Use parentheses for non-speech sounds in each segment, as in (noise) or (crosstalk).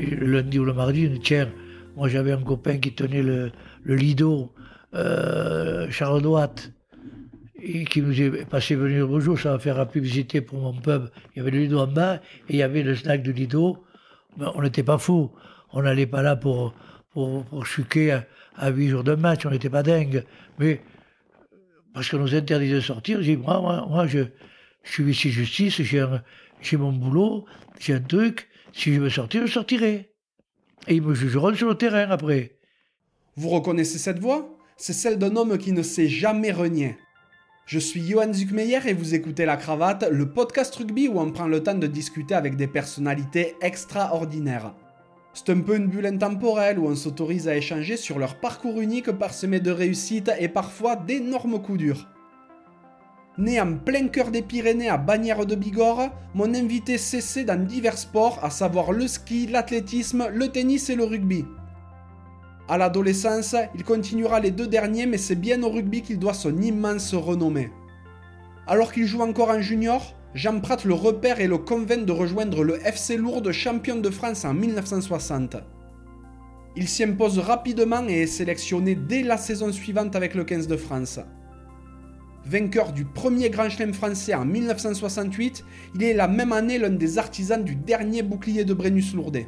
le lundi ou le mardi, tiens, moi j'avais un copain qui tenait le, Lido, euh, Charles Douat, et qui nous est passé venir bonjour, ça va faire la publicité pour mon pub. Il y avait le Lido en bas et il y avait le snack du Lido. Mais on n'était pas fous. On n'allait pas là pour, pour, chuquer à, 8 jours de match, on n'était pas dingue. Mais parce qu'on nous interdit de sortir, j'ai dit, moi, moi, je, je suis ici justice, j'ai mon boulot, j'ai un truc, si je veux sortir, je sortirai. Et ils me jugeront sur le terrain après. Vous reconnaissez cette voix? C'est celle d'un homme qui ne s'est jamais renié. Je suis Johan Zuckmeyer et vous écoutez La Cravate, le podcast rugby où on prend le temps de discuter avec des personnalités extraordinaires. C'est un peu une bulle intemporelle où on s'autorise à échanger sur leur parcours unique parsemé de réussites et parfois d'énormes coups durs. Né en plein cœur des Pyrénées à Bagnères de Bigorre, mon invité cessait dans divers sports, à savoir le ski, l'athlétisme, le tennis et le rugby. À l'adolescence, il continuera les deux derniers, mais c'est bien au rugby qu'il doit son immense renommée. Alors qu'il joue encore en junior, Jean Prat le repère et le convainc de rejoindre le FC Lourdes champion de France en 1960. Il s'y impose rapidement et est sélectionné dès la saison suivante avec le 15 de France. Vainqueur du premier Grand Chelem français en 1968, il est la même année l'un des artisans du dernier bouclier de Brennus-Lourdes.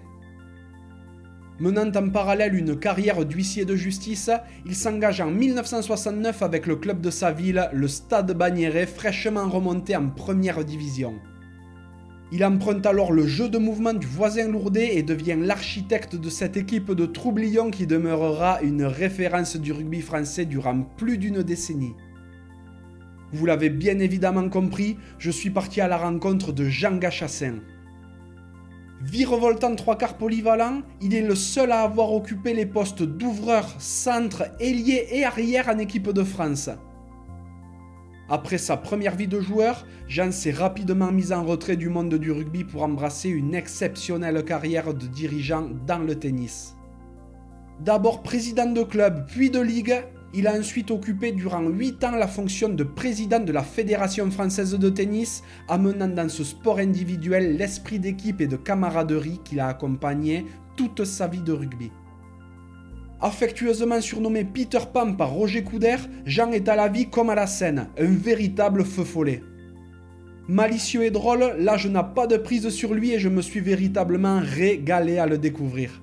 Menant en parallèle une carrière d'huissier de justice, il s'engage en 1969 avec le club de sa ville, le Stade Bagnéret, fraîchement remonté en première division. Il emprunte alors le jeu de mouvement du voisin lourdais et devient l'architecte de cette équipe de troublions qui demeurera une référence du rugby français durant plus d'une décennie. Vous l'avez bien évidemment compris, je suis parti à la rencontre de Jean Gachassin. Virevoltant trois quarts polyvalent, il est le seul à avoir occupé les postes d'ouvreur, centre, ailier et arrière en équipe de France. Après sa première vie de joueur, Jean s'est rapidement mis en retrait du monde du rugby pour embrasser une exceptionnelle carrière de dirigeant dans le tennis. D'abord président de club puis de ligue, il a ensuite occupé durant 8 ans la fonction de président de la Fédération française de tennis, amenant dans ce sport individuel l'esprit d'équipe et de camaraderie qu'il a accompagné toute sa vie de rugby. Affectueusement surnommé Peter Pan par Roger Couder, Jean est à la vie comme à la scène, un véritable feu follet. Malicieux et drôle, l'âge n'a pas de prise sur lui et je me suis véritablement régalé à le découvrir.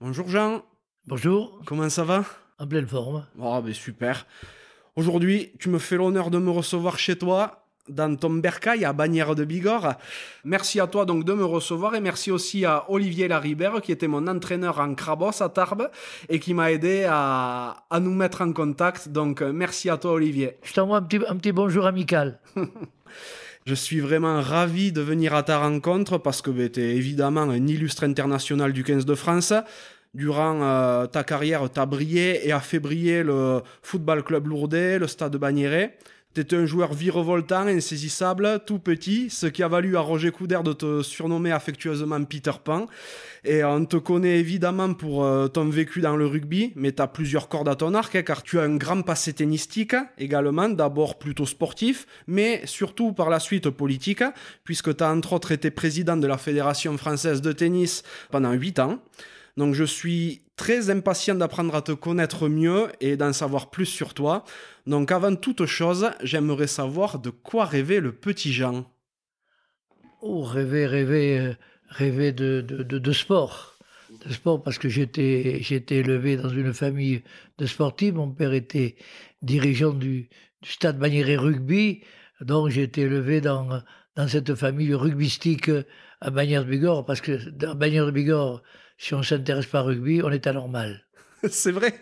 Bonjour Jean, Bonjour, comment ça va? En pleine forme. Oh ben super. Aujourd'hui, tu me fais l'honneur de me recevoir chez toi, dans ton bercail à Bagnères de Bigorre. Merci à toi donc de me recevoir et merci aussi à Olivier Laribert qui était mon entraîneur en Crabos à Tarbes et qui m'a aidé à, à nous mettre en contact. Donc merci à toi Olivier. Je t'envoie un petit, un petit bonjour amical. (laughs) Je suis vraiment ravi de venir à ta rencontre parce que tu es évidemment un illustre international du 15 de France. Durant euh, ta carrière, tu as brillé et as fait briller le Football Club Lourdes, le Stade Bagnéret. Étais un joueur virevoltant, insaisissable, tout petit, ce qui a valu à Roger Couder de te surnommer affectueusement Peter Pan. Et on te connaît évidemment pour euh, ton vécu dans le rugby, mais tu as plusieurs cordes à ton arc, hein, car tu as un grand passé tennistique également, d'abord plutôt sportif, mais surtout par la suite politique, puisque tu as entre autres été président de la Fédération française de tennis pendant 8 ans. Donc je suis très impatient d'apprendre à te connaître mieux et d'en savoir plus sur toi. Donc avant toute chose, j'aimerais savoir de quoi rêvait le petit Jean. Oh, rêver, rêver, euh, rêver de, de, de, sport. De sport parce que j'étais, j'étais élevé dans une famille de sportifs. Mon père était dirigeant du, stade Bagnéret Rugby. Donc j'ai été élevé dans, dans cette famille rugbystique à Bagnères de Bigorre parce que dans Bagnères Bigorre, si on s'intéresse pas au rugby, on est anormal. (laughs) c'est vrai,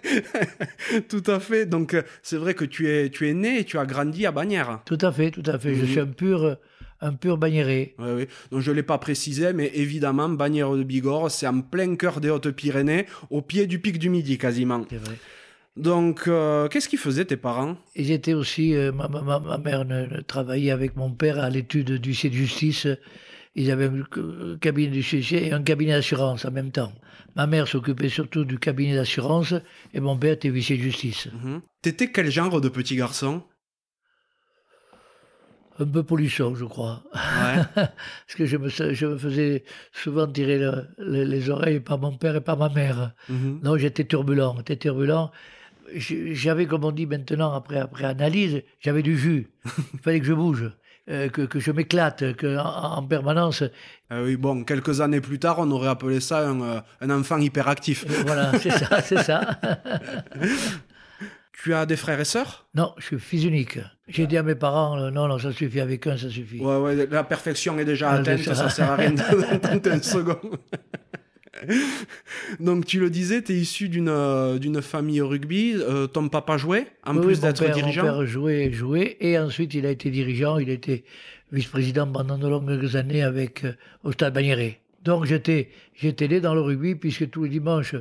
(laughs) tout à fait. Donc euh, c'est vrai que tu es, tu es né et tu as grandi à Bagnères. Tout à fait, tout à fait. Je Mhm. suis un pur, un pur bagnéret. Oui, oui. Donc je ne l'ai pas précisé, mais évidemment, Bagnères de Bigorre, c'est en plein cœur des Hautes-Pyrénées, au pied du pic du Midi quasiment. C'est vrai. Donc, euh, qu'est-ce qu'ils faisaient tes parents? Ils étaient aussi, euh, ma, ma, ma, mère ne, ne travaillait avec mon père à l'étude du de justice. Ils avaient un cabinet du justice et un cabinet d'assurance en même temps. Ma mère s'occupait surtout du cabinet d'assurance et mon père était huissier de justice. Mhm. T'étais quel genre de petit garçon? Un peu polisson, je crois. Ouais. (laughs) Parce que je me, je me faisais souvent tirer le, le, les oreilles par mon père et par ma mère. Mhm. Non, j'étais turbulent, j'étais turbulent. J'avais, comme on dit maintenant, après, après analyse, j'avais du jus. (laughs) Il fallait que je bouge, euh, que, que je m'éclate, que en, en permanence. Ah oui, bon, quelques années plus tard, on aurait appelé ça un, euh, un enfant hyperactif. Euh, voilà, (laughs) c'est ça, c'est ça. (laughs) Tu as des frères et sœurs? Non, je suis fils unique. J'ai dit à mes parents, euh, non, non, ça suffit, avec un, ça suffit. Ouais, ouais, la perfection est déjà Ah, atteinte, déjà. ça sert à rien d'attendre (laughs) un second. (laughs) Donc tu le disais, tu es issu d'une euh, d'une famille au rugby. Euh, ton papa jouait, en Oui, plus d'être dirigeant Mon père jouait, jouait, et ensuite il a été dirigeant, il a été vice-président pendant de longues années avec, euh, au Stade Bagnéret. Donc j'étais, j'étais né dans le rugby, puisque tous les dimanches,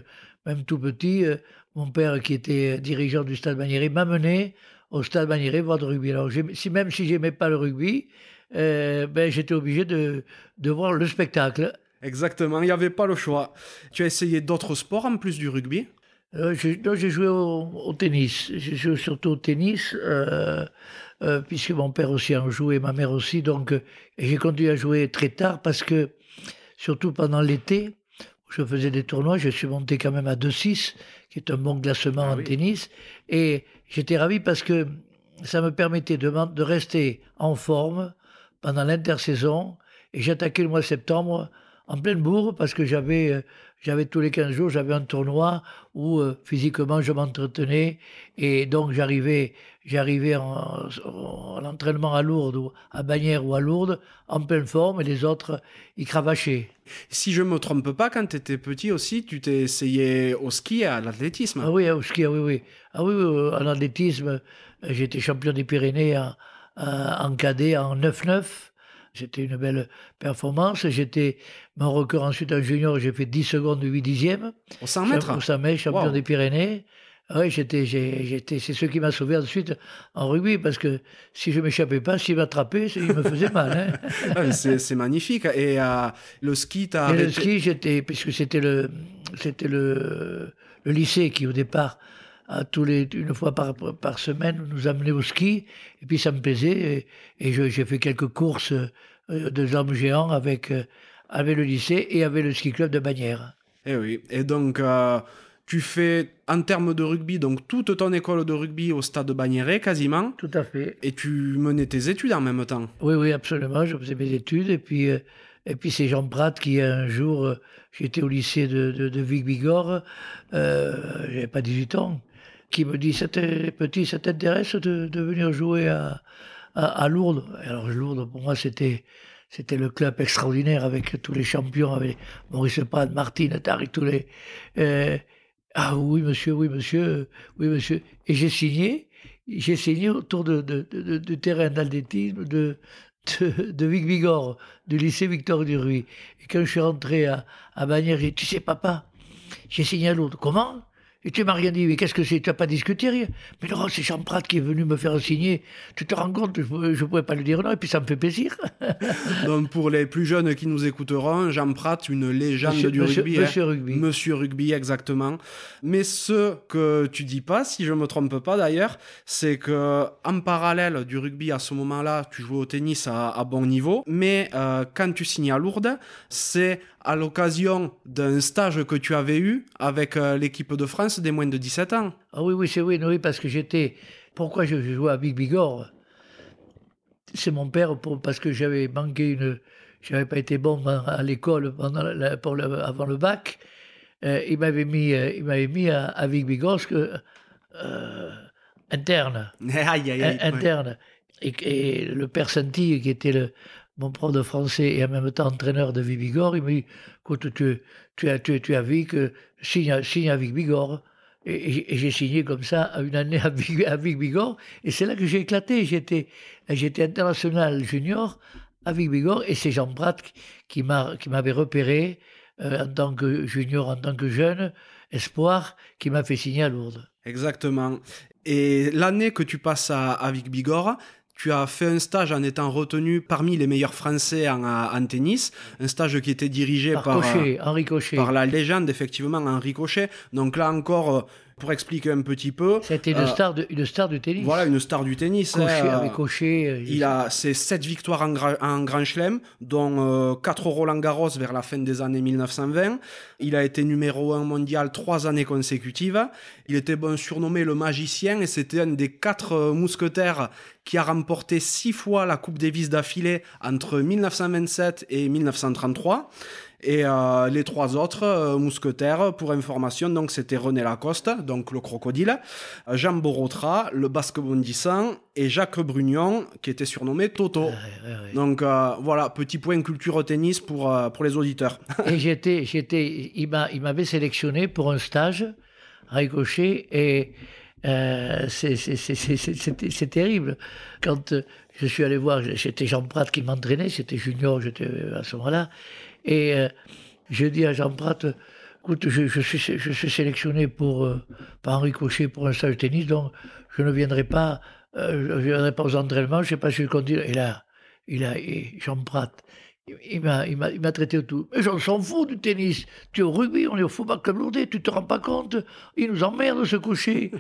même tout petit, euh, mon père qui était dirigeant du Stade Bagnéret m'amenait au Stade Bagnéret voir du rugby. Alors si, même si j'aimais pas le rugby, euh, ben, j'étais obligé de, de voir le spectacle. Exactement, il n'y avait pas le choix. Tu as essayé d'autres sports en plus du rugby? Euh, j'ai non, j'ai joué au, au tennis. J'ai joué surtout au tennis, euh, euh, puisque mon père aussi en jouait, ma mère aussi. Donc, euh, j'ai continué à jouer très tard parce que, surtout pendant l'été, où je faisais des tournois, je suis monté quand même à 2-6, qui est un bon classement Ah en oui. tennis. Et j'étais ravi parce que ça me permettait de rester en forme pendant l'intersaison. Et j'attaquais le mois de septembre en pleine bourre parce que j'avais euh, j'avais tous les 15 jours, j'avais un tournoi où euh, physiquement je m'entretenais et donc j'arrivais j'arrivais en, en entraînement à Lourdes ou à Bagnères ou à Lourdes en pleine forme et les autres ils cravachaient. Si je me trompe pas, quand tu étais petit aussi, tu t'es essayé au ski et à l'athlétisme. Ah oui, au ski, ah oui, oui. Ah oui, oui, en athlétisme, euh, j'étais champion des Pyrénées en, en en cadet en 9-9. C'était une belle performance. J'étais mon record ensuite en junior, j'ai fait 10 secondes de 8 dixièmes. Au 100 mètres? Au 100 mètres, champion Wow. des Pyrénées. Ah Oui, j'étais, j'étais, c'est ce qui m'a sauvé ensuite en rugby, parce que si je m'échappais pas, s'il m'attrapait, il me faisait mal. Hein. (laughs) Ah, c'est magnifique. Et euh, le ski, t'as Et le arrêté... ski, j'étais, puisque c'était le, c'était le, le lycée qui, au départ, à tous les, une fois par, par semaine, nous amenait au ski. Et puis ça me plaisait. Et, et j'ai fait quelques courses euh, de jambes géants avec, euh, avec le lycée et avec le ski club de Bagnères. Eh oui. Et donc, euh, tu fais, en termes de rugby, donc toute ton école de rugby au stade de Bagnéret, quasiment. Tout à fait. Et tu menais tes études en même temps. Oui, oui, absolument. Je faisais mes études. Et puis, euh, et puis c'est Jean Pratt qui, un jour, j'étais au lycée de, de, de Vic-Bigorre, euh, j'avais pas 18 ans, qui me dit Petit, ça t'intéresse de, de venir jouer à, à, à Lourdes Alors, Lourdes, pour moi, c'était. C'était le club extraordinaire avec tous les champions, avec Maurice Pratt, Martine, Tariq, tous les. euh, ah oui, monsieur, oui, monsieur, oui, monsieur. Et j'ai signé, j'ai signé autour de, de, de, terrain d'athlétisme de, de, de Vic Bigorre, du lycée Victor Duruy. Et quand je suis rentré à, à Bagnères, j'ai dit, tu sais, papa, j'ai signé à Lourdes. Comment? Et tu m'as rien dit, mais qu'est-ce que c'est? Tu n'as pas discuté rien Mais non, c'est Jean Prat qui est venu me faire signer. Tu te rends compte, je ne pouvais pas lui dire non, et puis ça me fait plaisir. (laughs) Donc, pour les plus jeunes qui nous écouteront, Jean Pratt, une légende Monsieur- du monsieur- rugby. hein. monsieur rugby. Monsieur Rugby, exactement. Mais ce que tu dis pas, si je me trompe pas d'ailleurs, c'est que en parallèle du rugby à ce moment-là, tu jouais au tennis à, à bon niveau. Mais euh, quand tu signes à Lourdes, c'est à l'occasion d'un stage que tu avais eu avec euh, l'équipe de France des moins de 17 ans. Ah oui, oui, c'est oui, oui, parce que j'étais. Pourquoi je, jouais à Big Bigorre C'est mon père, pour, parce que j'avais manqué une. J'avais pas été bon à l'école pendant la- pour le- avant le bac. Euh, il m'avait mis, euh, il m'avait mis à, à Big Bigorre, euh, interne. (laughs) aïe, aïe, aïe. in- interne. Et, et le père Santi, qui était le, mon prof de français et en même temps entraîneur de Vic-Bigorre, il m'a dit Écoute, tu, tu, as, tu, as vu que signe, signe à Vic-Bigorre. Et, et- j'ai signé comme ça une année à à Vic-Bigorre. Et c'est là que j'ai éclaté. J'étais, international junior avec Bigorre, et c'est Jean Prat qui m'a qui m'avait repéré euh, en tant que junior, en tant que jeune espoir, qui m'a fait signer à Lourdes. Exactement. Et l'année que tu passes à, avec Bigorre, tu as fait un stage en étant retenu parmi les meilleurs Français en, en tennis, un stage qui était dirigé par, par, Cochet, Henri Cochet. par la légende, effectivement, Henri Cochet. Donc là encore, pour expliquer un petit peu. C'était une, euh, star de, une star du tennis. Voilà, une star du tennis. Cochet, hein, avec Cochet. euh, Il a ses sept victoires en, gra- en Grand Chelem, dont euh, quatre Roland Garros vers la fin des années 1920. Il a été numéro un mondial trois années consécutives. Il était bon, surnommé le magicien et c'était un des quatre euh, mousquetaires qui a remporté six fois la Coupe Davis d'affilée entre 1927 et 1933. Et euh, les trois autres euh, mousquetaires, pour information, donc c'était René Lacoste, donc le crocodile, euh, Jean Borotra, le basque bondissant, et Jacques Brugnon, qui était surnommé Toto. ouais, ouais, ouais. Donc euh, voilà, petit point culture tennis pour, pour les auditeurs. (laughs) Et j'étais, j'étais, il m'a, il m'avait sélectionné pour un stage à Ricochet et c'est, terrible. Quand je suis allé voir, c'était Jean Prat qui m'entraînait, c'était junior, j'étais à ce moment-là, et euh, je dis à Jean Prat, écoute, je, suis, sélectionné pour, euh, par Henri Cochet pour un stage de tennis, donc je ne viendrai pas, euh, je viendrai pas aux entraînements, je ne sais pas si je continue. Et là, il a, et Jean Prat, il m'a, traité au tout. Mais j'en s'en fout du tennis. Tu es au rugby, on est au football club lourdé, tu te rends pas compte Il nous emmerde ce coucher.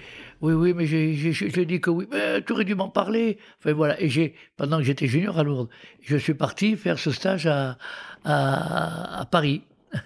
oui, oui, mais j'ai, j'ai, dit que oui. Mais tu aurais dû m'en parler. Enfin voilà. Et j'ai, pendant que j'étais junior à Lourdes, je suis parti faire ce stage à, à, à Paris. (laughs)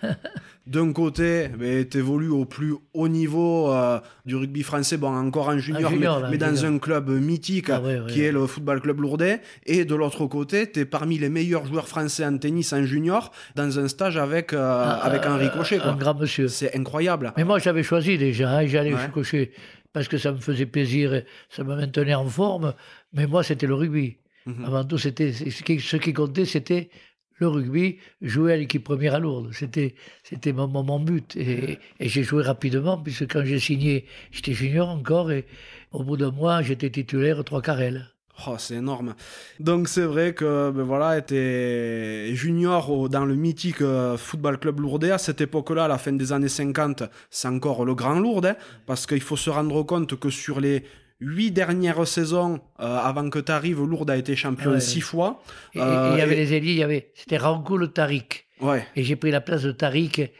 D'un côté, tu évolues au plus haut niveau euh, du rugby français, bon, encore en junior, junior, mais, là, mais en dans junior. un club mythique Ah ouais, ouais, qui ouais. est le Football Club Lourdes. Et de l'autre côté, tu es parmi les meilleurs joueurs français en tennis en junior dans un stage avec, euh, avec Henri Cochet. quoi. Un grand monsieur. C'est incroyable. Mais moi, j'avais choisi déjà, hein, j'allais chez Cochet parce que ça me faisait plaisir, et ça me maintenait en forme. Mais moi, c'était le rugby. Mhm. Avant tout, c'était ce qui comptait, c'était le rugby, jouer à l'équipe première à Lourdes. C'était, c'était mon, but. Et, et j'ai joué rapidement, puisque quand j'ai signé, j'étais junior encore, et au bout d'un mois, j'étais titulaire trois carrels. Oh, c'est énorme. Donc c'est vrai que ben voilà, était junior au- dans le mythique euh, Football Club Lourdes. À cette époque-là, à la fin des années 50, c'est encore le Grand Lourdes, hein, parce qu'il faut se rendre compte que sur les huit dernières saisons, euh, avant que tu arrives, Lourdes a été champion Ouais. six fois. Et Euh, il y avait et- les ailiers, il y avait, c'était Rancoul Tariq. Ouais. Et j'ai pris la place de Tariq,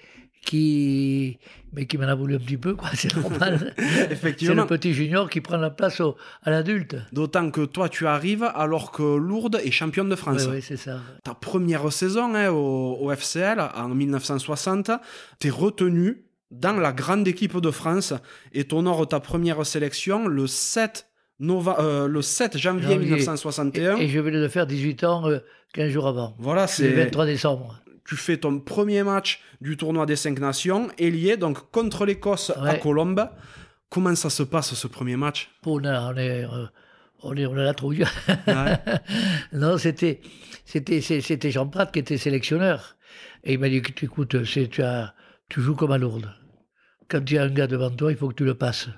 qui, mais qui m'en a voulu un petit peu, quoi. (laughs) C'est normal. (laughs) C'est Effectivement. le petit junior qui prend la place au- à l'adulte. D'autant que toi, tu arrives alors que Lourdes est championne de France. oui, c'est ça. ta première saison hein, au, au FCL en 1960, tu es retenu dans la grande équipe de France et tu honores ta première sélection le 7, nova- euh, le 7 janvier, Janvier. 1961. Et je venais de faire 18 ans euh, 15 jours avant. voilà, C'est le c'est 23 décembre. tu fais ton premier match du tournoi des cinq nations, ailier, donc contre l'Écosse à. Colombe. Comment ça se passe ce premier match? On, a, on, est, euh, on, est, on a la trouille. Ouais. (laughs) non, c'était, c'était, c'était Jean Prat qui était sélectionneur. Et il m'a dit écoute, tu, as, tu joues comme à Lourdes. Quand tu as un gars devant toi, il faut que tu le passes.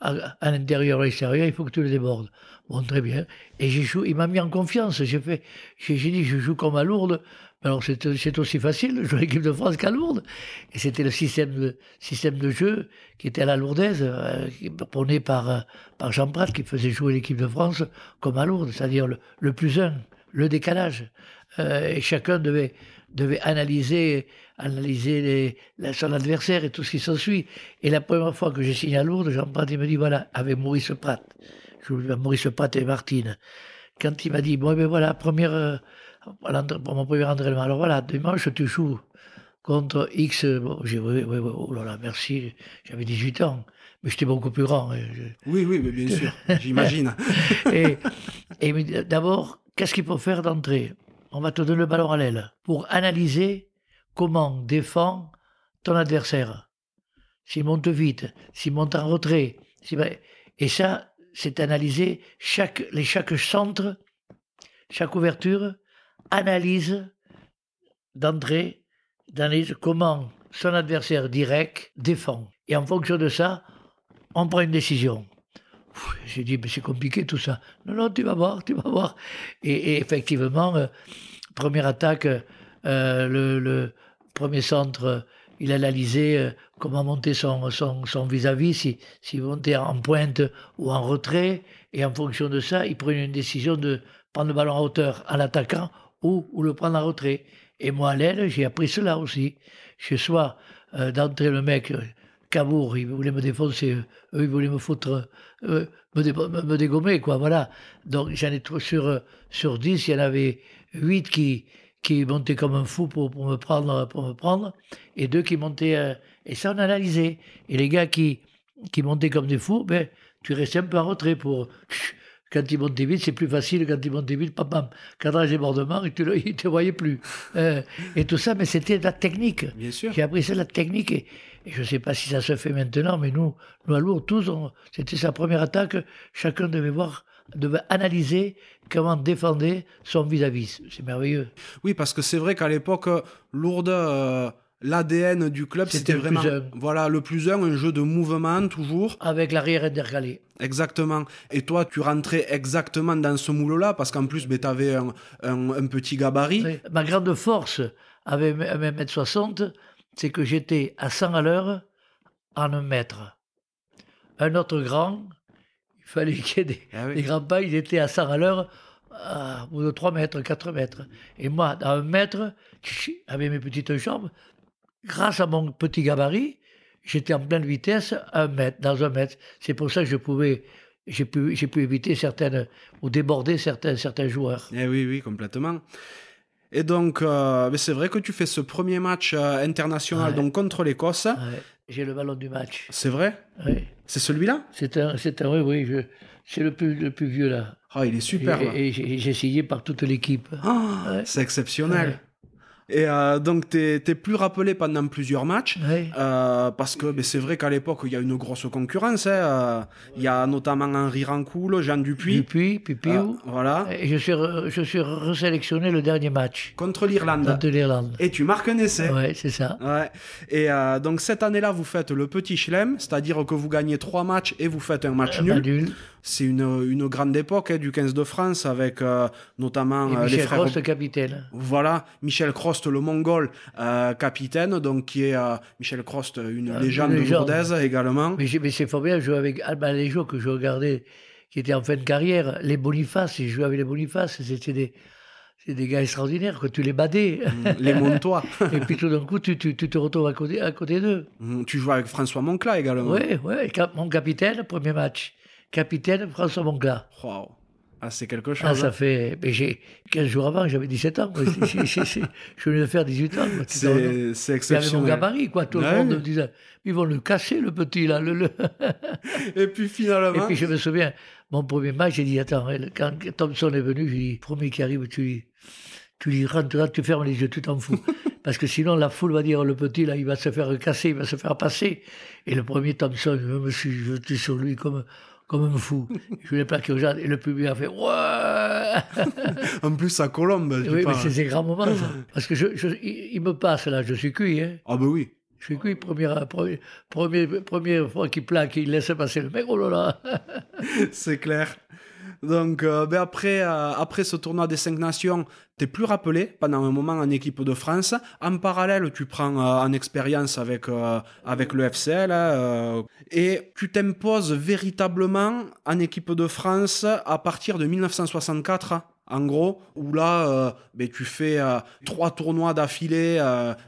À, l'intérieur et à l'extérieur, il faut que tu le débordes. Bon, très bien. Et il m'a mis en confiance. J'ai fait, j'ai, dit, je joue comme à Lourdes. Alors, c'est, aussi facile de jouer l'équipe de France qu'à Lourdes. Et c'était le système de, système de jeu qui était à la Lourdaise, euh, prôné par, euh, par Jean Prat, qui faisait jouer l'équipe de France comme à Lourdes, c'est-à-dire le, le plus un, le décalage. Euh, et chacun devait, devait analyser, analyser les, la- son adversaire et tout ce qui s'ensuit. Et la première fois que j'ai signé à Lourdes, Jean Prat, il me dit, voilà, avec Maurice Prat, je avec Maurice Prat et Martine. Quand il m'a dit, bon, ben voilà, première, euh, pour mon premier entraînement, alors voilà, dimanche, tu joues contre X. Bon, j'ai oui, oui, oui, oh là là, merci, j'avais 18 ans, mais j'étais beaucoup plus grand. hein, je- Oui, oui, mais bien sûr, (laughs) j'imagine. et, et d'abord, qu'est-ce qu'il faut faire d'entrée? On va te donner le ballon à l'aile pour analyser comment défend ton adversaire. S'il monte vite, s'il monte en retrait. Et ça, c'est analyser chaque centre, chaque ouverture, analyse d'entrée, d'analyse comment son adversaire direct défend. Et en fonction de ça, on prend une décision. J'ai dit, mais c'est compliqué tout ça. Non, non, tu vas voir, tu vas voir. Et, effectivement, euh, première attaque, euh, le, premier centre, il analysait comment monter son, son, vis-à-vis, si, s'il montait en pointe ou en retrait. Et en fonction de ça, il prenait une décision de prendre le ballon en hauteur à l'attaquant ou, ou le prendre en retrait. Et moi, à l'aile, j'ai appris cela aussi. Chez soi, d'entrer le mec Ils voulaient me défoncer, eux, ils voulaient me foutre, me, me, dégommer, quoi, voilà. Donc j'en ai sur, sur 10, il y en avait 8 qui, qui montaient comme un fou pour, pour, me prendre, pour me prendre, et deux qui montaient, euh, et ça on analysait. Et les gars qui, qui montaient comme des fous, ben, tu restais un peu en retrait pour, (laughs) quand ils montaient vite, c'est plus facile. Quand ils montaient vite, pam, pam, cadrage débordement, et tu ne (laughs) te voyais plus. Euh, et tout ça, mais c'était la technique. Bien sûr. J'ai appris ça, la technique. Et, je ne sais pas si ça se fait maintenant, mais nous, nous à Lourdes, tous, c'était sa première attaque. Chacun devait voir, devait analyser comment défendre son vis-à-vis. C'est merveilleux. Oui, parce que c'est vrai qu'à l'époque, Lourdes. Euh, l'ADN du club, c'était vraiment voilà le plus un, un jeu de mouvement toujours. Avec l'arrière intercalé. Exactement. Et toi, tu rentrais exactement dans ce moule-là, parce qu'en plus, ben, tu avais un, un, petit gabarit. Ma grande force, avec 1m60, c'est que j'étais à 100 à l'heure en un mètre. Un autre grand, il fallait (laughs) qu'il y ait des, ah grands pas, ils étaient à 100 à l'heure au bout de 3 mètres, 4 mètres. Et moi, dans un mètre, avec mes petites jambes, grâce à mon petit gabarit, j'étais en pleine vitesse, un mètre, dans un mètre. C'est pour ça que je pouvais, j'ai pu, j'ai pu éviter certaines, ou déborder certains, certains joueurs. Eh oui, oui, complètement. Et donc, euh, c'est vrai que tu fais ce premier match euh, international donc contre l'Écosse. J'ai le ballon du match. C'est vrai? Oui. C'est celui-là? C'est un, c'est un, oui, oui. c'est le plus, le plus vieux là. Ah, il est super. Et, j'ai essayé par toute l'équipe. Ah, c'est exceptionnel. Et euh, donc, tu es, plus rappelé pendant plusieurs matchs. Euh, parce que ben, c'est vrai qu'à l'époque, il y a une grosse concurrence. Hein. Euh, il y a notamment Henri Rancoul, Jean Dupuis. Dupuis, Pipiou. voilà. Et je suis, je suis resélectionné le dernier match. Contre l'Irlande. Contre l'Irlande. Et tu marques un essai. Ouais, c'est ça. Ouais. Et donc, cette année-là, vous faites le petit chelem, c'est-à-dire que vous gagnez trois matchs et vous faites un match nul. nul c'est une, une, grande époque hein, du 15 de France avec euh, notamment euh, Michel les frères Crost, capitaine. Voilà, Michel Crost, le Mongol, euh, capitaine, donc qui est Michel Crost, une ah, légende, de également. Mais, mais c'est fort bien jouer avec Alban joueurs que je regardais, qui étaient en fin de carrière, les Boniface, j'ai joué avec les Boniface, c'était des c'est des gars extraordinaires, que tu les badais. Mm, les Montois. (laughs) et puis tout d'un coup, tu, tu, tu, te retrouves à côté, à côté d'eux. Mm, tu joues avec François Moncla également. Oui, oui, mon capitaine, premier match capitaine François Moncla. Wow. Ah, c'est quelque chose. Ah, ça hein. fait. Mais j'ai 15 jours avant, j'avais 17 ans. je venais de faire 18 ans. C'est exceptionnel. J'avais mon gabarit, quoi. Tout le monde me disait ils vont le casser, le petit, là. Le, (laughs) Et puis finalement. Et puis je me souviens, mon premier match, j'ai dit attends, quand Thompson est venu, j'ai dit premier qui arrive, tu lui, tu lui rentres tu fermes les yeux, tu t'en fous. (laughs) Parce que sinon, la foule va dire le petit, là, il va se faire casser, il va se faire passer. Et le premier Thompson, je me suis jeté sur lui comme comme un fou. (laughs) Je voulais plaquer aux gens et le public a fait Ouais En plus, à Colombe. Oui, mais c'est des grands moments, ça. Parce que je, il me passe là, je suis cuit. Hein. Ah, ben oui. Je suis cuit, première, première, première fois qu'il plaque, il laisse passer le mec, oh là là (laughs) C'est clair. Donc, euh, ben après, euh, après ce tournoi des cinq nations, t'es plus rappelé pendant un moment en équipe de France. En parallèle, tu prends euh, en expérience avec, avec le FCL hein, et tu t'imposes véritablement en équipe de France à partir de 1964 en gros, où là, ben, tu fais trois tournois d'affilée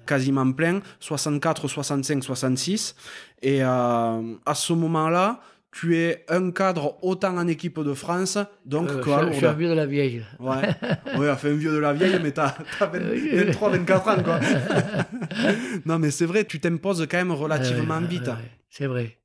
quasiment pleins, 64, 65, 66. Et à ce moment-là, tu es un cadre autant en équipe de France, donc euh, Je suis un vieux de la vieille. (laughs) Ouais, ouais enfin un vieux de la vieille, mais t'as 23, 24 ans, quoi. (laughs) non, mais c'est vrai, tu t'imposes quand même relativement vite. c'est vrai.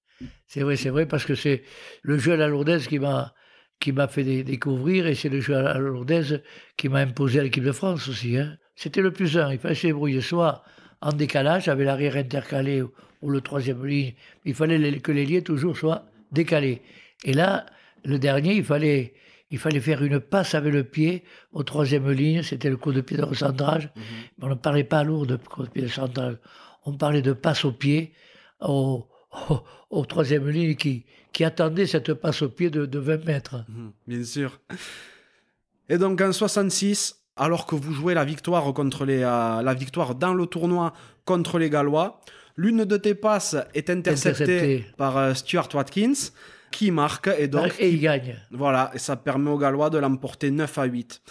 C'est vrai, c'est vrai, parce que c'est le jeu à la lourdaise qui m'a qui m'a fait découvrir, et c'est le jeu à la lourdaise qui m'a imposé à l'équipe de France aussi. Hein. C'était le plus un, il fallait se débrouiller soit en décalage, avec l'arrière intercalé ou, ou le troisième ligne, il fallait que les liens toujours soient décalé. Et là, le dernier, il fallait, il fallait faire une passe avec le pied aux troisième ligne, c'était le coup de pied de recentrage. Mhm. On ne parlait pas lourd de coup de pied de recentrage. On parlait de passe au pied au, au, troisième ligne qui, qui attendait cette passe au pied de, 20 mètres. Mhm, bien sûr. Et donc en 66, alors que vous jouez la victoire, contre les, euh, la victoire dans le tournoi contre les Gallois, l'une de tes passes est interceptée, par euh, Stuart Watkins qui marque et donc et il gagne. Voilà, et ça permet aux Gallois de l'emporter 9 à 8.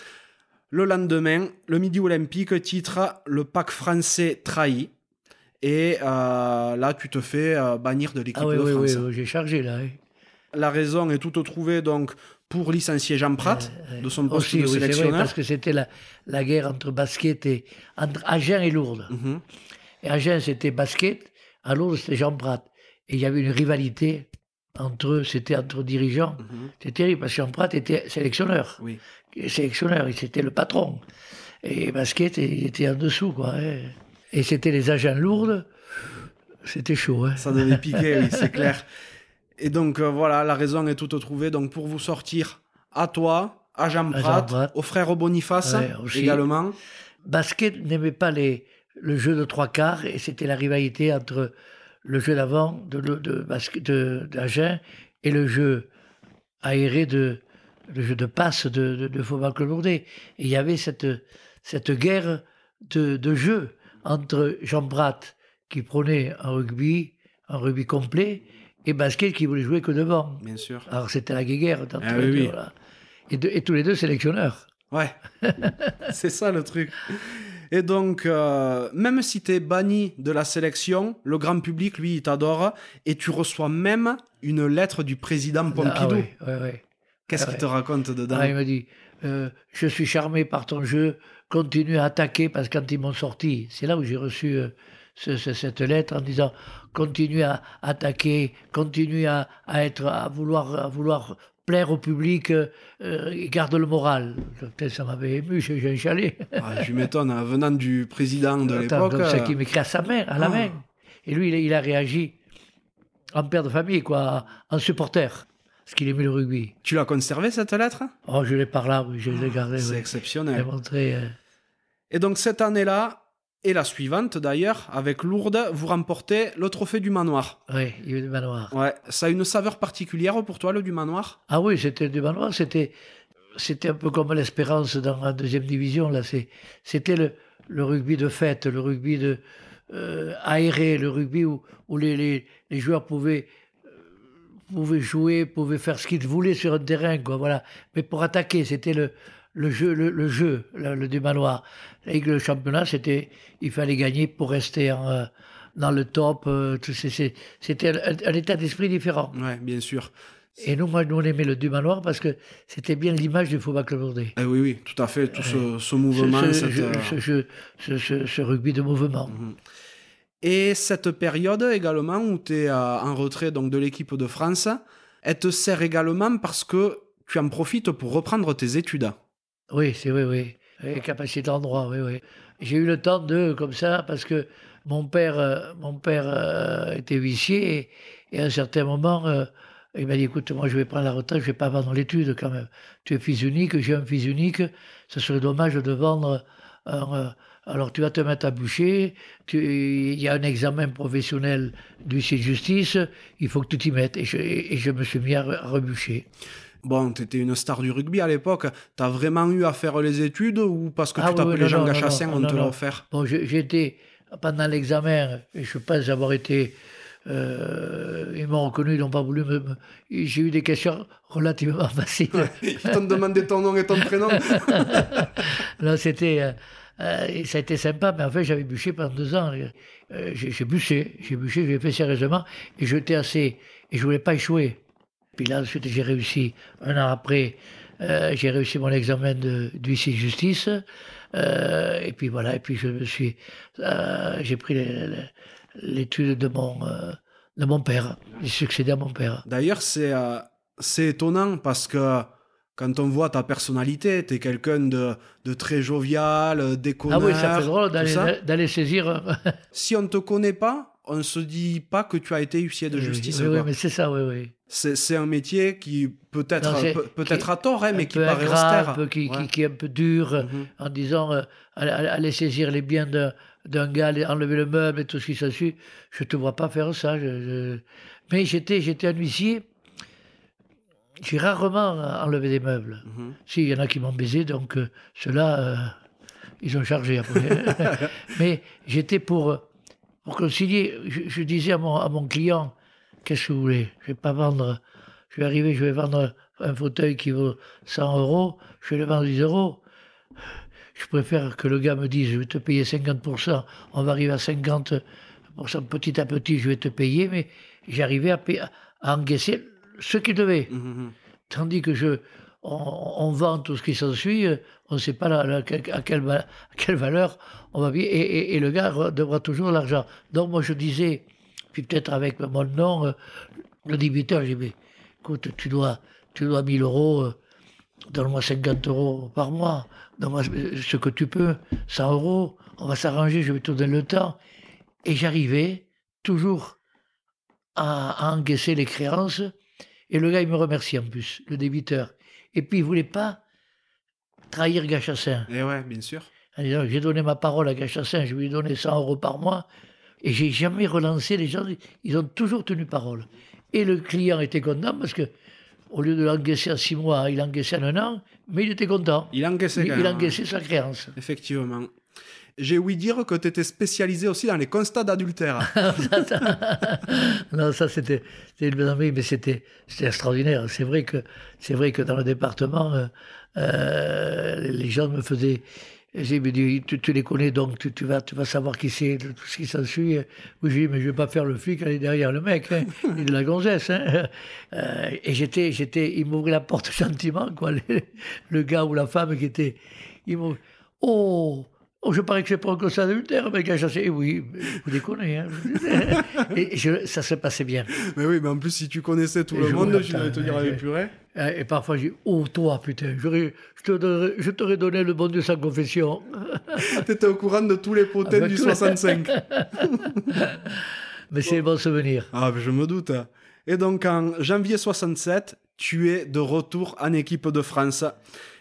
Le lendemain, le Midi Olympique titre le pack français trahi. Et euh, là, tu te fais euh, bannir de l'équipe ah de oui, France. Oui, oui, j'ai chargé là. La raison est toute trouvée donc pour licencier Jean Prat de son poste de sélectionneur. parce que c'était la, la, guerre entre basket et entre Agen et Lourdes. Mhm. Et Agen c'était basket, à Lourdes c'était Jean Prat. Et il y avait une rivalité entre eux, c'était entre dirigeants. Mhm. C'était terrible parce que Jean Prat était sélectionneur. Oui. Sélectionneur, c'était le patron. Et basket, il était en dessous, quoi. Hein. Et c'était les agents lourdes. C'était chaud. Hein. Ça devait piquer, oui, c'est (laughs) clair. Et donc, euh, voilà, la raison est toute trouvée. Donc, pour vous sortir, à toi, à Jean Prat, au frère Boniface également. Basket n'aimait pas les, le jeu de trois quarts et c'était la rivalité entre le jeu d'avant de, de, de, d'Agen et le jeu aéré de le jeu de passe de, de, de Et il y avait cette, cette guerre de, de jeu entre Jean Bratt qui prenait un rugby, un rugby complet, et Basket qui voulait jouer que devant. Bien sûr. Alors c'était la guerre entre ah, les deux. Et, et, tous les deux sélectionneurs. Ouais, (laughs) c'est ça le truc. Et donc, euh, même si tu es banni de la sélection, le grand public, lui, il t'adore. Et tu reçois même une lettre du président ah Pompidou. Ah, oui, oui. Qu'est-ce qu'il te raconte dedans ah, Il me dit euh, Je suis charmé par ton jeu, continue à attaquer, parce que quand ils m'ont sorti, c'est là où j'ai reçu euh, cette lettre en disant Continue à attaquer, continue à, à, être, à, vouloir, à vouloir plaire au public, euh, garde le moral. Peut-être ça m'avait ému, j'ai chalé. Ah, je m'étonne, hein, venant du président de l'époque. C'est qui m'écrit à sa mère, à la ah. main. Et lui, il, il, a réagi en père de famille, quoi, en supporter. Parce qu'il aimait le rugby. Tu l'as conservé cette lettre? Oh, je l'ai par là, oui, je l'ai gardée. C'est exceptionnel. Montré, euh. Et donc cette année-là, et la suivante d'ailleurs, avec Lourdes, vous remportez le trophée du manoir. Oui, du manoir. Ouais, ça a une saveur particulière pour toi, le du manoir? Ah oui, c'était du manoir, c'était, c'était un peu comme l'espérance dans la deuxième division. Là, c'était le, le rugby de fête, le rugby de euh, aéré, le rugby où, où les, les, les joueurs pouvaient pouvait jouer, pouvait faire ce qu'il voulait sur un terrain, quoi, voilà. Mais pour attaquer, c'était le, le jeu, le, jeu, le, démanoir. Et le championnat, c'était, il fallait gagner pour rester euh, dans le top. Euh, c'était un, état d'esprit différent. Ouais, bien sûr. Et nous, moi, nous, on aimait le Dumanoir parce que c'était bien l'image du Faubac Lourdes. Eh oui, oui, tout à fait. Tout ce, mouvement. Ce, ce, rugby de mouvement. Mhm. Et cette période également où tu es euh, en retrait donc, de l'équipe de France, elle te sert également parce que tu en profites pour reprendre tes études. Oui, c'est oui, oui. Capacité d'endroit, oui, oui. J'ai eu le temps de, comme ça, parce que mon père, euh, mon père euh, était huissier et, à un certain moment, il m'a dit écoute, moi je vais prendre la retraite, je vais pas vendre l'étude quand même. Tu es fils unique, j'ai un fils unique, ce serait dommage de vendre un alors tu vas te mettre à bûcher, il y a un examen professionnel d'huissier de justice, il faut que tu t'y mettes. Et je, me suis mis à, rebûcher. Bon, tu étais une star du rugby à l'époque. Tu as vraiment eu à faire les études ou parce que ah tu t'appelais Jean Gachassin, on te l'a offert Bon, j'étais, pendant l'examen, et je pense avoir été. Euh, ils m'ont reconnu, ils n'ont pas voulu me. J'ai eu des questions relativement (laughs) faciles. ils t'ont demandé ton nom et ton prénom. (laughs) non, c'était. Euh, euh, ça a été sympa, mais en fait, j'avais bûché pendant deux ans. J'ai bûché, j'ai bûché, j'ai fait sérieusement, et j'étais assez, et je voulais pas échouer. Puis là, ensuite, j'ai réussi, un an après, euh, j'ai réussi mon examen d'huissier de, justice, et puis voilà, et puis je me suis, j'ai pris l'étude de mon, de mon père, j'ai succédé à mon père. D'ailleurs, c'est, c'est étonnant parce que quand on voit ta personnalité, tu es quelqu'un de, de, très jovial, déconneur. Ah oui, ça fait drôle d'aller saisir. si on ne te connaît pas, on ne se dit pas que tu as été huissier de justice. Oui, oui, mais c'est ça, oui, oui. C'est un métier qui peut-être peut-être à tort, hein, mais qui paraît grave, Qui, qui, qui, est un peu dur, mhm. en disant euh, aller saisir les biens d'un gars, enlever le meuble et tout ce qui s'ensuit. Je te vois pas faire ça. Mais j'étais, j'étais un huissier. J'ai rarement enlevé des meubles. Mhm. Si, il y en a qui m'ont baisé, donc euh, ceux-là, euh, ils ont chargé après. (laughs) Mais j'étais pour, pour concilier. Je, disais à mon, à mon client, qu'est-ce que vous voulez? Je vais pas vendre. Je vais arriver, je vais vendre un fauteuil qui vaut 100 euros, je vais le vendre 10 euros. Je préfère que le gars me dise, je vais te payer 50%, on va arriver à 50%, petit à petit, je vais te payer, mais j'arrivais à, à, encaisser ce qu'il devait. Mmh, mmh, mmh. Tandis que je, on, vend tout ce qui s'ensuit, on ne sait pas à, quelle, valeur on va vivre, et, le gars devra toujours l'argent. Donc moi je disais, puis peut-être avec mon nom, euh, le débiteur, j'ai dit, écoute, tu dois, tu dois 1000 euros, euh, donne-moi 50 euros par mois, donne-moi ce que tu peux, 100 euros, on va s'arranger, je vais te donner le temps. Et j'arrivais toujours à, encaisser les créances, et le gars, il me remercie en plus, le débiteur. Et puis, il voulait pas trahir Gachassin. Et eh ouais, bien sûr. J'ai donné ma parole à Gachassin, je lui ai donné 100 euros par mois, et j'ai jamais relancé les gens, ils ont toujours tenu parole. Et le client était content parce que au lieu de l'encaisser en six mois, il encaissait en un an, mais il était content. Il encaissait Il, il encaissait sa créance. Effectivement. J'ai ouï dire que tu étais spécialisé aussi dans les constats d'adultère. (laughs) non, ça c'était une mais c'était extraordinaire. C'est vrai que c'est vrai que dans le département, euh, euh, les gens me faisaient j'ai dit, tu, les connais, donc tu, vas, tu vas savoir qui c'est, tout ce qui s'ensuit. Oui, j'ai dit, mais je vais pas faire le flic, aller derrière le mec, hein. (laughs) il est de la gonzesse. Hein. Euh, et j'étais, j'étais, il m'ouvrait la porte gentiment, quoi, (laughs) le, gars ou la femme qui était, il oh, Oh, je parie que c'est pas un constat adultère, mais quand j'ai oui, vous déconnez. Hein. (laughs) et ça se passait bien. Mais oui, mais en plus, si tu connaissais tout le monde, je vais te dire avec purée. Et parfois, je dis, oh, toi, putain, je t'aurais donné le bon Dieu sans confession. (laughs) tu étais au courant de tous les potins ah, du 65. (laughs) mais c'est un bon souvenir. Ah, je me doute. Et donc, en janvier 67, tu es de retour en équipe de France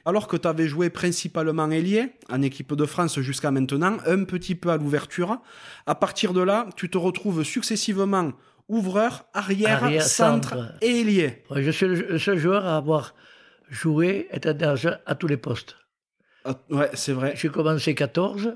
alors que tu avais joué principalement ailier en équipe de France jusqu'à maintenant, un petit peu à l'ouverture. À partir de là, tu te retrouves successivement ouvreur, arrière, centre, et ailier. je suis le seul joueur à avoir joué à tous les postes. Ah, ouais, c'est vrai. J'ai commencé 14,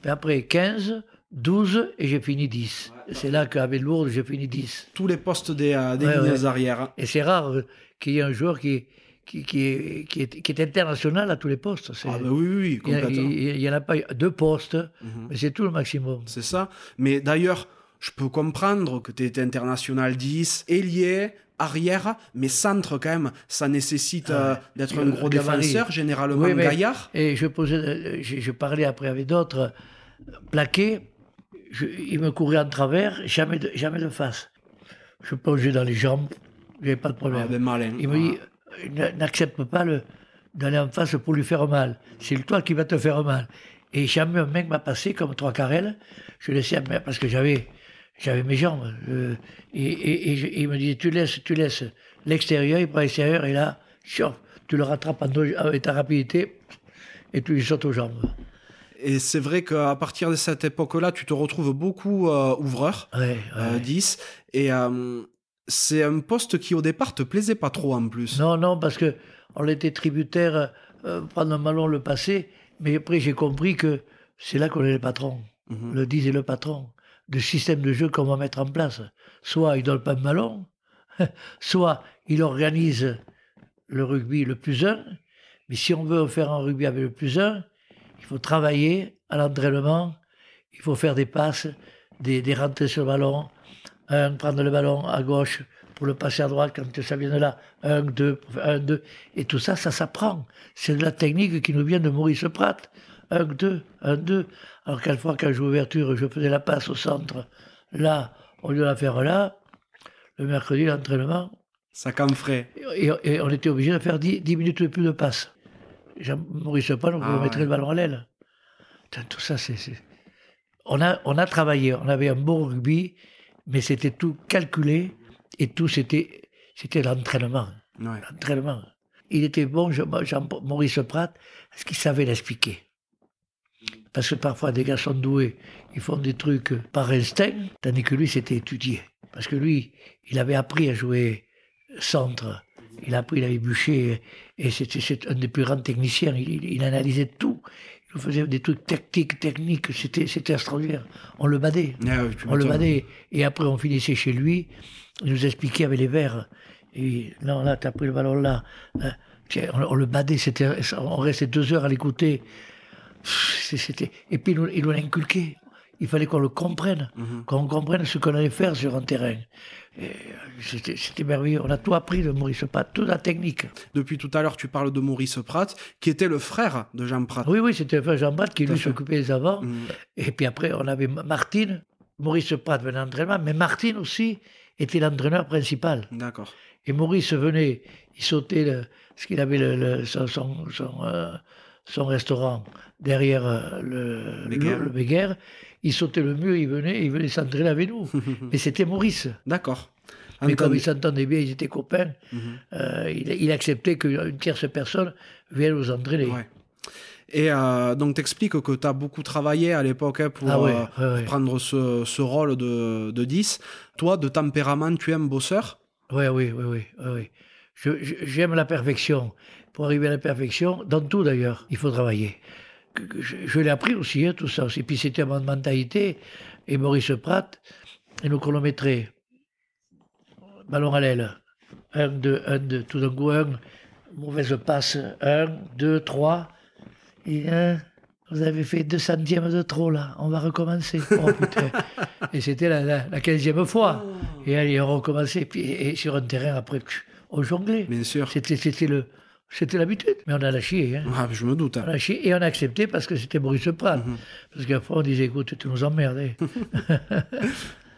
puis après 15, 12 et j'ai fini 10. C'est là qu'à Lourdes, j'ai fini 10. Tous les postes des, euh, des lignes arrière. Et c'est rare qu'il y ait un joueur qui, qui, qui, est, qui, est, qui, est, international à tous les postes. Ah ben oui, oui, complètement. Il n'y en a pas deux postes, mhm. mais c'est tout le maximum. C'est ça. Mais d'ailleurs, je peux comprendre que tu étais international 10, ailier, arrière, mais centre quand même, ça nécessite euh, d'être un gros défenseur, généralement gaillard. Et je, posais, je, je, parlais après avec d'autres, plaqués, il me courait en travers, jamais de, jamais de face. Je plongeais dans les jambes, j'avais pas de problème. Ah, ben malin. Il me dit, ah n'accepte pas d'aller en face pour lui faire mal. C'est toi qui va te faire mal. Et jamais un mec m'a passé comme trois carrels. Je laissais, parce que j'avais, j'avais mes jambes. Euh, et, il me dit, tu laisses, tu laisses l'extérieur, il prend l'extérieur, et là, tu le rattrapes avec ta rapidité, et tu lui sautes aux jambes. Et c'est vrai qu'à partir de cette époque-là, tu te retrouves beaucoup euh, ouvreur, ouais, 10. Euh, et c'est un poste qui au départ te plaisait pas trop en plus. Non, non, parce que on était tributaire, euh, prendre un ballon le passé, mais après j'ai compris que c'est là qu'on est le patron. Mhm. Le disait le patron, du système de jeu qu'on va mettre en place. Soit il donne pas de ballon, (laughs) soit il organise le rugby le plus un, mais si on veut faire un rugby avec le plus un, il faut travailler à l'entraînement, il faut faire des passes, des, des rentrées sur le ballon, un, prendre le ballon à gauche pour le passer à droite quand ça vient de là, un, deux, un, deux. Et tout ça, ça s'apprend. C'est de la technique qui nous vient de Maurice Pratt. Un, deux, un, deux. Alors quelquefois, quand je joue ouverture, je faisais la passe au centre. Là, au lieu de la faire là, le mercredi, l'entraînement. Ça camfrait. Et, et, on était obligé de faire 10, minutes de plus de passe. Maurice Pratt, on ah, mettrait le ballon à l'aile. Tout ça, c'est. On a, on a travaillé, on avait un bon rugby, mais c'était tout calculé et tout c'était c'était l'entraînement. L'entraînement. Il était bon, Jean, Maurice Pratt, parce qu'il savait l'expliquer. Parce que parfois, des garçons doués, ils font des trucs par instinct, tandis que lui, c'était étudié. Parce que lui, il avait appris à jouer centre. Il a appris, il avait bûché, et c'était un des plus grands techniciens. Il, analysait tout. Il faisait des trucs tactiques, techniques, c'était, c'était extraordinaire. On le badait. Ah on le badait. Et après, on finissait chez lui. Il nous expliquait avec les verres. Et non, là, t'as pris le ballon là. Euh, on, le badait. C'était, on restait deux heures à l'écouter. C'était, et puis, il nous l'a inculqué. Il fallait qu'on le comprenne, mhm. qu'on comprenne ce qu'on allait faire sur un terrain. C'était merveilleux. On a tout appris de Maurice Pratt, toute la technique. Depuis tout à l'heure, tu parles de Maurice Pratt, qui était le frère de Jean Pratt. Oui, oui, c'était le frère Jean Pratt qui lui s'occupait des avants. Mhm. Et puis après, on avait Martine. Maurice Pratt venait d'entraînement, mais Martine aussi était l'entraîneur principal. D'accord. Et Maurice venait, il sautait, le, parce qu'il avait le, son, son, euh, son, restaurant derrière euh, le, le, il sautait le mur, il venait, il venait s'entraîner avec nous. (laughs) Mais c'était Maurice. D'accord. Mais comme ils s'entendaient bien, ils étaient copains, mhm. euh, il, acceptait qu'une tierce personne vienne nous entraîner. Et euh, donc, t'expliques que tu as beaucoup travaillé à l'époque hein, pour, ah euh, prendre ce, rôle de, de 10. Toi, de tempérament, tu es un bosseur Oui, oui, oui, oui. J'aime la perfection. Pour arriver à la perfection, dans tout d'ailleurs, il faut travailler je, l'ai appris aussi, hein, tout ça. Et puis c'était ma mentalité. Et Maurice Pratt, il nous chronométrait. Ballon à l'aile. 1, 2, 1, 2. Tout d'un coup, 1. Mauvaise passe. 1, 2, 3. Et vous avez fait 2 centièmes de trop là. On va recommencer. Oh putain. (laughs) et c'était la, 15e fois. Et allez, on recommençait. Puis, et, sur un terrain, après, on jonglait. Bien sûr. C'était le c'était l'habitude, mais on a lâché. Hein. Ah, je me doute. Hein. On a lâché et on a accepté parce que c'était Maurice Pratt. Mhm. Parce qu'après, on disait, écoute, tu nous emmerdes. Hein. (laughs)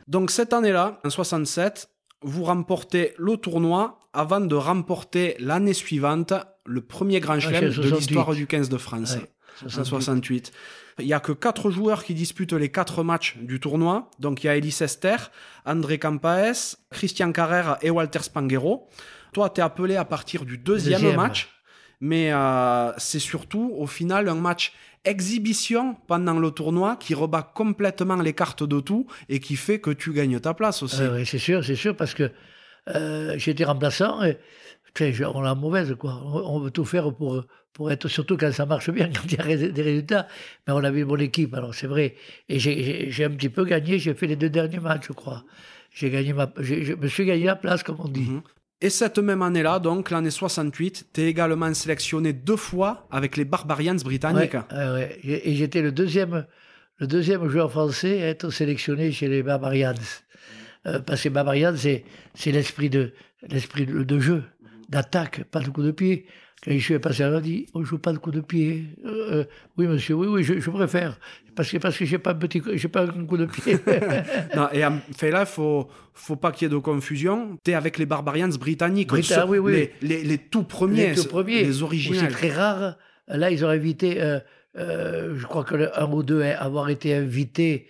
Donc, cette année-là, en 67, vous remportez le tournoi avant de remporter l'année suivante le premier grand chelem de l'histoire du 15 de France. en 68. Il n'y a que quatre joueurs qui disputent les quatre matchs du tournoi. Donc il y a Elis Esther, André Campaes, Christian Carrère et Walter Spanghero. Toi, tu es appelé à partir du deuxième, match, mais euh, c'est surtout au final un match exhibition pendant le tournoi qui rebat complètement les cartes de tout et qui fait que tu gagnes ta place aussi. oui, c'est sûr, c'est sûr, parce que euh, j'étais remplaçant et on la mauvaise, quoi. On, veut tout faire pour, pour être, surtout quand ça marche bien, (laughs) quand il y a des résultats. Mais on avait bonne équipe, alors c'est vrai. Et j'ai un petit peu gagné, j'ai fait les deux derniers matchs, je crois. J'ai gagné ma, je me suis gagné la place, comme on dit. Mhm. Et cette même année-là, donc l'année 68, tu es également sélectionné deux fois avec les Barbarians britanniques. Et j'étais le deuxième, le deuxième joueur français à être sélectionné chez les Barbarians. Euh, parce que Barbarians, c'est, c'est l'esprit de, l'esprit de jeu, d'attaque, pas de coup de pied. Quand je suis passé, elle a dit On ne joue pas de coup de pied. Euh, euh, oui, monsieur, oui, oui, je, préfère. Parce que, parce que je n'ai pas, un pas un coup de pied. (laughs) non, et en fait, là, il ne faut, faut pas qu'il y ait de confusion. Tu es avec les Barbarians britanniques. oui, oui. Les, les, tout premiers. Les tout premiers. Les originaux. C'est très rare. Là, ils ont invité, euh, je crois que un ou deux avoir été invités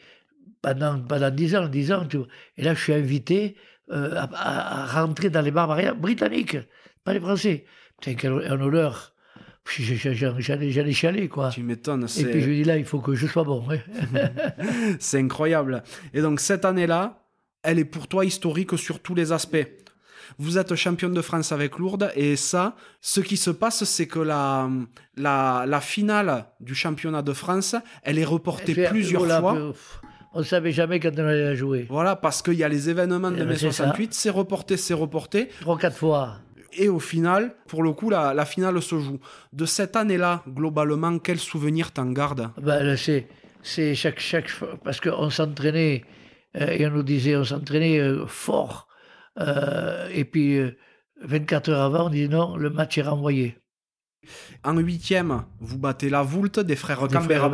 pendant, pendant 10 ans, 10 ans. Tu vois. Et là, je suis invité à, à, rentrer dans les Barbarians britanniques, pas les Français. C'est un honneur. J'allais chialer, quoi. Tu m'étonnes. Et puis je lui dis là, il faut que je sois bon. (laughs) c'est incroyable. Et donc cette année-là, elle est pour toi historique sur tous les aspects. Vous êtes championne de France avec Lourdes et ça, ce qui se passe, c'est que la, la, la, finale du championnat de France, elle est reportée plusieurs fois. On ne savait jamais quand on allait la jouer. Voilà, parce qu'il y a les événements de mai 68, c'est reporté, c'est reporté. Trois, quatre fois. Et au final, pour le coup, la, finale se joue. De cette année-là, globalement, quel souvenir t'en gardes? Ben, C'est, c'est chaque, chaque fois, parce qu'on s'entraînait, euh, et on nous disait, on s'entraînait euh, fort. Euh, et puis, 24 heures avant, on dit non, le match est renvoyé. En huitième, vous battez la Voulte des frères Cambert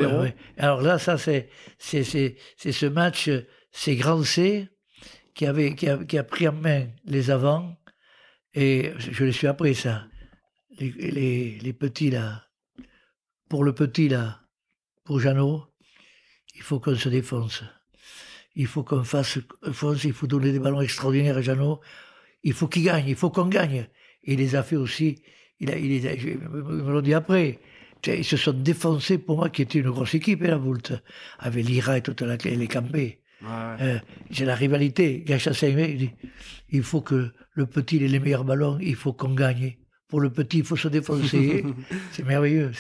Alors là, ça, c'est, c'est, c'est, c'est ce match, c'est Grand C qui, avait, qui, a, qui a pris en main les avants et je les suis après, ça. Les, petits, là. Pour le petit, là, pour Jeannot, il faut qu'on se défonce. Il faut qu'on fasse fonce, il faut donner des ballons extraordinaires à Jeannot. Il faut qu'il gagne, il faut qu'on gagne. Et il les a fait aussi. Il, les a, me l'ont dit après. Ils se sont défoncés pour moi, qui était une grosse équipe, hein, la Voulte, avec l'IRA et toute la, les campés. Euh, j'ai la rivalité. Gachassin, il dit il faut que le petit ait les meilleurs ballons, il faut qu'on gagne. Pour le petit, il faut se défoncer. (laughs) c'est merveilleux.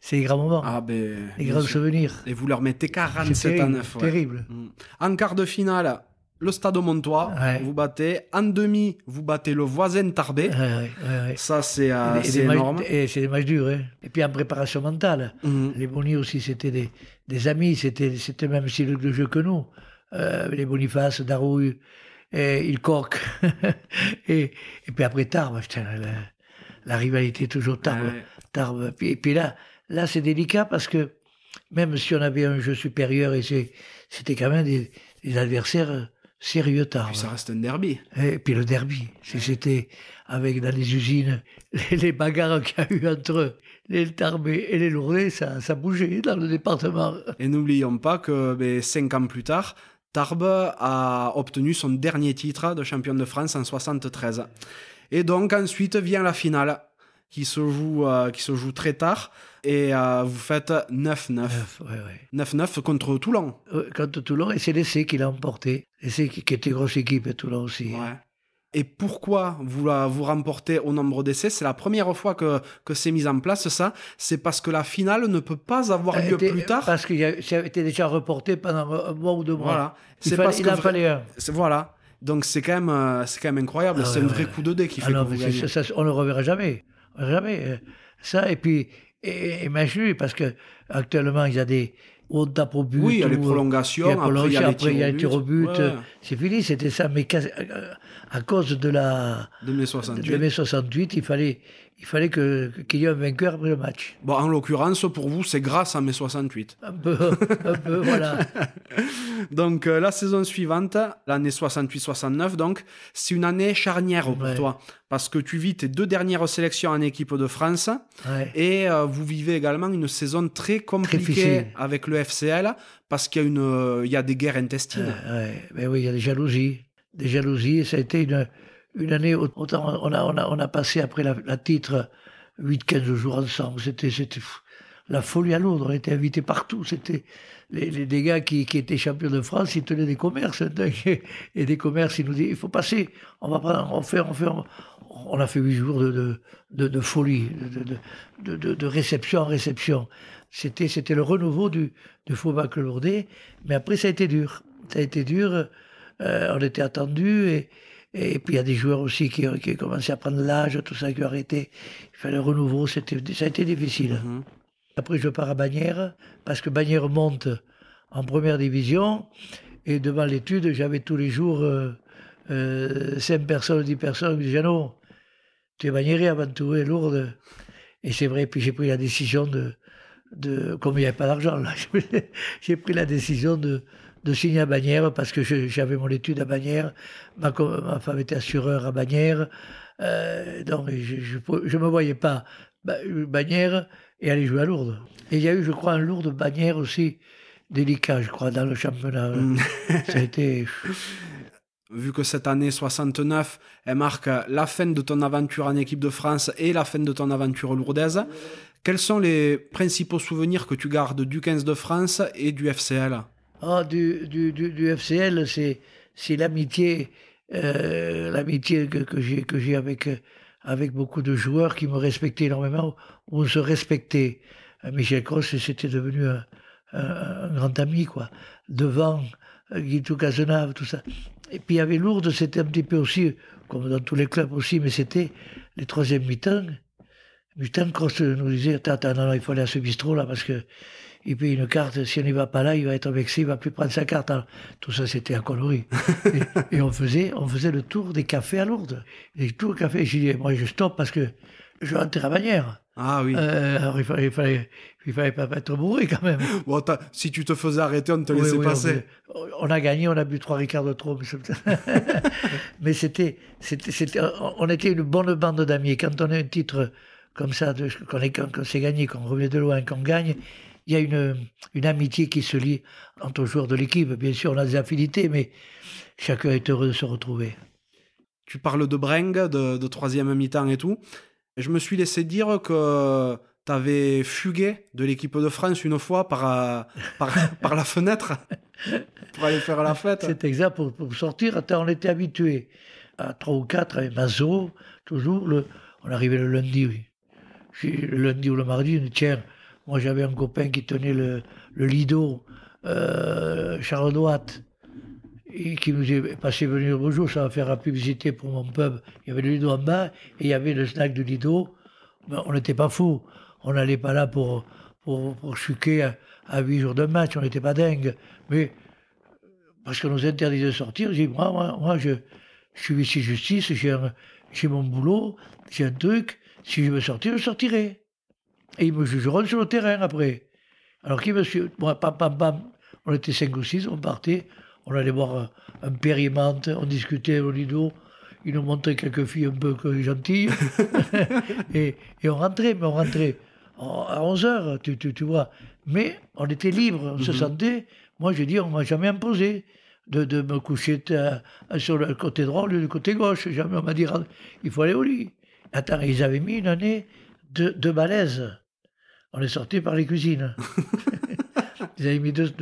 C'est les grands moments. Ah ben, les grands souvenirs. Et vous leur mettez 47 à 9. terrible. Mm. En quart de finale, le Stade Montois, vous battez. En demi, vous battez le voisin Tarbé. Ça, c'est euh, énorme. Et c'est des matchs durs. Hein. Et puis en préparation mentale. Mhm. Les Bonis aussi, c'était des, des, amis. C'était le même style de jeu que nous. Euh, les Boniface, Darouille, et Ilcoq. (laughs) et, et puis après Tarbes, la, rivalité toujours Tarbes. Tarbes. Et puis là, là c'est délicat parce que même si on avait un jeu supérieur, et c'était quand même des, des adversaires sérieux tard. Puis ça reste un derby. Et puis le derby, c'était avec dans les usines, (laughs) les, bagarres qu'il y a eu entre les Tarbés et les Lourdais, ça, ça bougeait dans le département. Et n'oublions pas que ben, cinq ans plus tard, Tarbes a obtenu son dernier titre de champion de France en 73. Et donc ensuite vient la finale qui se joue, euh, qui se joue très tard. Et euh, vous faites 9-9. 9-9 contre Toulon. contre Toulon, et c'est l'essai qui l'a emporté. L'essai qui, qui était grosse équipe, Toulon aussi. Et pourquoi vous, vous remportez au nombre d'essais C'est la première fois que, que c'est mis en place, ça. C'est parce que la finale ne peut pas avoir lieu plus tard. Parce que ça a été déjà reporté pendant un mois ou deux mois. Voilà. C'est parce il en fallait un. Voilà. Donc c'est quand, même, euh, c'est quand même incroyable. Ah c'est un vrai coup de dé qui fait que vous gagnez. on ne le reverra jamais. Jamais. Euh, ça, et puis, et, et parce que actuellement, il y a des. On tape au but. Oui, il y a les prolongations. il y a, après, il y a les tirs au but. C'est fini, c'était ça. Mais à cause de la. De mai 68. De mai 68, il fallait, il fallait qu'il y ait un vainqueur après le match. Bon, en l'occurrence, pour vous, c'est grâce à mai 68. Un peu, un peu, (laughs) voilà. donc, euh, la saison suivante, l'année 68-69, donc, c'est une année charnière pour toi. Parce que tu vis tes deux dernières sélections en équipe de France. Et euh, vous vivez également une saison très compliquée avec le FCL. Parce qu'il y, a une, euh, il y a des guerres intestines. Mais oui, il y a des jalousies. Des jalousies. Ça a été une une année, autant on a, passé après la, titre 8-15 jours ensemble. C'était, la folie à Londres. On était invités partout. C'était les, les, gars qui, étaient champions de France, ils tenaient des commerces. (laughs) Et des commerces, ils nous disaient, il faut passer. On va prendre, on fait, on fait, on, a fait huit jours de, folie, de, réception en réception. C'était, le renouveau du, du Faubac Lourdes. Mais après, ça a été dur. Ça a été dur. Euh, on était attendus et, et puis il y a des joueurs aussi qui, qui ont commencé à prendre l'âge, tout ça, qui ont arrêté. Il fallait le renouveau, ça a été difficile. Mhm. Après, je pars à Bagnères, parce que Bagnères monte en première division. Et devant l'étude, j'avais tous les jours euh, euh, 5 personnes, 10 personnes qui disaient non, tu es Bagnères avant tout, et lourde. Et c'est vrai, puis j'ai pris la décision de, de comme il n'y avait pas d'argent là, (laughs) j'ai pris la décision de, de signer à Bagnères parce que j'avais mon étude à Bagnères, ma, femme était assureur à Bagnères, euh, donc je ne me voyais pas Bagnères et aller jouer à Lourdes. Et il y a eu, je crois, un Lourdes Bagnères aussi délicat, je crois, dans le championnat. Mm. (laughs) Ça a été... (laughs) Vu que cette année 69, elle marque la fin de ton aventure en équipe de France et la fin de ton aventure lourdaise, quels sont les principaux souvenirs que tu gardes du 15 de France et du FCL ah, du, FCL, c'est l'amitié euh, que, j'ai avec, beaucoup de joueurs qui me respectaient énormément, on se respectait. Euh, Michel Cross, c'était devenu un, grand ami, quoi. Devant euh, Guido Cazenave, tout ça. Et puis il y avait Lourdes, c'était un petit peu aussi, comme dans tous les clubs aussi, mais c'était les troisièmes mi-temps. Mi-temps, Cross nous disait, attends, non, il faut aller à ce bistrot là, parce que il paye une carte, si on n'y va pas là, il va être vexé, il va plus prendre sa carte. tout ça, c'était à coloris. (laughs) et, on faisait, on faisait le tour des cafés à Lourdes. Les tours cafés. J'ai dit, moi, je stoppe parce que je rentre à Bagnères. Ah oui. Euh, alors, il fallait, il fallait, pas être bourré quand même. (laughs) Bon, si tu te faisais arrêter, on te laissait passer. On, a gagné, on a bu trois ricards de trop. Mais (laughs) c'était, c'était, on était une bonne bande d'amis. Quand on a un titre comme ça, qu'on s'est gagné, qu'on revient de loin, qu'on gagne, il y a une, une amitié qui se lie entre joueurs de l'équipe. Bien sûr, on a des affinités, mais chacun est heureux de se retrouver. Tu parles de Breng, de, troisième mi-temps et tout. Je me suis laissé dire que t'avais fugué de l'équipe de France une fois par, euh, par, (laughs) la fenêtre pour aller faire la fête. C'est exact, pour, sortir. Attends, on était habitués à trois ou quatre avec Mazo, toujours. Le, on arrivait le lundi, oui. Le lundi ou le mardi, on dit, tiens, moi j'avais un copain qui tenait le, Lido, euh, Charles Douat, et qui nous est passé venir bonjour, ça va faire la publicité pour mon pub. Il y avait le Lido en bas et il y avait le snack du Lido. On n'était pas fous. On n'allait pas là pour, pour, chuquer à, huit jours de match, on n'était pas dingue. Mais parce qu'on nous interdisait de sortir, j'ai dit, moi, moi, moi, je, je suis ici justice, j'ai mon boulot, j'ai un truc, si je veux sortir, je sortirai. Et ils me jugeront sur le terrain après. Alors qui me suit Moi, pam, pam, pam, on était cinq ou six, on partait, on allait voir un, périmètre, on discutait au Lido, ils nous montraient quelques filles un peu gentilles, (laughs) (laughs) et, et on rentrait, mais on rentrait à 11 heures, tu, tu, tu, vois. Mais on était libre, on se mhm. sentait. Moi, je dis, on m'a jamais imposé de, de me coucher euh, sur le côté droit ou le côté gauche. Jamais on m'a dit, il faut aller au lit. Attends, ils avaient mis une année de, de balaises. On est sorti par les cuisines. (laughs) ils avaient mis deux,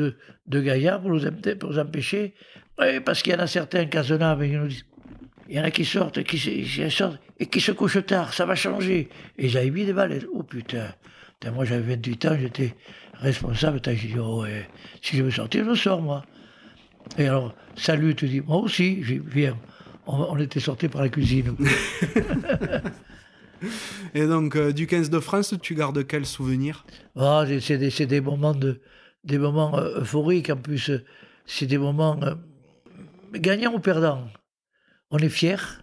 deux, gaillards pour nous, pour nous empêcher. Oui, parce qu'il y en a certains, Cazenave, ils nous disent, il y en a qui sortent, qui, sortent et qui se couchent tard, ça va changer. Et j'avais mis des balais. Oh putain. moi j'avais 28 ans, j'étais responsable. J'ai dit, oh ouais, si je veux sortir, je sors moi. Et alors, salut, tu dis, moi aussi, je viens. On, était sortis par la cuisine. (laughs) (laughs) et donc, euh, du 15 de France, tu gardes quel souvenir ah, C'est des, moments, de, des moments euh, euphoriques. En plus, c'est des moments euh, gagnants ou perdants on est fier,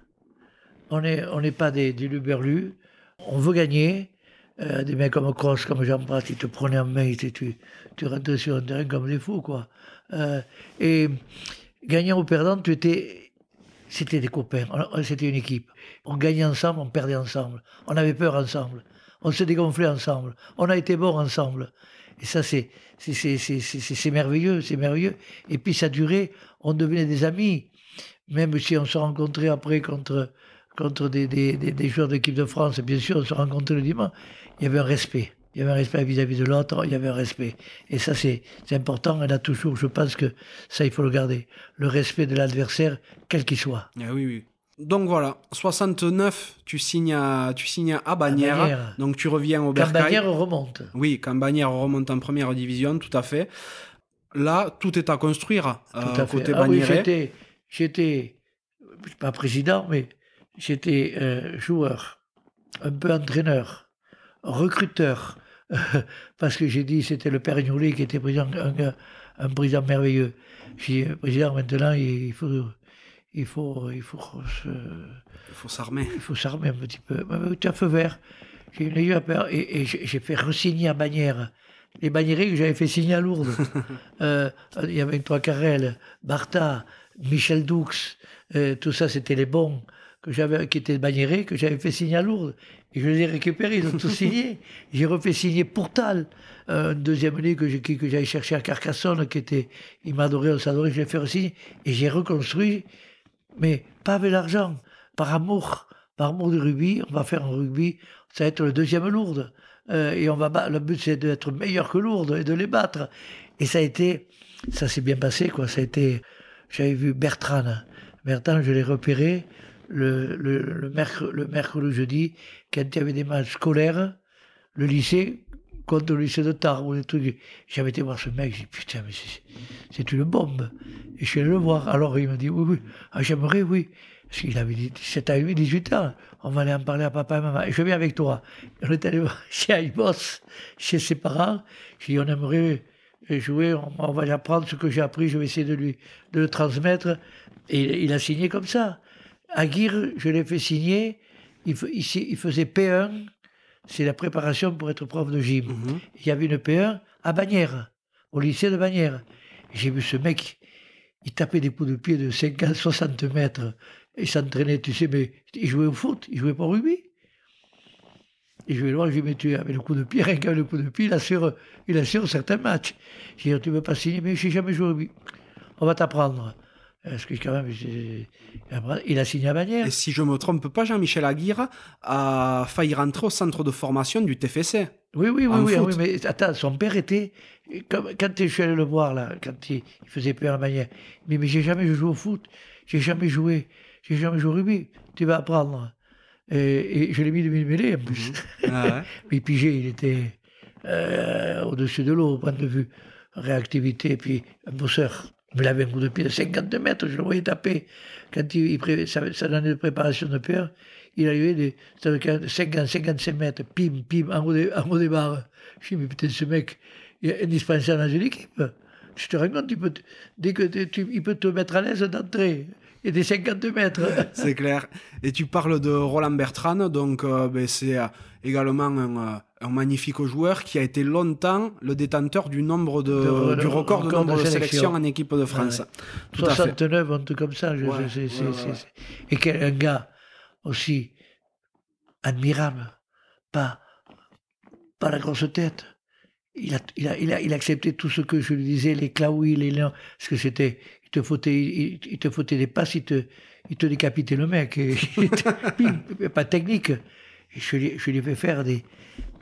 on n'est pas des, luberlus, on veut gagner. Euh, des mecs comme Cross, comme Jean-Prat, ils te prenaient en main, tu, tu, rentrais sur un terrain comme des fous, quoi. Euh, et gagnant ou perdant, tu étais, c'était des copains, c'était une équipe. On gagnait ensemble, on perdait ensemble. On avait peur ensemble. On se dégonflait ensemble. On a été bons ensemble. Et ça, c'est, merveilleux, c'est merveilleux. Et puis ça durait, on devenait des amis même si on se rencontrait après contre, contre des, des, des, joueurs d'équipe de France, bien sûr, on se rencontrait le dimanche, il y avait un respect. Il y avait un respect vis-à-vis de l'autre, il y avait un respect. Et ça, c'est important. Elle a toujours, je pense que ça, il faut le garder. Le respect de l'adversaire, quel qu'il soit. Ah oui, oui. Donc voilà, 69, tu signes à, tu signes à Bagnères, donc tu reviens au Bercail. Quand Bagnères remonte. Oui, quand Bagnères remonte en première division, tout à fait. Là, tout est à construire tout à euh, fait. côté ah j'étais, pas président, mais j'étais euh, joueur, un peu entraîneur, recruteur, (laughs) parce que j'ai dit c'était le père Ignolet qui était président, un, président merveilleux. J'ai dit, président, maintenant, il faut, il faut, il faut, il faut s'armer. Il faut s'armer un petit peu. Tu as feu vert. J'ai eu peur et, et j'ai fait resigner à Bagnères les bannières que j'avais fait signer à Lourdes. (laughs) euh, il y avait trois Carrel, Bartha, Michel Doux, euh, tout ça, c'était les bons que j'avais, qui étaient bagnérés, que j'avais fait signer à Lourdes. Et je les ai récupérés, ils ont tous signé. (laughs) J'ai refait signer Pourtal, un deuxième année que, que j'avais cherché à Carcassonne, qui était, il m'adorait, on s'adorait, je l'ai fait signer. Et j'ai reconstruit, mais pas avec l'argent, par amour, par amour du rugby. On va faire un rugby, ça va être le deuxième Lourdes. Euh, et on va le but c'est d'être meilleur que Lourdes et de les battre. Et ça a été, ça s'est bien passé, quoi. Ça a été, j'avais vu Bertrand. Bertrand, je l'ai repéré le, le, le, mercredi, le mercredi, jeudi, quand il y avait des matchs scolaires, le lycée contre le lycée de Tarbes ou des trucs. J'avais été voir ce mec, j'ai dit putain, mais c'est une bombe. Et je suis allé le voir. Alors il m'a dit oui, oui, ah, j'aimerais, oui. Parce qu'il avait 17 ans, 18 ans. On va aller en parler à papa et maman. Et je viens avec toi. On est allé voir chez Aïbos, chez ses parents. J'ai dit on aimerait jouer, on, va lui apprendre ce que j'ai appris, je vais essayer de lui de le transmettre. Et il a signé comme ça. Aguirre, je l'ai fait signer, il, il, faisait P1, c'est la préparation pour être prof de gym. Mhm. Il y avait une P1 à Bagnères, au lycée de Bagnères. J'ai vu ce mec, il tapait des coups de pied de 50, 60 mètres. Il s'entraînait, tu sais, mais il jouait au foot, il jouait pas au rugby. Et je vais le voir, je lui ai dit, mais tu avec le coup de pied, (laughs) rien qu'avec le coup de pied, il assure, il assure certains matchs. Je lui ai dit, tu veux pas signer, mais je n'ai jamais joué au rugby. On va t'apprendre. Parce que quand même, il a signé à Bagnères. Et si je me trompe pas, Jean-Michel Aguirre a failli rentrer au centre de formation du TFC. Oui, oui, oui, oui, mais attends, son père était. Comme, quand je suis allé le voir, là, quand il, faisait peur à Bagnères, mais, mais j'ai jamais joué au foot, j'ai jamais joué, j'ai jamais joué au rugby, tu vas apprendre. Et, je l'ai mis de mêlée en plus. Mhm. (laughs) Ah mais Pigé, il était euh, au-dessus de l'eau au point de vue réactivité, puis un bosseur. Il avait un coup de pied de 50 mètres, je le voyais taper. Quand il, il sa, année de préparation de peur, il arrivait des 50, 55 mètres, pim, pim, en haut des, en haut des barres. Je dis, mais putain, ce mec, est indispensable dans une équipe. Je te raconte, il peut, dès que tu, il peut te mettre à l'aise d'entrée et des 50 mètres. c'est clair. Et tu parles de Roland Bertrand, donc euh, ben, c'est euh, également un, euh, un, magnifique joueur qui a été longtemps le détenteur du nombre de, du record de nombre de, sélections en équipe de France. 69, un truc comme ça. Je, et quel, un gars aussi admirable, pas, pas la grosse tête. Il a, il, a, il, a, il a accepté tout ce que je lui disais, les claouis, les lions, parce que c'était, il te foutait, il, te foutait des passes, il te, il te décapitait le mec. (laughs) pas technique. Et je, lui, je lui ai fait faire des.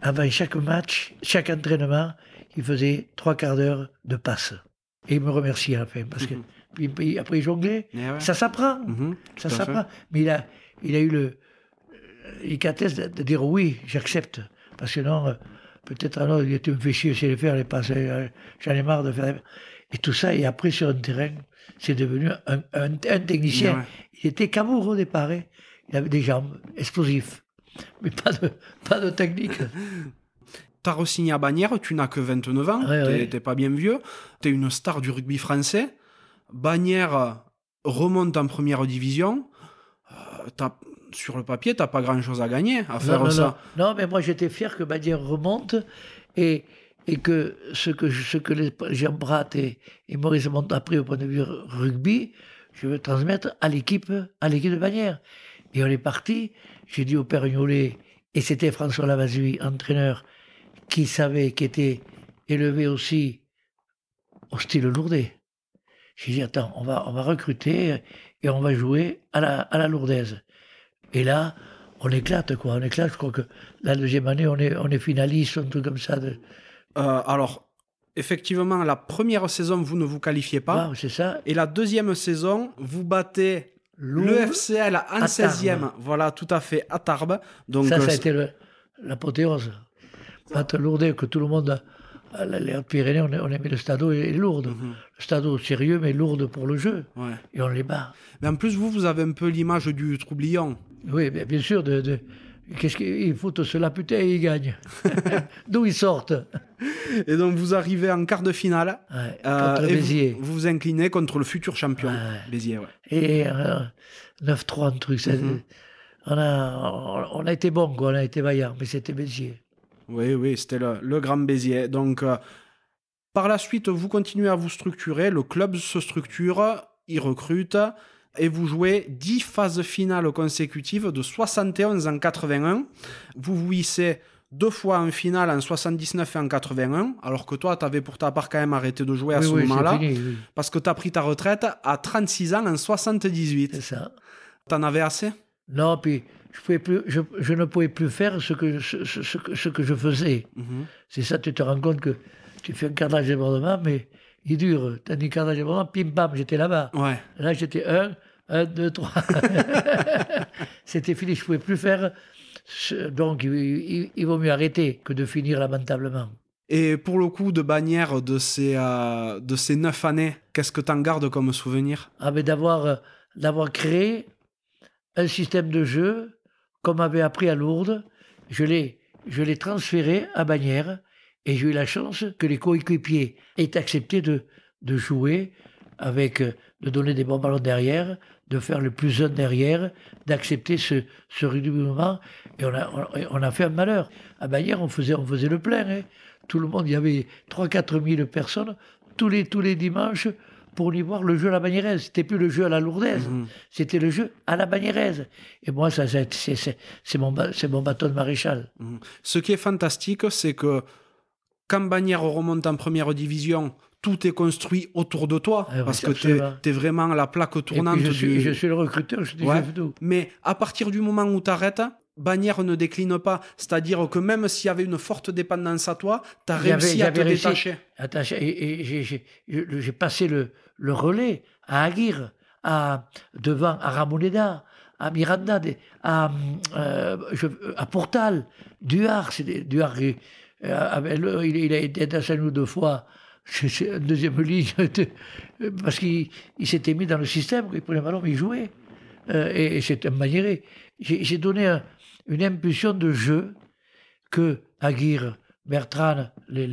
Avant chaque match, chaque entraînement, il faisait trois quarts d'heure de passes. Et il me remerciait à la fin. Parce que (laughs) après, il jonglait. Eh ça s'apprend. Mhm, ça s'apprend. Mais il a, il a eu le. L'icatesse de, de dire oui, j'accepte. Parce que non, euh, peut-être alors, il tu me fais chier aussi de faire les passes. Euh, j'en ai marre de faire. Et tout ça, et après sur un terrain, c'est devenu un, un, technicien. Il était camour au départ. Il avait des jambes explosives, mais pas de, pas de technique. (laughs) T'as re-signé à Bagnères, tu n'as que 29 ans, tu t'es pas bien vieux, tu es une star du rugby français. Bagnères remonte en première division. Euh, sur le papier, t'as pas grand chose à gagner à faire non, ça. Non. non, mais moi j'étais fier que Bagnères remonte et et que ce que, ce que les Jean Bratt et, Maurice m'ont appris au point de vue rugby, je veux transmettre à l'équipe, à l'équipe de Bagnères. Et on est parti. J'ai dit au père Gnolet, et c'était François Lavazui, entraîneur, qui savait, qui était élevé aussi au style lourdais. J'ai dit, attends, on va, on va recruter et on va jouer à la, à la lourdaise. Et là, on éclate, quoi. On éclate. Je crois que la deuxième année, on est, on est finaliste, un truc comme ça. De, euh, alors, effectivement, la première saison, vous ne vous qualifiez pas. c'est ça. Et la deuxième saison, vous battez le FCL en 16e. Voilà, tout à fait, à Tarbes. Donc, ça, ça a euh, été l'apothéose. Battre Lourdes, que tout le monde, les Pyrénées, on, on aimait le stade est lourd. Mhm. Le stade sérieux, mais lourd pour le jeu. Et on les bat. Mais en plus, vous, vous avez un peu l'image du troublion. Oui, bien sûr, de Qu'est-ce qu'ils foutent cela Putain, ils gagnent. (laughs) D'où ils sortent Et donc vous arrivez en quart de finale. Euh, contre Béziers. Vous, vous, inclinez contre le futur champion, Béziers. Ouais. Et 9-3, un truc. Mhm. on, a, on a été bon, quoi, on a été vaillant, mais c'était Béziers. Oui, oui, c'était le, le, grand Béziers. Donc euh, par la suite, vous continuez à vous structurer, le club se structure, il recrute et vous jouez 10 phases finales consécutives de 71 en 81. Vous vous hissez deux fois en finale en 79 et en 81, alors que toi, tu avais pour ta part quand même arrêté de jouer à ce moment-là, parce que tu as pris ta retraite à 36 ans en 78. C'est ça. T'en avais assez? Non, puis je, pouvais plus, je, ne pouvais plus faire ce que, ce, ce, que je faisais. Mhm. C'est ça, tu te rends compte que tu fais un d'âge débordement, mais il dure. T'as d'âge débordement, pim pam, j'étais là-bas. Ouais. Là, j'étais un, un, deux, trois. (laughs) C'était fini, je ne pouvais plus faire. Donc, il, vaut mieux arrêter que de finir lamentablement. Et pour le coup de bannière de ces, euh, de ces neuf années, qu'est-ce que tu en gardes comme souvenir? Ah, d'avoir, euh, d'avoir créé un système de jeu, comme avait appris à Lourdes. Je l'ai, je l'ai transféré à Bagnères et j'ai eu la chance que les coéquipiers aient accepté de, de jouer avec, euh, de donner des bons ballons derrière, de faire le plus jeune derrière, d'accepter ce, ce redoublement. Et on a, on, a fait un malheur. À Bagnères, on faisait, on faisait le plein. Hein. Tout le monde, il y avait 3-4 000 personnes tous les, tous les dimanches pour y voir le jeu à la Bagnères. C'était plus le jeu à la Lourdaise, mhm. c'était le jeu à la Bagnères. Et moi, ça, c'est mon, mon bâton de maréchal. Mhm. Ce qui est fantastique, c'est que quand Bagnères remonte en première division, tout est construit autour de toi Ah parce que tu es, vraiment la plaque Et tournante puis je, suis, du... je suis le recruteur, je suis Ouais. chef d'eau. Mais à partir du moment où tu arrêtes, Bagnères ne décline pas. C'est-à-dire que même s'il y avait une forte dépendance à toi, tu as réussi à te réussi. détacher. Attaché, et, et j'ai- passé le, le relais à Aguirre, à, devant à Ramoneda, à Miranda, à, euh, je- à Portal, le- il, a été attaché nous deux fois. Une deuxième ligne, (laughs) parce qu'il il s'était mis dans le système, il prenait ballon, il jouait. Euh, et et c'est un maniéré. J'ai donné un- une impulsion de jeu que Aguirre, Bertrand, les,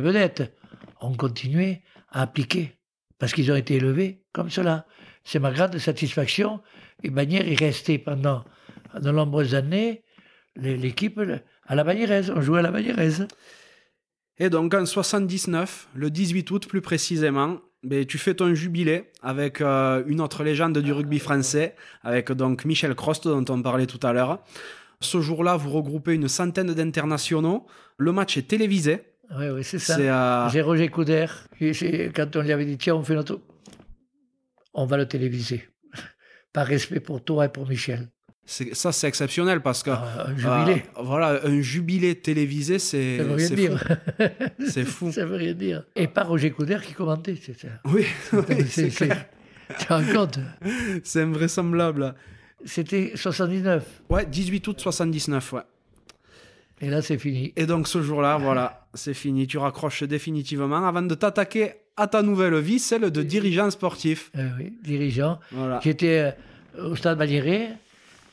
vedettes ont continué à appliquer parce qu'ils ont été élevés comme cela. C'est ma grande satisfaction. Et Bagnères est resté pendant de nombreuses années l'équipe à la Bagneraise. On jouait à la Bagneraise. Et donc en 79, le 18 août plus précisément, ben, tu fais ton jubilé avec euh, une autre légende du rugby français, avec donc Michel Crost dont on parlait tout à l'heure. Ce jour-là, vous regroupez une centaine d'internationaux. Le match est télévisé. Oui, oui, c'est ça. C'est euh, J'ai Roger Couder. Quand on lui avait dit, tiens, on fait notre. On va le téléviser. (laughs) Par respect pour toi et pour Michel. Ça, c'est exceptionnel parce que Ah, un jubilé. euh, voilà, un jubilé télévisé, c'est ça veut rien dire. C'est fou. (laughs) ça veut rien dire. Et pas Roger Couder qui commentait, c'est ça. Oui, (laughs) oui, C'est- clair. Tu rends compte? C'est invraisemblable. C'était 79. Ouais, 18 août 79, ouais. Et là, c'est fini. Et donc ce jour-là, voilà, c'est fini. Tu raccroches définitivement avant de t'attaquer à ta nouvelle vie, celle de dirigeant sportif. Euh, oui, dirigeant. Voilà. J'étais euh, au stade Bagnéré.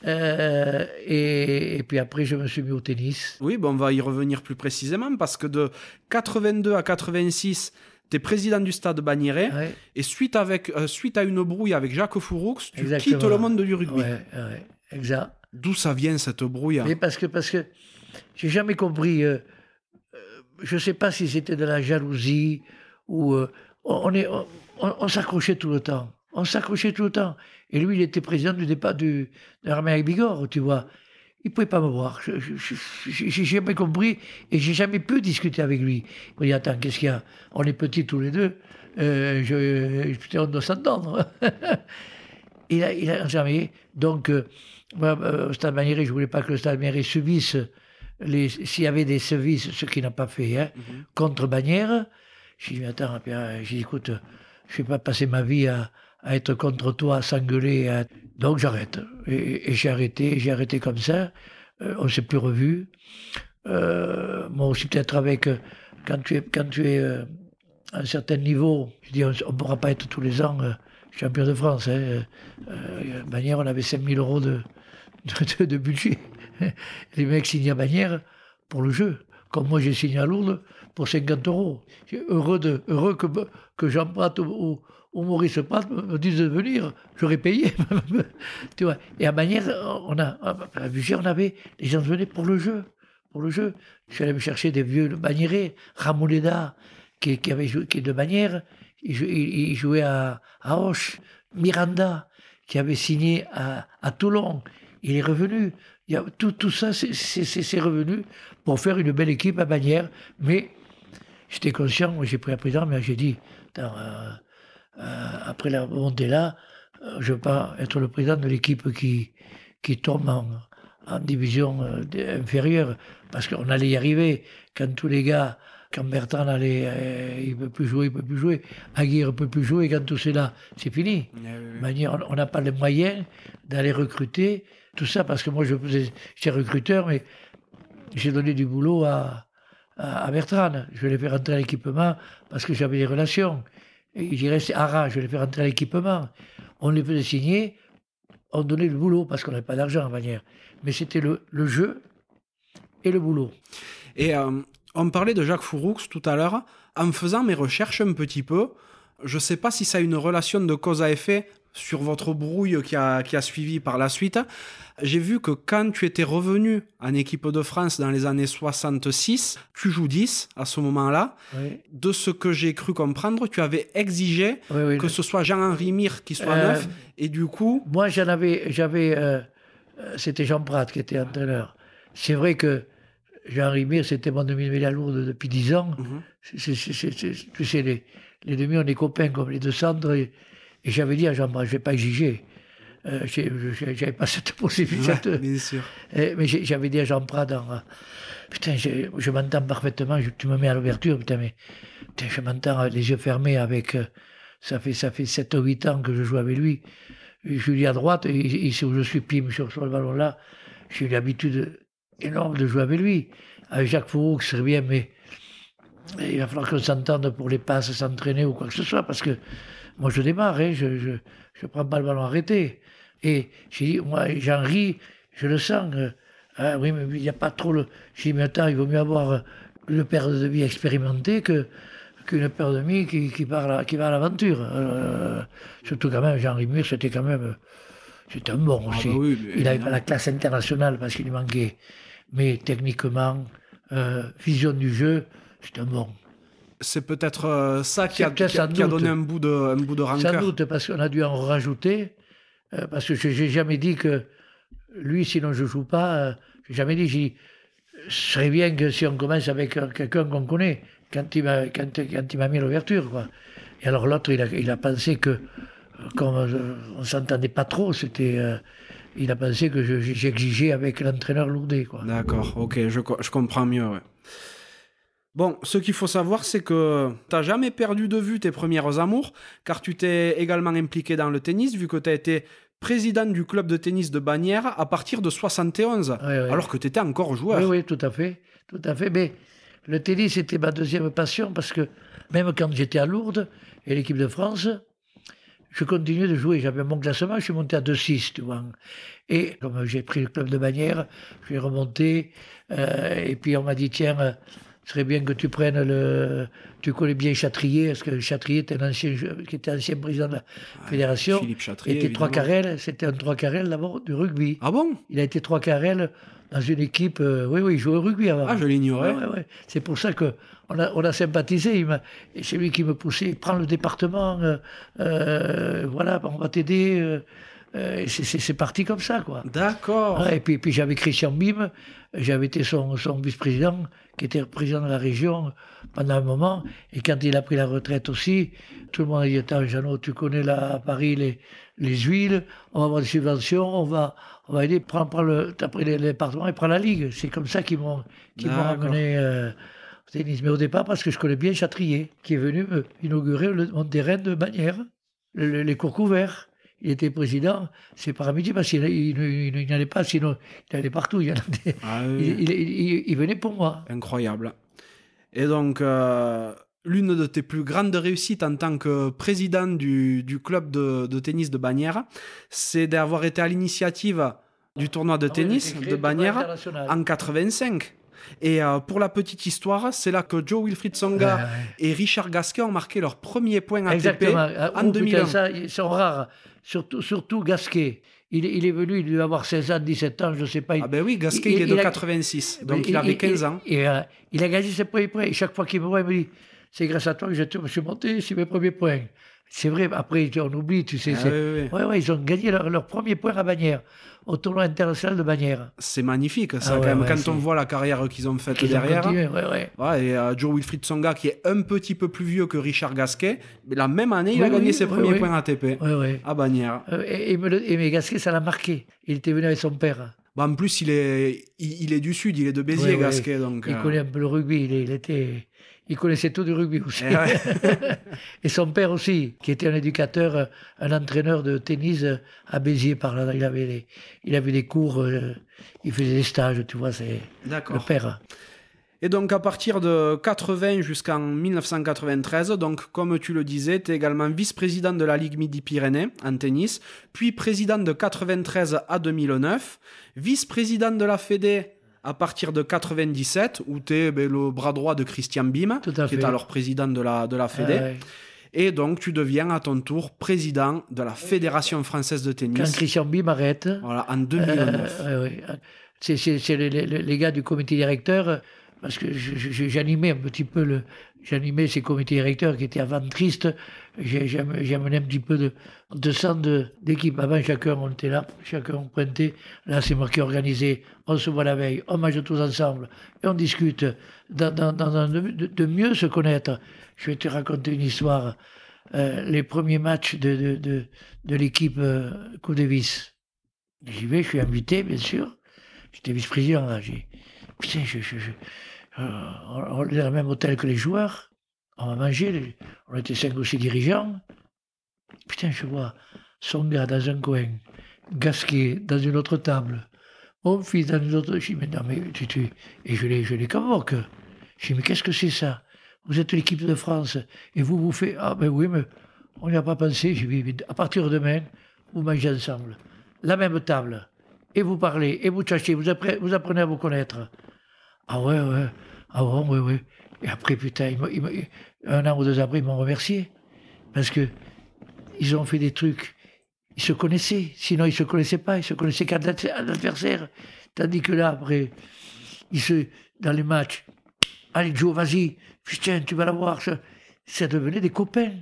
Euh, et, et puis après, je me suis mis au tennis. Oui, bon, on va y revenir plus précisément parce que de 82 à 86, tu es président du stade Bagnéret. Ouais, Et suite, avec, euh, suite à une brouille avec Jacques Fouroux, tu Exactement. quittes le monde du rugby. ouais, ouais, exact. D'où ça vient cette brouille? Hein Mais parce que, parce que j'ai jamais compris. euh, je ne sais pas si c'était de la jalousie ou. on est, on, on s'accrochait tout le temps. On s'accrochait tout le temps. Et lui, il était président du départ du, de l'armée avec Bigorre, tu vois. Il ne pouvait pas me voir. Je- je- je- je- J'ai jamais compris et j'ai jamais pu discuter avec lui. Il m'a dit Attends, qu'est-ce qu'il y a? On est petits tous les deux. Euh, je, putain, on doit s'entendre. (laughs) il a, il a jamais. Donc, euh, moi, euh, au Stade Magnéry, je voulais pas que le Stade Magnéry subisse s'il y avait des services, ce qu'il n'a pas fait, hein, Mhm. contre Bagnères. J'ai dit, attends, euh, j'ai dit, écoute, je vais pas passer ma vie à, à être contre toi, à s'engueuler. à- Donc j'arrête. Et, j'ai arrêté, j'ai arrêté comme ça. Euh, on s'est plus revus. Euh, moi aussi, peut-être avec, quand tu es, quand tu es euh, à un certain niveau, je dis, on ne pourra pas être tous les ans champion de France. Hein. Euh, Bagnères, on avait 5000 euros de, de, budget. (laughs) Les mecs signaient à Bagnères pour le jeu. Comme moi, j'ai signé à Lourdes pour 50 euros. Heureux, de, heureux que, que Jean Prat ou, ou Maurice Prat me, disent de venir. J'aurais payé. (laughs) tu vois. Et à Bagnères, on a, à on avait, les gens venaient pour le jeu. Pour le jeu. Je suis allé me chercher des vieux bagnérés. Ramouleda, qui, qui, avait joué, qui est de Bagnères, il, jou- il- il jouait à, à Auch. Miranda, qui avait signé à, à Toulon. Il est revenu. Il y a, tout, tout ça, c'est- revenu pour faire une belle équipe à Bagnères. Mais j'étais conscient, j'ai pris un président, mais j'ai dit, euh, après la montée là, euh, je ne veux pas être le président de l'équipe qui, qui tombe en, en division euh, inférieure, parce qu'on allait y arriver. Quand tous les gars, quand Bertrand allait, euh, il ne peut plus jouer, il ne peut plus jouer, Aguirre ne peut plus jouer, quand tout c'est là, c'est fini. Manière, on- n'a pas les moyens d'aller recruter, tout ça, parce que moi, je j'étais recruteur, mais j'ai donné du boulot à, à, à Bertrand. Je l'ai fait rentrer à l'équipement parce que j'avais des relations. Et restais à Arras, je l'ai fait rentrer à l'équipement. On les faisait signer, on donnait le boulot parce qu'on n'avait pas d'argent en manière. Mais c'était le, le jeu et le boulot. Et euh, on parlait de Jacques Fouroux tout à l'heure. En faisant mes recherches un petit peu, je ne sais pas si ça a une relation de cause à effet sur votre brouille qui a, qui a suivi par la suite. J'ai vu que quand tu étais revenu en équipe de France dans les années 66, tu joues 10 à ce moment-là. Oui, De ce que j'ai cru comprendre, tu avais exigé oui, oui. que ce soit Jean-Henri Mire qui soit Euh, neuf. Et du coup, Moi, j'en avais, j'avais, euh, euh, c'était Jean Prat qui était entraîneur. C'est vrai que Jean-Henri Mir, c'était mon demi-mêlée à Lourdes depuis 10 ans. Mhm. Tu sais, les, les demi, on est copains comme les deux cendres. Et, et j'avais dit à Jean-Bras, je ne vais pas exiger. Euh, J'avais pas (laughs) cette possibilité. Ouais, bien sûr. eh, mais j'avais dit à Jean Prat dans. euh, Putain, je, je m'entends parfaitement, je- tu me mets à l'ouverture, putain, mais putain, je m'entends avec les yeux fermés avec. euh, ça fait, ça fait 7 ou 8 ans que je joue avec lui. Je lui à droite, ici où je suis pime sur, sur le ballon là, j'ai eu l'habitude énorme de jouer avec lui. Avec Jacques Fourou, qui serait bien, mais il va falloir qu'on s'entende pour les passes, s'entraîner ou quoi que ce soit, parce que moi je démarre, hein, je je, je prends pas le ballon arrêté. Et j'ai dit, moi, j'en ris, je le sens. euh, ah oui, mais il n'y a pas trop le. J'ai dit, mais attends, il vaut mieux avoir euh, une paire de vie expérimentée que qu'une paire de vie qui, qui, part qui va à l'aventure. Euh, surtout quand même, Jean Rimur, c'était quand même. euh, C'était un bon Ah aussi. bah oui, il n'avait pas la classe internationale parce qu'il lui manquait. Mais techniquement, euh, vision du jeu, c'était un bon. C'est peut-être euh, ça qui a, qui a- sans qui a doute. donné un bout de, un bout de Sans rancœur. doute, parce qu'on a dû en rajouter. euh, parce que je n'ai jamais dit que lui, sinon je ne joue pas. euh, j'ai jamais dit, j'ai ce serait bien que si on commence avec euh, quelqu'un qu'on connaît, quand il m'a quand, quand il m'a mis l'ouverture. quoi. Et alors l'autre, il a, il a pensé que, comme on ne s'entendait pas trop, c'était. euh, il a pensé que je- j'exigeais avec l'entraîneur lourdé. Quoi. D'accord, ok, je, je comprends mieux. ouais. Bon, ce qu'il faut savoir, c'est que tu jamais perdu de vue tes premières amours, car tu t'es également impliqué dans le tennis, vu que tu as été président du club de tennis de Bagnères à partir de 71, Ouais, ouais. alors que tu étais encore joueur. Oui, oui, tout à fait, tout à fait. Mais le tennis était ma deuxième passion parce que même quand j'étais à Lourdes et l'équipe de France, je continuais de jouer. J'avais mon classement, je suis monté à 2-6, tu vois. Et comme j'ai pris le club de Bagnères, je suis remonté. euh, et puis on m'a dit, tiens, ce serait bien que tu prennes le... Tu connais bien Chatrier, parce que Chatrier était un ancien, jou- qui était ancien président de la fédération. Philippe Il Chatrier. était trois carrels, c'était un trois carrels d'abord du rugby. Ah bon? Il a été trois carrels dans une équipe. euh, oui, oui, il jouait au rugby avant. Ah, je l'ignorais. Ouais, ouais, ouais. C'est pour ça que on a, on a sympathisé. Il m'a- et c'est lui qui me poussait. Prends le département. euh, euh, voilà, on va t'aider. Euh, c'est- parti comme ça, quoi. D'accord. Ouais, et puis, puis j'avais Christian Bim, j'avais été son, son vice-président, qui était président de la région pendant un moment. Et quand il a pris la retraite aussi, tout le monde a dit Attends, Jeannot, tu connais là à Paris les, les huiles, on va avoir des subventions, on va, on va aider, prends, prends le, t'as pris les, départements et prends la ligue. C'est comme ça qu'ils m'ont D'accord. ramené euh, au tennis. Mais au départ, parce que je connais bien Chatrier, qui est venu me inaugurer le, mon terrain de le- les cours couverts. Il était président, c'est par amitié, parce qu'il il, il- il n'y allait pas, sinon il allait partout. Il, en Ah il, oui, venait pour moi. Incroyable. Et donc, euh, l'une de tes plus grandes réussites en tant que président du, du club de, de tennis de Bagnères, c'est d'avoir été à l'initiative du tournoi de tennis de Bagnères en 85. Et euh, pour la petite histoire, c'est là que Joe Wilfried Songa et Richard Gasquet ont marqué leur premier point ATP Exactement. Ah, en oh, putain, 2001. ça, ils sont rares. Surtout, surtout Gasquet. Il, est- il est venu, il devait avoir 16 ans, 17 ans, je ne sais pas. Ah ben oui, Gasquet, il, Il- est de a- 86, donc il, avait 15 ans. Et, euh, il a gagné ses premiers points. Et chaque fois qu'il me voit, il me dit C'est grâce à toi que je te- suis monté, c'est mes premiers points. C'est vrai, après, on oublie, tu sais. Ah oui, oui. Ouais, ouais, ils ont gagné leur, leur premier point à Bagnères, au tournoi international de Bagnères. C'est magnifique, ça, Ah quand ouais, même, quand c'est- on voit la carrière qu'ils ont faite Ils ont derrière. continué, ouais, ouais. Et euh, Joe Wilfried Songa, qui est un petit peu plus vieux que Richard Gasquet, mais la même année, il a gagné oui, ses oui, premiers points ATP à Bagnères. Euh, et, mais Gasquet, ça l'a marqué. Il était venu avec son père. Bah, en plus, il est, il, il est du Sud, il est de Béziers. Gasquet. Donc, Il euh, connaît un peu le rugby. Il, il était, il connaissait tout du rugby aussi. Eh ouais. (laughs) et son père aussi, qui était un éducateur, un entraîneur de tennis à Béziers par là. Il avait, des- il avait des cours, euh, il faisait des stages, tu vois, c'est le père. Et donc, à partir de 80 jusqu'en 1993, donc, comme tu le disais, tu es également vice-président de la Ligue Midi-Pyrénées en tennis, puis président de 93 à 2009, vice-président de la Fédé à partir de 97, où tu es le bras droit de Christian Bim, qui est alors président de la, de la Fédé. Ah ouais. Et donc, tu deviens à ton tour président de la Fédération française de Quand tennis. Christian Bim arrête, Voilà, en 2009. Euh, ouais, ouais. C'est, les- les gars du comité directeur. parce que j'animais un petit peu le, j'animais ces comités directeurs qui étaient avant tristes. J'amenais un petit peu de, de sang d'équipe. Avant, chacun, on était là, chacun pointait. Là, c'est moi qui organisais. On se voit la veille, on mange tous ensemble et on discute de, mieux se connaître. Je vais te raconter une histoire. Euh, les premiers matchs de, de, l'équipe euh, Davis. J'y vais, je suis invité, bien sûr. J'étais vice-président. Putain, je, on est dans le même hôtel que les joueurs. On va manger. On était cinq ou six dirigeants. Putain, je vois son gars dans un coin, Gasquet dans une autre table, mon fils dans une autre. Je dis, mais non, mais tu, tu... Et je les, je convoque. Je dis, mais qu'est-ce que c'est ça? Vous êtes l'équipe de France et vous vous faites. Ah, ben oui, mais on n'y a pas pensé. Je dis, à partir de demain, vous mangez ensemble. La même table. Et vous parlez, et vous apprenez, vous apprenez à vous connaître. Ah ouais, ouais. Ah ouais, ouais, ouais. Et après, putain, un an ou deux après, ils m'ont remercié. Parce que ils ont fait des trucs. Ils se connaissaient. Sinon, ils se connaissaient pas. Ils se connaissaient qu'à l'adversaire. Tandis que là, après, ils se, dans les matchs, allez, Joe, vas-y. Putain, tu vas l'avoir. Ça, ça devenait des copains.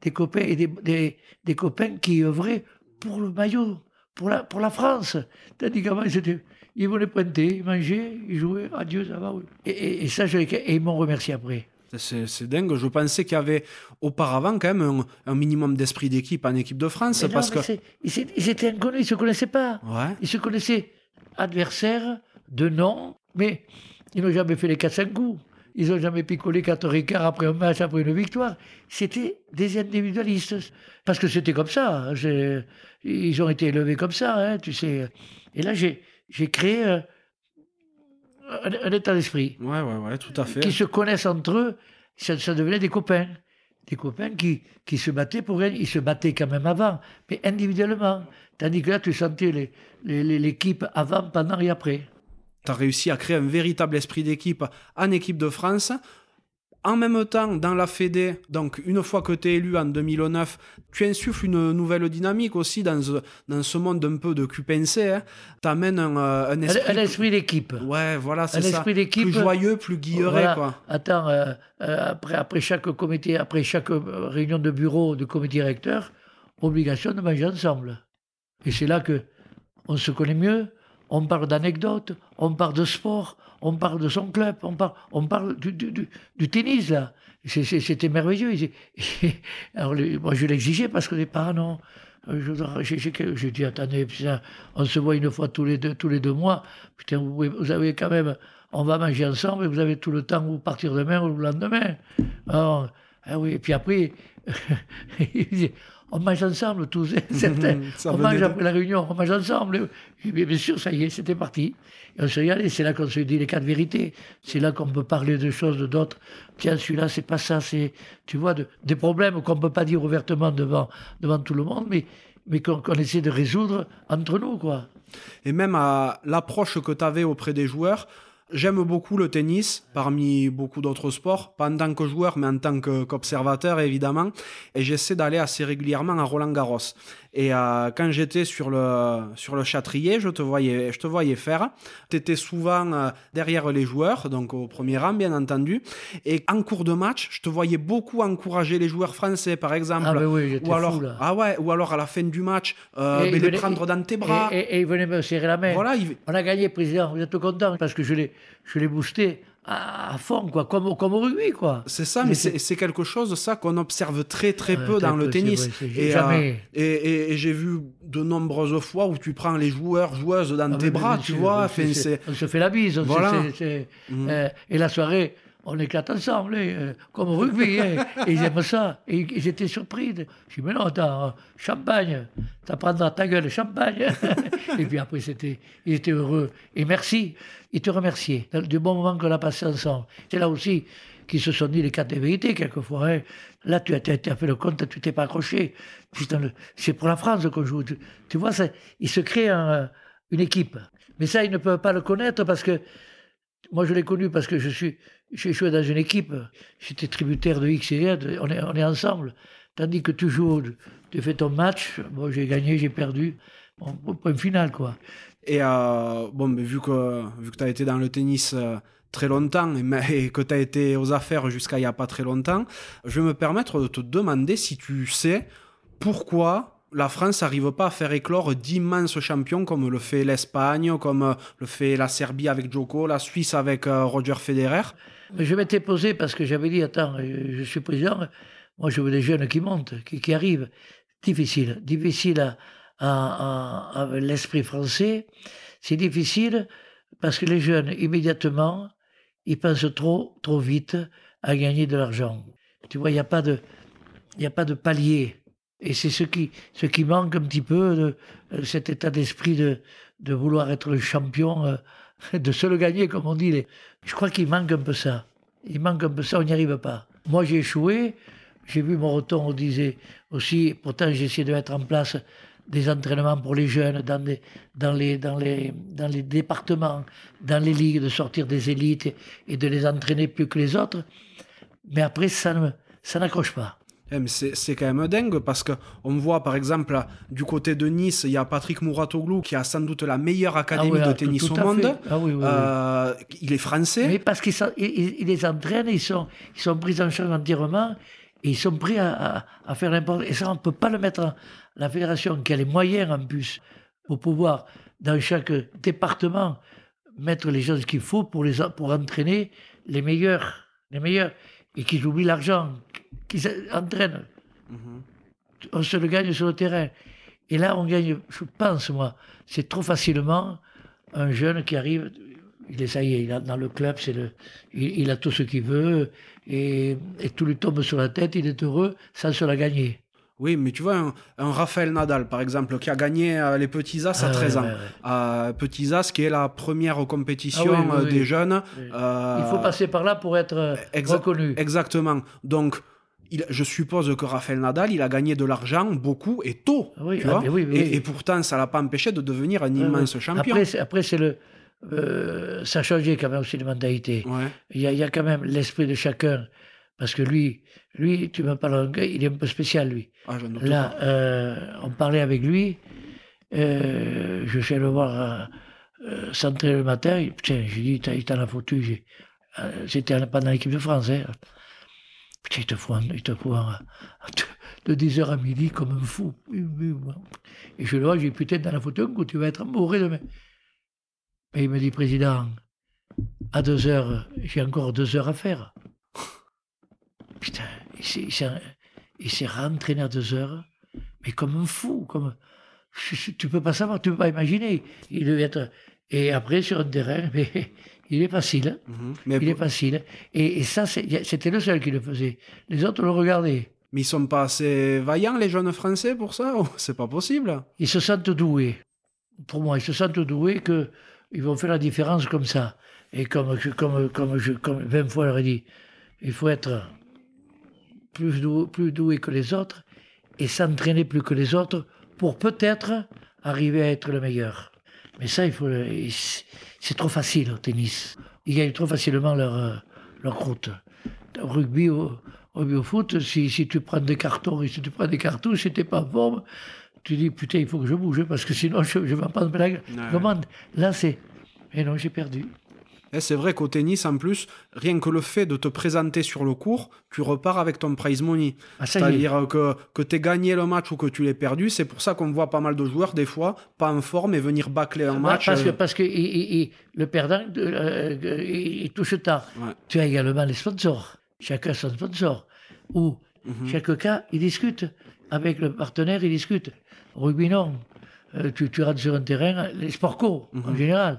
Des copains et des, des, des copains qui œuvraient pour le maillot, pour la, pour la France. Tandis qu'avant, ils étaient ils voulaient pointer, ils mangeaient, ils jouaient, adieu, ça va, oui. Et, ça, et ils m'ont remercié après. C'est dingue. Je pensais qu'il y avait auparavant quand même un, minimum d'esprit d'équipe en équipe de France. parce que... Ils, étaient inconnus, ils ne se connaissaient pas. Ouais. Ils se connaissaient adversaires, de nom, mais ils n'ont jamais fait les 4-5 coups. Ils n'ont jamais picolé 4 écarts après un match, après une victoire. C'était des individualistes. Parce que c'était comme ça. Hein. Ils ont été élevés comme ça, hein, tu sais. Et là, j'ai j'ai créé euh, un, état d'esprit. Ouais, ouais, ouais, tout à fait. Qui se connaissent entre eux, ça, devenait des copains. Des copains qui, qui se battaient pour elle. Ils se battaient quand même avant, mais individuellement. Tandis que là, tu sentais l'équipe avant, pendant et après. Tu as réussi à créer un véritable esprit d'équipe en équipe de France en même temps, dans la Fédé, donc une fois que tu es élu en 2009, tu insuffles une nouvelle dynamique aussi dans, dans ce monde un peu de cupencé. Hein. Tu amènes un, euh, un, esprit. Un, esprit d'équipe. Ouais, voilà, c'est ça. esprit d'équipe. Plus joyeux, plus guilleré, quoi. Attends, euh, euh, après, après chaque comité, après chaque réunion de bureau de comité directeur, obligation de manger ensemble. Et c'est là que on se connaît mieux, on parle d'anecdotes, on parle de sport, on parle de son club, on parle, on parle du, tennis, là. C'était merveilleux. (laughs) Alors, moi, je l'exigeais parce que les parents, non. J'ai dit, attendez, on se voit une fois tous les deux, tous les deux mois. Putain, vous, avez quand même, on va manger ensemble et vous avez tout le temps où partir demain ou le lendemain. ah oui, et puis après, (laughs) on mange ensemble tous, (laughs) certains. on mange après la réunion, on mange ensemble. bien sûr, ça y est, c'était parti. Et on se dit, c'est là qu'on se dit les quatre vérités. C'est là qu'on peut parler de choses, d'autres. Tiens, celui-là, c'est pas ça, c'est, tu vois, des problèmes qu'on peut pas dire ouvertement devant, devant tout le monde, mais, mais qu'on essaie de résoudre entre nous, quoi. Et même à l'approche que tu avais auprès des joueurs, J'aime beaucoup le tennis, parmi beaucoup d'autres sports, pas en tant que joueur, mais en tant qu'observateur, évidemment. Et j'essaie d'aller assez régulièrement à Roland Garros. Et euh, quand j'étais sur le, sur le Châtrier, je te voyais, je te voyais faire. Tu étais souvent euh, derrière les joueurs, donc au premier rang, bien entendu. Et en cours de match, je te voyais beaucoup encourager les joueurs français, par exemple. Ah, ben oui, ou alors, fou, là. Ah ouais, ou alors à la fin du match, euh, les prendre dans tes bras. Et, et, et, ils venaient me serrer la main. Voilà, On a gagné, président. Vous êtes content parce que je l'ai boosté à fond, quoi, comme, comme au rugby, quoi. C'est ça, mais c'est quelque chose, ça, qu'on observe très, très peu dans le tennis. et, jamais. et, et, j'ai vu de nombreuses fois où tu prends les joueurs, joueuses dans ah, tes bras, tu vois. on se fait la bise. Voilà. Mmh. Euh, et la soirée, on éclate ensemble, hein, euh, comme au rugby. Hein, et ils aiment ça. Et ils étaient surpris. Je dis, mais non, attends, champagne, ça prendra ta gueule, champagne. (laughs) et puis après, c'était, ils étaient heureux. Et merci. Ils te remerciaient du bon moment qu'on a passé ensemble. C'est là aussi qu'ils se sont dit les quatre vérités, quelquefois. Hein. Là, tu as, fait le compte, tu t'es pas accroché. C'est pour la France qu'on joue. Tu, vois, ça, il se crée une équipe. Mais ça, ils ne peuvent pas le connaître parce que moi, je l'ai connu parce que je suis, j'ai joué dans une équipe. J'étais tributaire de X et Y. On est, on est ensemble. Tandis que tu joues, tu fais ton match. Bon, j'ai gagné, j'ai perdu. Bon, point final, quoi. Et euh, bon, mais vu que, vu que tu as été dans le tennis euh, très longtemps et, (laughs) que tu as été aux affaires jusqu'à il n'y a pas très longtemps, je vais me permettre de te demander si tu sais pourquoi la France n'arrive pas à faire éclore d'immenses champions comme le fait l'Espagne, comme le fait la Serbie avec Djoko, la Suisse avec euh, Roger Federer. Je m'étais posé parce que j'avais dit, attends, je suis président, moi je veux des jeunes qui montent, qui, arrivent. Difficile, difficile à l'esprit français. C'est difficile parce que les jeunes, immédiatement, ils pensent trop, trop vite à gagner de l'argent. Tu vois, il n'y a pas de, il a pas de palier. Et c'est ce qui, manque un petit peu de, euh, cet état d'esprit de, vouloir être le champion, euh, (laughs) de se le gagner, comme on dit. Je crois qu'il manque un peu ça. Il manque un peu ça, on n'y arrive pas. Moi, j'ai échoué. J'ai vu mon retour, on disait aussi, pourtant j'ai essayé de mettre en place des entraînements pour les jeunes dans, les, départements, dans les ligues, de sortir des élites et, de les entraîner plus que les autres. Mais après, ça, ça n'accroche pas. Eh, c'est quand même dingue parce qu'on voit par exemple du côté de Nice, il y a Patrick Mouratoglou qui a sans doute la meilleure académie ah de tennis au monde. Ah euh, il est français. Mais parce qu'il les entraîne, ils sont, ils sont pris en charge entièrement et ils sont prêts à, faire n'importe Et ça, on ne peut pas le mettre. En, la fédération qui a les moyens en plus pour pouvoir, dans chaque département, mettre les choses qu'il faut pour, les, pour entraîner les meilleurs, les meilleurs, et qu'ils oublient l'argent, qu'ils entraînent. Mm-hmm. On se le gagne sur le terrain. Et là, on gagne, je pense, moi, c'est trop facilement un jeune qui arrive, il est ça y est, il dans le club, c'est le, il, a tout ce qu'il veut, et, et, tout lui tombe sur la tête, il est heureux sans se la gagner. Oui, mais tu vois, un, Raphaël Nadal, par exemple, qui a gagné euh, les Petits As à 13 ans. Euh, Petits As, qui est la première compétition ah euh, des jeunes. Il faut passer par là pour être reconnu. Exactement. Donc, je suppose que Raphaël Nadal, il a gagné de l'argent beaucoup et tôt. Ah tu ah, vois et, pourtant, ça l'a pas empêché de devenir un immense champion. Après, c'est le. ça a changé quand même aussi les mentalités. Il y, y, a quand même l'esprit de chacun parce que lui, lui, tu me parles gars, il est un peu spécial, lui. Ah, Là, euh, on parlait avec lui. Euh, je suis allé le voir euh, s'entrer le matin. Putain, j'ai dit, il t'en a foutu. C'était pendant l'équipe de France. Hein. Il te fout, il te de 10h à midi comme un fou. Et je le vois, j'ai putain, as foutu un coup, tu vas être bourré demain. Et il me dit, président, à 2h, j'ai encore 2 heures à faire. Putain, il s'est rentré à deux heures, mais comme un fou, comme tu peux pas savoir, tu peux pas imaginer. Il devait être et après sur un terrain, (laughs) mais il est facile, mhm. mais il est facile. Et, ça, c'était le seul qui le faisait. Les autres le regardaient. Mais ils sont pas assez vaillants les jeunes Français pour ça C'est pas possible? Ils se sentent doués. Pour moi, ils se sentent doués que ils vont faire la différence comme ça. Et comme comme comme je comme 20 fois leur ai dit, il faut être plus, plus doué que les autres et s'entraîner plus que les autres pour peut-être arriver à être le meilleur. Mais ça, il faut, c'est trop facile au tennis. Ils gagnent trop facilement leur, euh, leur route. Au rugby, au, au foot, si, si, tu prends des cartons et si tu prends des cartouches, si t'es pas en forme, tu dis putain, il faut que je bouge parce que sinon je, je vais pas me la commande. Là, c'est. Mais non, j'ai perdu. Et c'est vrai qu'au tennis, en plus, rien que le fait de te présenter sur le cours, tu repars avec ton prize money. Ah, C'est-à-dire que, que tu gagné le match ou que tu l'aies perdu. C'est pour ça qu'on voit pas mal de joueurs, des fois, pas en forme et venir bâcler un match. Parce que, euh. parce que le perdant, euh, il touche tard. Tu as également les sponsors. Chacun son sponsor. Ou, mhm. chaque cas, il discute. Avec le partenaire, il discute. Rugby, non. Euh, tu, tu rentres sur un terrain, les sports co, en mhm. général.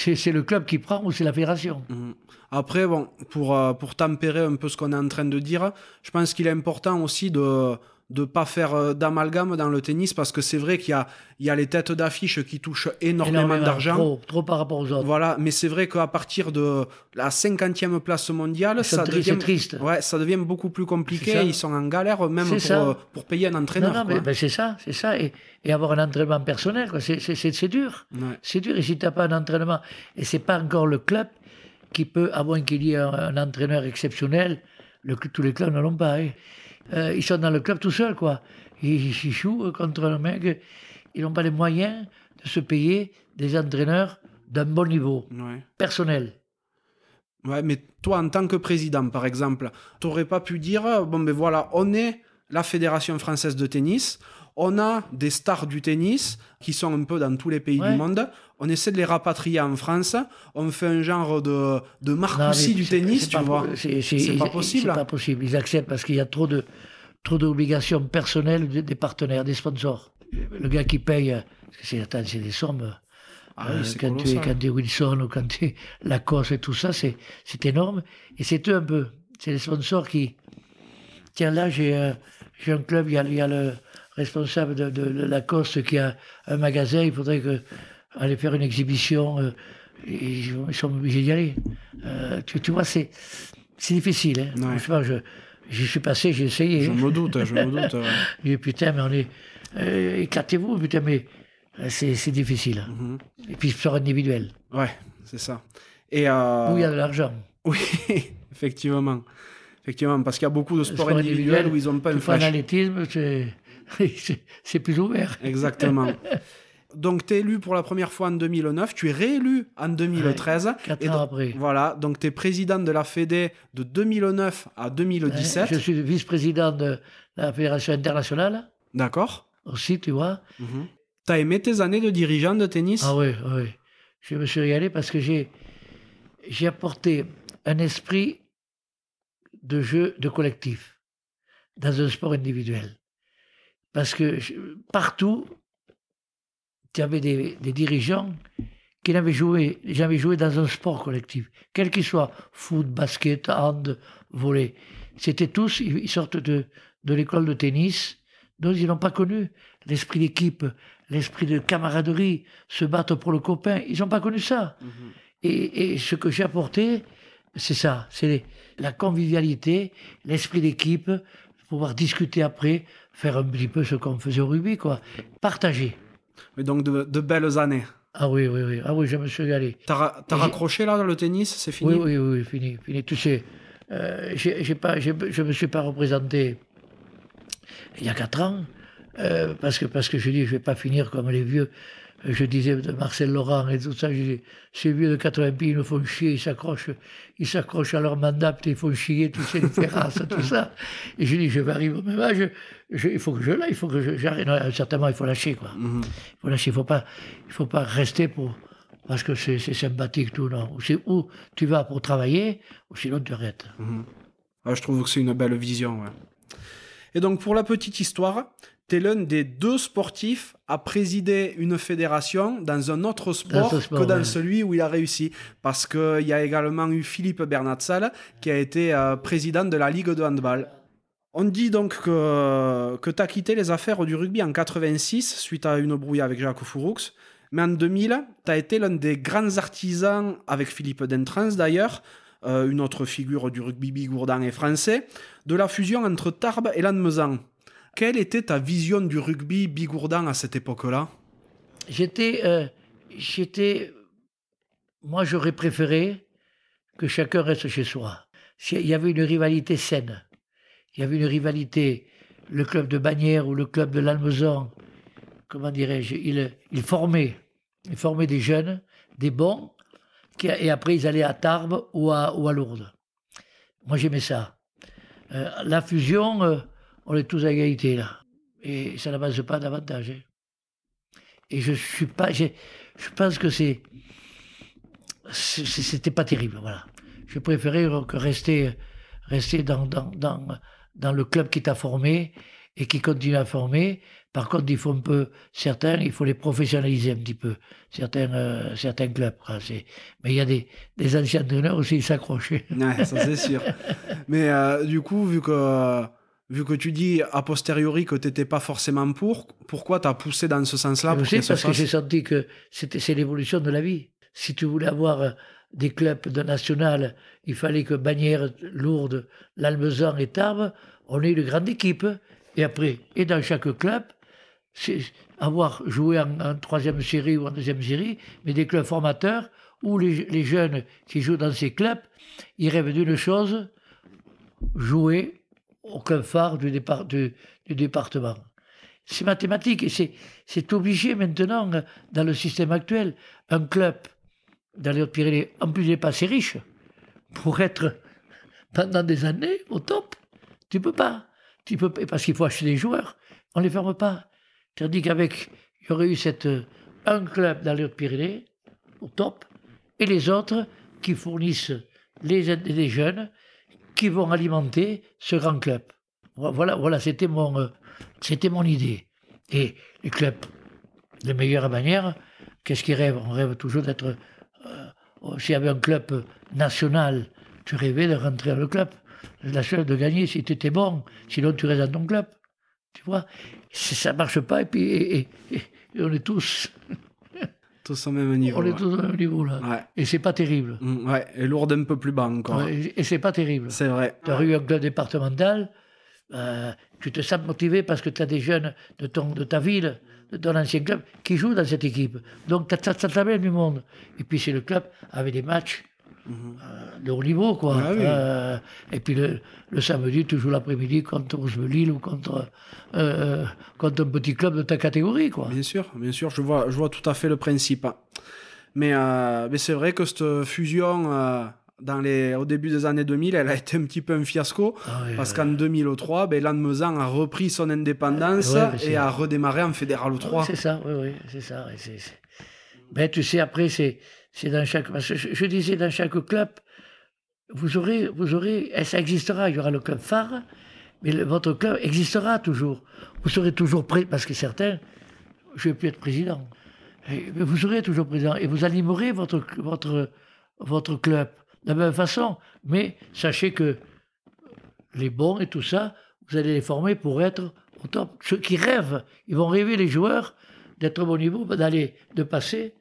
C'est le club qui prend ou c'est la fédération. Mhm. Après, bon, pour, euh, pour tempérer un peu ce qu'on est en train de dire, je pense qu'il est important aussi de de pas faire euh, d'amalgame dans le tennis parce que c'est vrai qu'il y a, il y a les têtes d'affiche qui touchent énormément, d'argent. Trop, trop, par rapport aux autres. Voilà, mais c'est vrai qu'à partir de la 50e place mondiale, ça devient, triste. Ouais, ça devient beaucoup plus compliqué. Ils sont en galère même pour, euh, pour, payer un entraîneur. Non, non, mais, c'est ça, c'est ça. Et, et, avoir un entraînement personnel, c'est dur. C'est dur. Et si tu n'as pas un entraînement, et c'est pas encore le club qui peut, à moins qu'il y ait un, entraîneur exceptionnel, le, tous les clubs ne l'ont pas. Hein. Euh, ils sont dans le club tout seuls, quoi. Ils, jouent contre un mec. Ils n'ont pas les moyens de se payer des entraîneurs d'un bon niveau personnel. Ouais, mais toi, en tant que président, par exemple, tu n'aurais pas pu dire bon, ben voilà, on est la Fédération française de tennis, on a des stars du tennis qui sont un peu dans tous les pays du monde. On essaie de les rapatrier en France. On fait un genre de, de Marcoussi du tennis, tu vois. C'est pas possible. C'est pas possible. Ils acceptent parce qu'il y a trop de trop d'obligations personnelles des partenaires, des sponsors. Le gars qui paye, c'est des sommes. Ah euh, quand, tu es, quand tu es Wilson ou quand tu es Lacoste et tout ça, c'est énorme. Et c'est eux un peu. C'est les sponsors qui. Tiens, là, j'ai un club, il y a, il y a le responsable de, de, Lacoste qui a un magasin, il faudrait que, aller faire une exhibition. Euh, ils, sont obligés d'y aller. Euh, tu, tu, vois, c'est difficile. Hein. je, suis passé, j'ai essayé. Je me doute, je me doute. (laughs) Ouais. putain, mais on est. Euh, éclatez-vous, putain, mais c'est difficile. Mhm. Et puis sport individuel. Ouais, c'est ça. Et Où il y a de l'argent. Oui, (laughs) effectivement. Effectivement, parce qu'il y a beaucoup de sports individuels où ils n'ont pas une flash. l'athlétisme, (laughs) c'est plus ouvert. Exactement. Donc, tu es élu pour la première fois en 2009, tu es réélu en 2013. quatre ans après. Voilà, donc tu es président de la Fédé de 2009 à 2017. je suis vice-président de la Fédération internationale. D'accord. Aussi, tu vois. Mhm. Tu as aimé tes années de dirigeant de tennis? Ah oui, oui. Je me suis régalé parce que j'ai apporté un esprit de jeu de collectif dans un sport individuel. Parce que partout, tu avais des, dirigeants qui n'avaient joué, jamais joué dans un sport collectif, quel qu'il soit, foot, basket, hand, volley. C'était tous, ils sortent de, de l'école de tennis, donc ils n'ont pas connu l'esprit d'équipe, l'esprit de camaraderie, se battre pour le copain. Ils n'ont pas connu ça. Mhm. Et, et, ce que j'ai apporté, c'est ça, c'est la convivialité, l'esprit d'équipe, pouvoir discuter après, faire un petit peu ce qu'on faisait au rugby, quoi. Partager. Mais donc de, belles années. Ah oui, oui, oui. Ah oui, je me suis régalé. T'as as raccroché là dans le tennis C'est fini? Oui, oui, oui, fini. fini. Tu sais, euh, pas, je ne me suis pas représenté il y a quatre ans, euh, parce que parce que je dis, je vais pas finir comme les vieux je disais de Marcel Laurent et tout ça, ces vieux de 80 pays, ils nous font chier, ils s'accrochent, ils s'accrochent à leur mandat, ils font chier, tu sais, les terrasses, (laughs) tout ça. Et je dis, je vais arriver au même âge, il faut que je là, il faut que j'arrête. Certainement, il faut lâcher, quoi. Mhm. Il faut lâcher, il faut pas, il faut pas rester pour, parce que c'est sympathique, tout, non. C'est où tu vas pour travailler, ou sinon tu arrêtes. Mhm. je trouve que c'est une belle vision, ouais. Et donc, pour la petite histoire, tu es l'un des deux sportifs à présider une fédération dans un autre sport, que dans celui où il a réussi. Parce qu'il y a également eu Philippe Bernatsal, qui a été euh, président de la Ligue de handball. On dit donc que, que tu as quitté les affaires du rugby en 86 suite à une brouille avec Jacques Fouroux. Mais en 2000, tu as été l'un des grands artisans, avec Philippe Dentrans d'ailleurs, euh, une autre figure du rugby bigourdan et français, de la fusion entre Tarbes et Lannemezan. Quelle était ta vision du rugby bigourdan à cette époque-là? J'étais, euh, j'étais, moi j'aurais préféré que chacun reste chez soi. Il y avait une rivalité saine. Il y avait une rivalité, le club de Bagnères ou le club de l'Almezan, comment dirais-je, il, il formait, il des jeunes, des bons, et après ils allaient à Tarbes ou à, ou à Lourdes. Moi j'aimais ça. Euh, la fusion, euh, on est tous à égalité là. Et ça n'avance pas davantage. Hein. Et je suis pas. Je pense que c'est. C'était pas terrible, voilà. Je préférais que rester, rester dans, dans, dans, dans le club qui t'a formé et qui continue à former. Par contre, il faut un peu, certains, il faut les professionnaliser un petit peu, certains, euh, certains clubs. mais il y a des, des anciens entraîneurs aussi, ils s'accrochent. Ouais, ça c'est sûr. (laughs) mais euh, du coup, vu que vu que tu dis a posteriori que tu n'étais pas forcément pour, pourquoi tu as poussé dans ce sens-là parce que j'ai senti que c'est l'évolution de la vie. Si tu voulais avoir euh, des clubs de national, il fallait que Bagnères, Lourdes, l'Almezan et Tarbes, on ait une grande équipe. Et après, et dans chaque club, avoir joué en, troisième série ou en deuxième série, mais des clubs formateurs où les, les jeunes qui jouent dans ces clubs, ils rêvent d'une chose, jouer aucun phare du, départ, du, département. C'est mathématique et c'est obligé maintenant dans le système actuel. Un club dans les Hautes-Pyrénées, en plus n'est pas assez riche, pour être pendant des années au top. Tu peux pas. Tu peux pas, parce qu'il faut acheter des joueurs. On les ferme pas. Tandis qu'avec, il y aurait eu cette, un club dans les Hautes-Pyrénées, au top, et les autres qui fournissent les, les jeunes qui vont alimenter ce grand club. Voilà, voilà c'était mon, euh, c'était mon idée. Et les clubs de meilleure manière, qu'est-ce qu'ils rêvent? On rêve toujours d'être. Euh, S'il y avait un club national, tu rêvais de rentrer dans le club. La seule de gagner si tu étais bon, sinon tu restes dans ton club. Tu vois? Ça marche pas et puis et, on est tous. Tous au même niveau. On est tous au même niveau là. Ouais. Et c'est pas terrible. Mm, ouais, et lourd un peu plus bas encore. Ouais, et c'est pas terrible. C'est vrai. Tu as eu un club départemental, euh, tu te sens motivé parce que tu as des jeunes de, ton, de ta ville, de ton ancien club, qui jouent dans cette équipe. Donc tu as, t'amènes du monde. Et puis c'est le club avec des matchs de haut niveau, quoi. Ah oui. Euh, et puis le, le samedi, tu joues l'après-midi contre Roosevelt ou contre, euh, contre un petit club de ta catégorie, quoi. Bien sûr, bien sûr, je vois, je vois tout à fait le principe. Mais, euh, mais c'est vrai que cette fusion euh, dans les, au début des années 2000, elle a été un petit peu un fiasco. Ah oui, parce qu'en 2003, ben, Lannemezan a repris son indépendance et a redémarré en Fédéral 3. C'est ça, oui, oui, c'est ça. Mais tu sais, après, c'est je, disais, dans chaque club, vous aurez, vous aurez, et ça existera, il y aura le club phare, mais votre club existera toujours. Vous serez toujours prêt, parce que certains, je ne vais plus être président. Et- mais vous serez toujours président et vous animerez votre, club de la même façon. Mais sachez que les bons et tout ça, vous allez les former pour être au top. Ceux qui rêvent, ils vont rêver les joueurs d'être au bon niveau, d'aller, de passer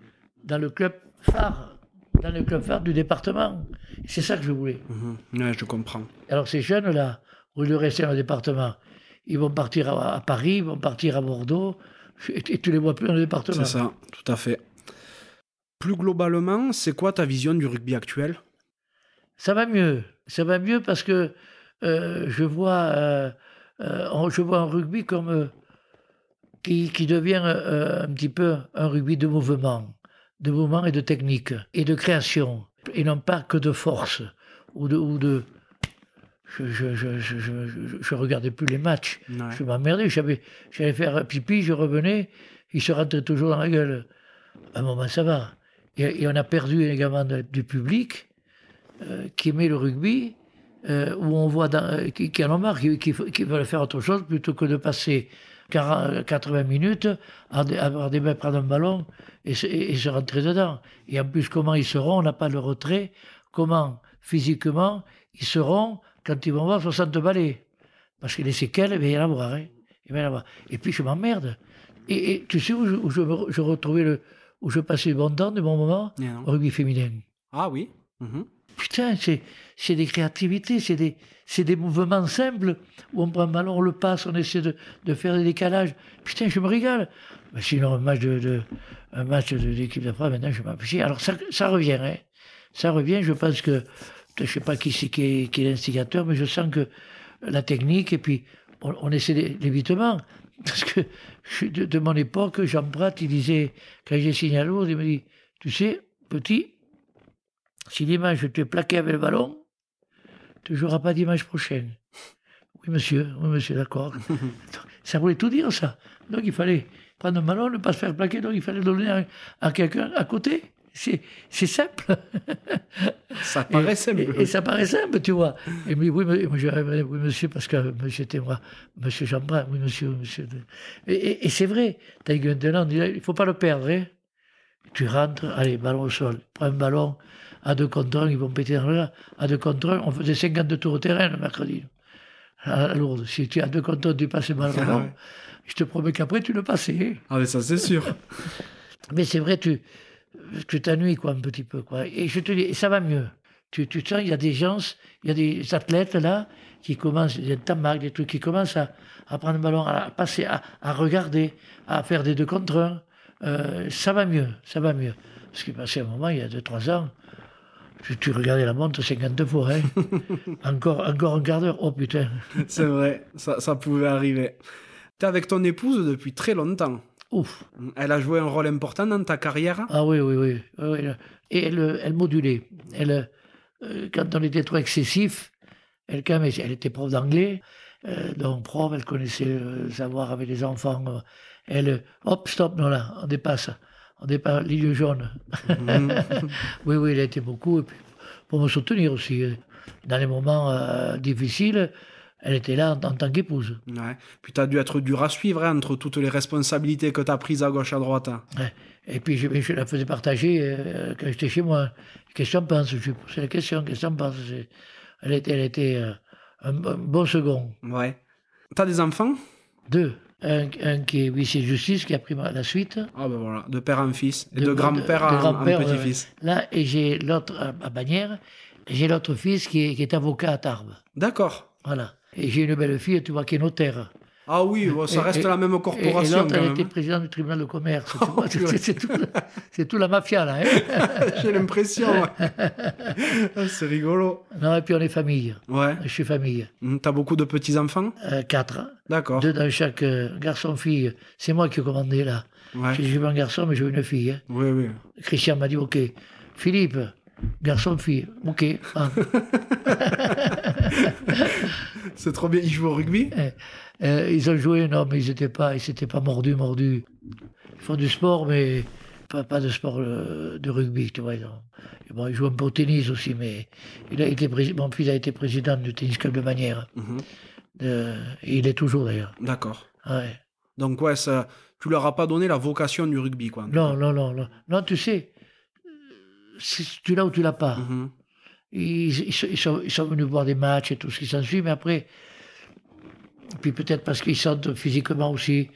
dans le club phare, dans le club phare du département. C'est ça que je voulais. Mhm. Ouais, je comprends. Alors ces jeunes-là, au lieu de rester dans le département, ils vont partir à, à Paris, ils vont partir à Bordeaux, et, et tu les vois plus dans le département. C'est ça, tout à fait. Plus globalement, c'est quoi ta vision du rugby actuel? Ça va mieux. Ça va mieux parce que euh, je vois, euh, euh, je vois un rugby comme qui, qui devient un petit peu un rugby de mouvement, de mouvement et de technique et de création, et non pas que de force ou de, ou de je, je, je, je, regardais plus les matchs. Ouais. Je m'emmerdais. J'avais, j'allais faire pipi, je revenais, il se rentrait toujours dans la gueule. À un moment, ça va. Et, et on a perdu également de- du public euh, qui aimait le rugby, euh, où on voit dans- euh, qui, qui en ont marre, qui, qui, qui veulent faire autre chose plutôt que de passer 40, 80 minutes à, à des mecs prendre un ballon et se, et- et se rentrer dedans. Et en plus, comment ils seront On n'a pas le retrait. Comment, physiquement, ils seront quand ils vont voir 60 balais Parce que les séquelles, il va y en avoir. Hein. Il va y en avoir. Et puis, je m'emmerde. Et, et tu sais où je, où je, me- je retrouvais le. où je passais bon temps, de non Au rugby féminin. Ah oui Mhm. Putain, c'est, c'est des créativités, c'est des, c'est des mouvements simples où on prend un ballon, on le passe, on essaie de, de faire des décalages. Putain, je me régale. Mais sinon, un match de, de- un match de, maintenant, je m'en Alors, ça, ça revient, hein. Ça revient, je pense que, je sais pas qui c'est qui est, qui est l'instigateur, mais je sens que la technique, et puis, on, on essaie l'é- l'évitement. (laughs) Parce que, je de, de mon époque, Jean Prat, il disait, quand j'ai signé à Lourdes, il me dit, tu sais, petit, si dimanche tu es plaqué avec le ballon, tu ne joueras pas dimanche prochain. Oui, monsieur, oui, monsieur, d'accord. (laughs) ça voulait tout dire, ça. Donc, il fallait prendre un ballon, ne pas se faire plaquer, donc il fallait le donner à, à quelqu'un à côté. C'est c'est simple. (laughs) Ça paraît Et- simple. Et, et ça paraît simple, tu vois. Et dit, oui, mais- oui, monsieur, parce que monsieur était moi, monsieur Jean-Brun, oui, monsieur, monsieur. Et, c'est vrai, t'as eu on dit, il ne faut pas le perdre. hein. Tu rentres, allez, ballon au sol, prends un ballon, à deux contre un, ils vont péter dans le là. À deux contre un, on faisait 52 tours au terrain le mercredi. À la Lourdes. Si tu es à deux contre un, tu passes le ballon, Ah ouais. je te promets qu'après, tu le passais. Ah mais ça c'est sûr. (laughs) Mais c'est vrai, tu tu t'ennuies quoi un petit peu quoi. Et je te dis, ça va mieux. Tu, tu sens, il y a des gens, il y a des athlètes là qui commencent, il y a des tamacs, des trucs qui commencent à, à prendre le ballon, à passer, à, à regarder, à faire des deux contre un. Euh, ça va mieux, ça va mieux. Parce qu'il passé un moment, il y a deux trois ans, tu, tu regardais la montre 50 fois, hein. encore, encore un quart d'heure. Oh putain. (laughs) c'est vrai, ça, ça pouvait arriver. T'es avec ton épouse depuis très longtemps. Ouf. Elle a joué un rôle important dans ta carrière. Ah oui, oui, oui. Et elle, elle modulait. Elle, euh, quand on était trop excessif, elle, quand même, elle était prof d'anglais, euh, donc prof, elle connaissait le savoir avec les enfants. euh, elle, hop, stop, non là, on dépasse. On dépasse l'île jaune. Mhm. (laughs) oui, oui, elle a été beaucoup. Et puis, pour me soutenir aussi. euh, Dans les moments euh, difficiles, elle était là en, en tant qu'épouse. Ouais. Puis tu as dû être dur à suivre hein, entre toutes les responsabilités que tu as prises à gauche à droite. hein. Ouais. Et puis je, je la faisais partager euh, quand j'étais chez moi. Qu'est-ce que tu en penses Je posais la question, qu'est-ce tu penses? C'est- Elle était, elle était euh, un, un bon second. Ouais. T'as des enfants? Deux. Un, un qui est huissier de justice, qui a pris la suite. Ah ben voilà, de père en fils. Et de, De- grand-père en, ouais, petit-fils. Là, et j'ai l'autre à, Bagnères. J'ai l'autre fils qui est, qui est avocat à Tarbes. D'accord. Voilà. Et j'ai une belle fille, tu vois, qui est notaire. Ah oui, ça Et- reste et- la même Et, et corporation l'autre, quand elle était présidente du tribunal de commerce. (laughs) Oh, c'est- tout, la- (laughs) c'est tout la mafia, là. hein. (laughs) J'ai l'impression. ouais. Ah, C'est rigolo. non, et puis on est famille. Ouais. Je suis famille. Hum, T'as beaucoup de petits-enfants? Euh, quatre. D'accord. Deux dans chaque euh, garçon-fille. C'est moi qui ai commandé là. Ouais. J'ai eu un garçon, mais j'ai eu une fille. hein. Oui, oui. Christian m'a dit OK. Philippe, garçon-fille. OK. C'est trop bien. Ils jouent au rugby? Euh, ils ont joué, non, mais ils n'étaient pas, ils s'étaient pas mordus, mordus. Ils font du sport, mais pas, pas de sport euh, de rugby, tu vois. Bon, ils jouent un peu au tennis aussi, mais il a été mon fils a été président du tennis club de Manière. Mhm. Il est toujours d'ailleurs. D'accord. Ouais. Donc, ouais, ça, tu leur as pas donné la vocation du rugby, quoi. Non, non, non, non. Non, tu sais, tu l'as ou tu l'as pas. Mhm. Ils, ils sont, ils sont- ils sont venus voir des matchs et tout ce qui s'ensuit, mais après, puis peut-être parce qu'ils sentent physiquement aussi,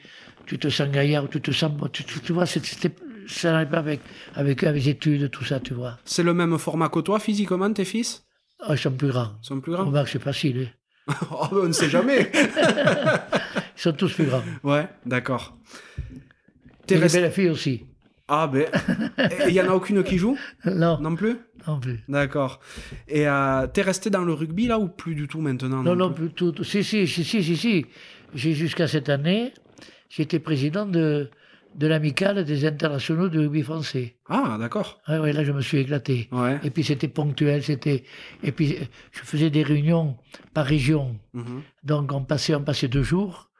tu te sens gaillard, tu te sens, tu, tu, tu vois, c'était- ça n'arrive pas avec, avec eux, avec les études, tout ça, tu vois. C'est le même format que toi, physiquement, tes fils? Ah, ils sont plus grands. Ils sont plus grands? Remarque, c'est facile, hein. (laughs) Oh, ben, On ne sait jamais. (laughs) Ils sont tous plus grands. ouais, d'accord. T'es resté- belles filles aussi. Ah ben, (laughs) il y en a aucune qui joue? Non, Non plus? D'accord. Et euh, t'es resté dans le rugby là ou plus du tout maintenant Non, non, plus plutôt. Si, si, si, si, si. si. J'ai jusqu'à cette année, j'étais président de, de l'amicale des internationaux de rugby français. Ah, d'accord. Ouais, ouais, là, je me suis éclaté. Ouais. Et puis c'était ponctuel, c'était. Et puis euh, je faisais des réunions par région. Mhm. Donc on passait, on passait deux jours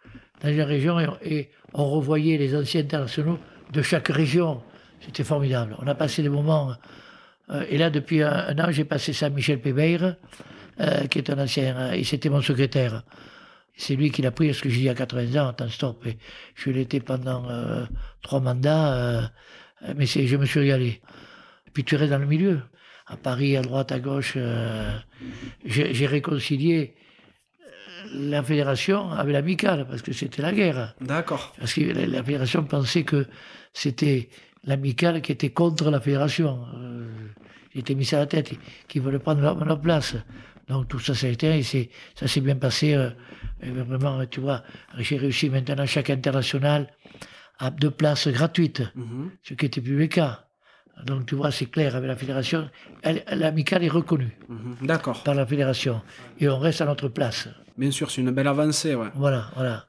dans une région et, et on revoyait les anciens internationaux de chaque région. C'était formidable. On a passé des moments. Euh, et là, depuis un, un an, j'ai passé ça à Michel Pébeir, euh, qui est un ancien. euh, et c'était mon secrétaire. C'est lui qui l'a pris, parce que j'ai dit à 80 ans, attends, stop. Et je été pendant euh, trois mandats, euh, mais c'est- je me suis régalé. Puis tu restes dans le milieu. À Paris, à droite, à gauche, euh, j'ai réconcilié la fédération avec l'amicale, parce que c'était la guerre. D'accord. Parce que la, la fédération pensait que c'était l'amicale qui était contre la fédération. Euh, il était mis à la tête, qui voulait prendre leur, leur place. Donc tout ça, ça a été, et ça s'est bien passé. euh, vraiment, tu vois, j'ai réussi maintenant chaque international à deux places gratuites Mhm. ce qui n'était plus le cas. Donc tu vois, c'est clair, avec la fédération, l'amicale est reconnue Mhm. D'accord. par la fédération. Et on reste à notre place. Bien sûr, c'est une belle avancée, ouais. Voilà, voilà.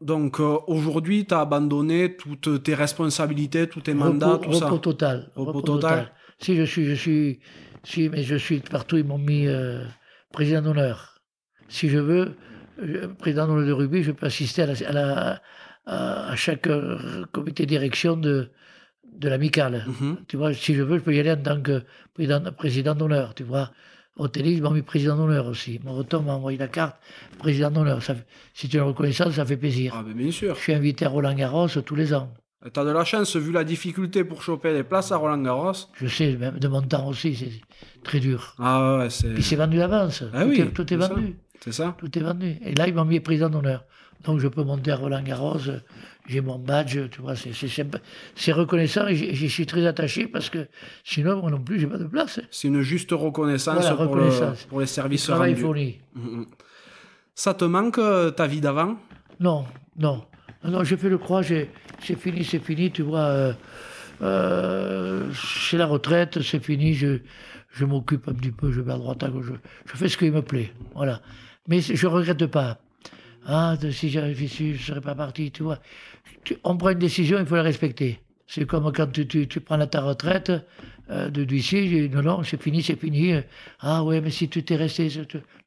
Donc euh, aujourd'hui, tu as abandonné toutes tes responsabilités, tous tes mandats, repos, tout ça. repos total. Repos total. Si je suis, je suis, si, mais je suis partout, ils m'ont mis euh, président d'honneur. Si je veux, euh, président d'honneur de rugby, je peux assister à, la- à, la- à- à chaque euh, comité de direction de, de l'amicale. Mhm. Tu vois, si je veux, je peux y aller en tant que président, président d'honneur, tu vois. Au tennis, ils m'ont mis président d'honneur aussi. Mon retour m'a envoyé la carte président d'honneur. C'est une reconnaissance, ça fait plaisir. Ah ben bien sûr. Je suis invité à Roland Garros tous les ans. Tu as de la chance, vu la difficulté pour choper les places à Roland Garros. Je sais, même de mon temps aussi, c'est très dur. Ah ouais, c'est Puis c'est vendu d'avance. Ah tout, oui, est, tout est c'est ça. vendu. c'est ça. Tout est vendu. Et là, ils m'ont mis président d'honneur. Donc je peux monter à Roland Garros. J'ai mon badge, tu vois, c'est reconnaissant et j'y suis très attaché parce que sinon, moi non plus, j'ai pas de place. C'est une juste reconnaissance, Voilà, pour, reconnaissance. Le, pour les Le services rendus. fourni. Mhm. Ça te manque euh, ta vie d'avant? Non, non. Non, j'ai fait le croix, j'ai- c'est fini, c'est fini, tu vois. euh, euh, c'est la retraite, c'est fini, je, je m'occupe un petit peu, je vais à droite, à gauche, je, je fais ce qui me plaît, voilà. Mais je regrette pas. Ah, si j'avais fait je serais pas parti, tu vois. Tu- on prend une décision, il faut la respecter. C'est comme quand tu, tu, tu prends ta retraite, euh, de d'huissier, non, non, c'est fini, c'est fini. Ah ouais, mais si tu t'es resté...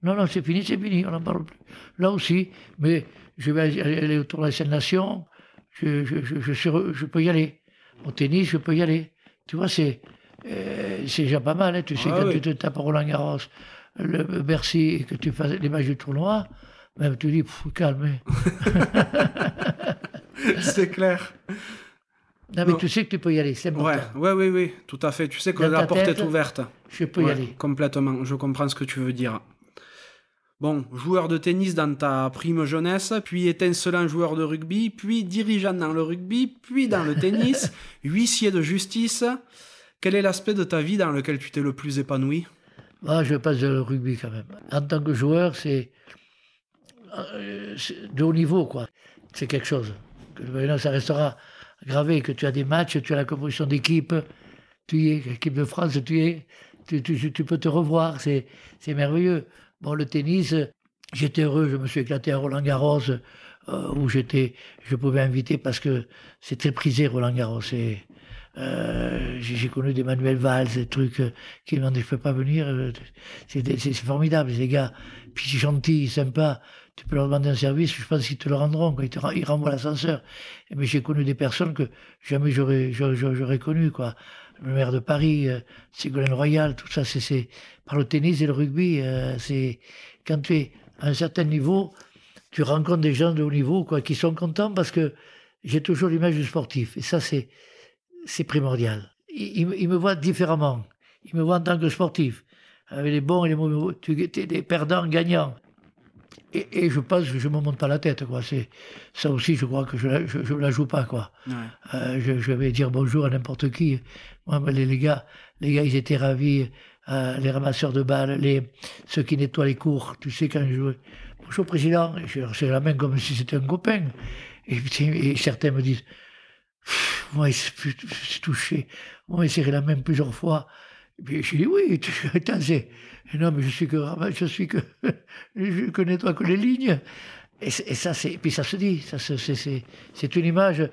Non, non, c'est fini, c'est fini, on n'en parle plus. Là aussi, mais je vais aller autour de la Seine-Nation, je, je, je, je, peux y aller. Au tennis, je peux y aller. Tu vois, c'est euh, déjà pas mal. Hein. Tu sais, ah quand tu te tapes Roland Garros, le Bercy, et que tu fais les matchs du tournoi, même tu dis, calme. (laughs) (laughs) c'est clair. Non, mais tu sais que tu peux y aller, c'est important. Ouais, oui, oui, tout à fait. Tu sais que la porte est ouverte. Je peux y aller. Complètement, je comprends ce que tu veux dire. Bon, joueur de tennis dans ta prime jeunesse, puis étincelant joueur de rugby, puis dirigeant dans le rugby, puis dans le tennis, (laughs) huissier de justice. Quel est l'aspect de ta vie dans lequel tu t'es le plus épanoui? Ah, Je passe le rugby quand même. En tant que joueur, c'est euh, de haut niveau, quoi. C'est quelque chose. Ça restera gravé que tu as des matchs, tu as la composition d'équipe, tu y es, équipe de France, tu es, tu, tu peux te revoir, c'est merveilleux. Bon, le tennis, j'étais heureux, je me suis éclaté à Roland Garros, euh, où j'étais, je pouvais inviter parce que c'était prisé Roland Garros. Et, euh, j'ai connu des Manuel Valls, des trucs euh, qui me demandaient je peux pas venir. c'est formidable, les gars. Puis c'est gentil, sympa. Tu peux leur demander un service, je pense qu'ils te le rendront. Ils, te, ils renvoient l'ascenseur. Mais j'ai connu des personnes que jamais j'aurais j'aurais connu quoi le maire de Paris, euh, Ségolène Royal, tout ça, c'est par le tennis et le rugby. Euh, c'est quand tu es à un certain niveau, tu rencontres des gens de haut niveau quoi, qui sont contents parce que j'ai toujours l'image du sportif. Et ça, c'est c'est primordial. Ils, me voient différemment. Ils me voient en tant que sportif, avec les bons et les mauvais. Tu es des perdants, gagnants. Et, je pense que je me monte pas la tête, quoi. C'est ça aussi, je crois que je la, je, la joue pas, quoi. Euh, je, vais dire bonjour à n'importe qui. Moi, les, les, gars, les gars, ils étaient ravis. Euh, les ramasseurs de balles, les ceux qui nettoient les cours. Tu sais quand je jouais. Bonjour président, je leur la main comme si c'était un copain. Et, certains me disent, moi, je suis touché. Moi, il serré la main plusieurs fois. Et puis je dis oui, tu, (laughs) non, mais je suis que je suis que (laughs) je connais toi que les lignes. Et, ça, c'est puis ça se dit, ça c'est une image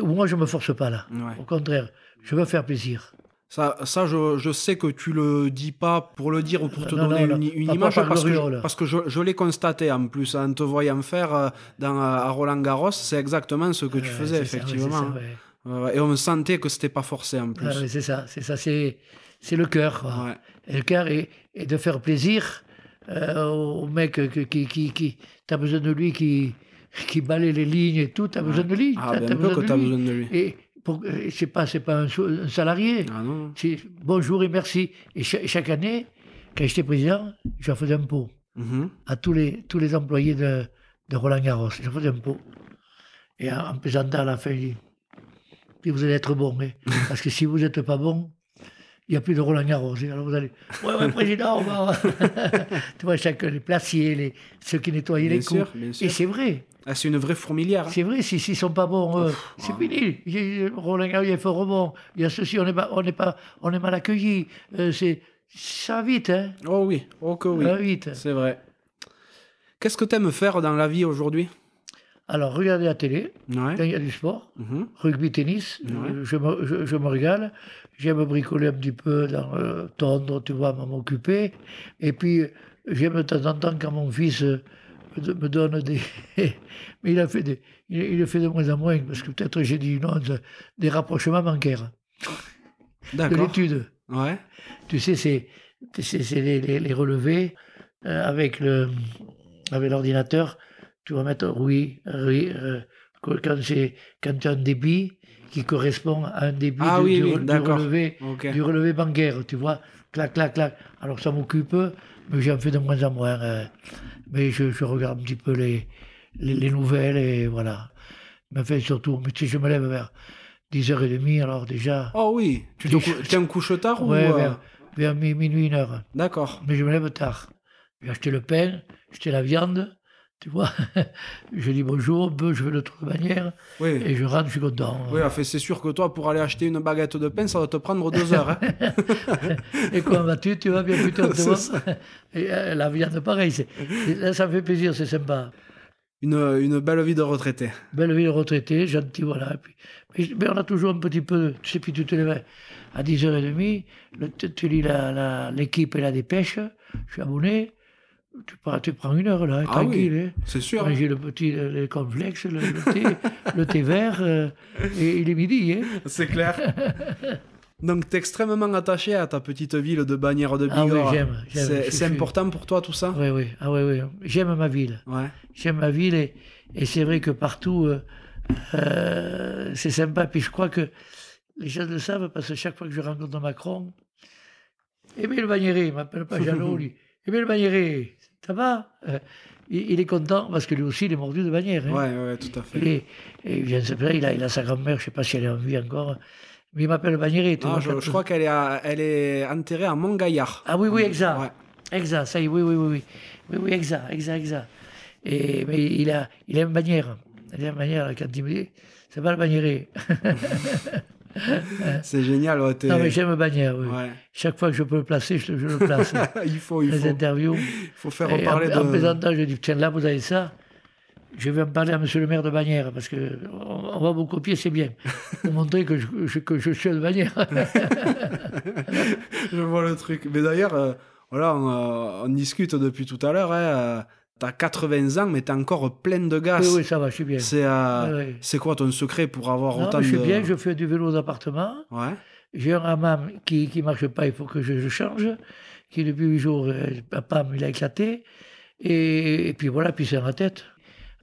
où moi je me force pas là. Au contraire, je veux faire plaisir. Ça, ça je, je, sais que tu le dis pas pour le dire ou pour te donner une, image, parce, que, parce que, je, je l'ai constaté en plus en te voyant faire euh, dans, à Roland Garros, c'est exactement ce que tu faisais effectivement. Et on sentait que c'était pas forcé en plus. c'est ça, c'est ça, c'est c'est le cœur. Et le est, de faire plaisir euh, au mec qui, qui, qui, as besoin de lui, qui, qui balaye les lignes et tout, tu as besoin de lui. Ah, bien que tu as besoin de lui. Et pour, c'est pas, c'est pas un, salarié. Ah, non. C'est bonjour et merci. Et chaque année, quand j'étais président, je faisais un pot mm-hmm. à tous les, tous les employés de, de Roland Garros. Je faisais un pot. Et en, plaisantant à la fin, je dis, vous allez être bon. Hein. (laughs) parce que si vous n'êtes pas bon, il n'y a plus de Roland Garros. Alors vous allez, ouais, ouais, président, on va. (laughs) tu vois, chacun, les placiers, les, ceux qui nettoyaient les coups. Et c'est vrai. Ah, c'est une vraie fourmilière. Hein. C'est vrai, s'ils si, ne sont pas bons, euh, c'est fini. Roland Garros, il fait rebond. Il y a ceci, on est, on est, pas, on est mal accueilli. Euh, c'est, ça va vite, hein. Oh oui, oh que oui. Ça va vite. C'est vrai. Qu'est-ce que tu aimes faire dans la vie aujourd'hui? Alors, regarder la télé, quand il y a du sport, mhm. rugby, tennis, je, me, je, me, régale. J'aime bricoler un petit peu, dans, euh, tondre, tu vois, m'occuper. Et puis, j'aime de temps en temps quand mon fils euh, me donne des. (laughs) Mais il a fait des, il, le fait de moins en moins, parce que peut-être j'ai dit non, des rapprochements bancaires. De l'étude. Ouais. Tu sais, c'est, les, les, les, relevés euh, avec, le, avec l'ordinateur tu vas mettre oui, oui euh, quand, c'est, quand tu as un débit qui correspond à un débit ah du, relevé, du relevé bancaire, tu vois, clac, clac, clac. Alors ça m'occupe, mais j'en fais de moins en moins. Euh, mais je, je, regarde un petit peu les, les, nouvelles et voilà. Mais fait surtout, mais tu sais, je me lève vers 10h30, alors déjà. Oh oui, tu te un couche tard ou euh? vers, vers minuit, une heure. D'accord. Mais je me lève tard. J'ai acheté le pain, acheté la viande, tu vois, (laughs) je dis bonjour, je veux l'autre manière, et je rentre, je suis content. Oui, c'est sûr que toi, pour aller acheter une baguette de pain, ça va te prendre deux heures. Hein. (laughs) et comment vas-tu Tu vas bien plutôt (laughs) et, euh, La viande, pareil. Là, ça me fait plaisir, c'est sympa. Une, une belle vie de retraité. Belle vie de retraité, gentil, voilà. Et puis, mais, mais on a toujours un petit peu, tu sais, puis tu te lèves à 10h30, le, tu, tu lis l'équipe et la dépêche, je suis abonné, tu prends, tu prends une heure là, Ah tranquille. oui, hein. c'est sûr. J'ai le petit, le, le cornflakes, le, le thé, (laughs) le thé vert, euh, et il est midi. Hein. C'est clair. (laughs) Donc, tu es extrêmement attaché à ta petite ville de Bagnères de Ah oui, Bigorre. j'aime. C'est suis- important pour toi tout ça? Oui, oui, ah, oui, oui. J'aime ma ville. Ouais. J'aime ma ville et, et c'est vrai que partout, euh, euh, c'est sympa. Puis je crois que les gens le savent parce que chaque fois que je rencontre Macron, Émile Bagnéret, il m'appelle pas (laughs) Jeannot, lui. Émile Bagnéret, ça va Euh, il, il est content parce que lui aussi, il est mordu de Bagnères. hein. Ouais, ouais, tout à fait. Et il, vient de se il, a, il a sa grand-mère, je ne sais pas si elle est en vie encore, mais il m'appelle Bagnéret. Ah, je, je crois qu'elle est, à- elle est enterrée à Montgaillard. Ah oui, oui, exact. Ouais. Exact, ça y est, oui, oui, oui, oui. Oui, oui, exact, exact, exact. Et, mais il a, il a une bannière. Il a une bannière, quand il me dit, c'est pas le banniéré. (laughs) (laughs) C'est génial. Ouais, Non, mais j'aime bannière, oui. Ouais. Chaque fois que je peux le placer, je, je le place. (laughs) il faut, il Les faut, interviews. il faut faire Et en, reparler en de. plaisantant, je dis, tiens, là, vous avez ça. Je vais en parler à monsieur le maire de Bagnères, parce qu'on on va vous copier, c'est bien. (laughs) Pour montrer que je, je- que je suis de Bagnères. Je vois le truc. Mais d'ailleurs, euh, voilà, on, euh, on discute depuis tout à l'heure. Hein, euh, T'as 80 ans, mais t'es encore plein de gaz. oui, oui, ça va, je suis bien. C'est euh, Oui, oui. c'est quoi ton secret pour avoir Non, autant mais je suis de. bien, je fais du vélo d'appartement. Ouais. J'ai un hammam qui ne marche pas, il faut que je le change. Qui depuis huit jours, euh, pam, il a éclaté. Et, et puis voilà, puis c'est la tête.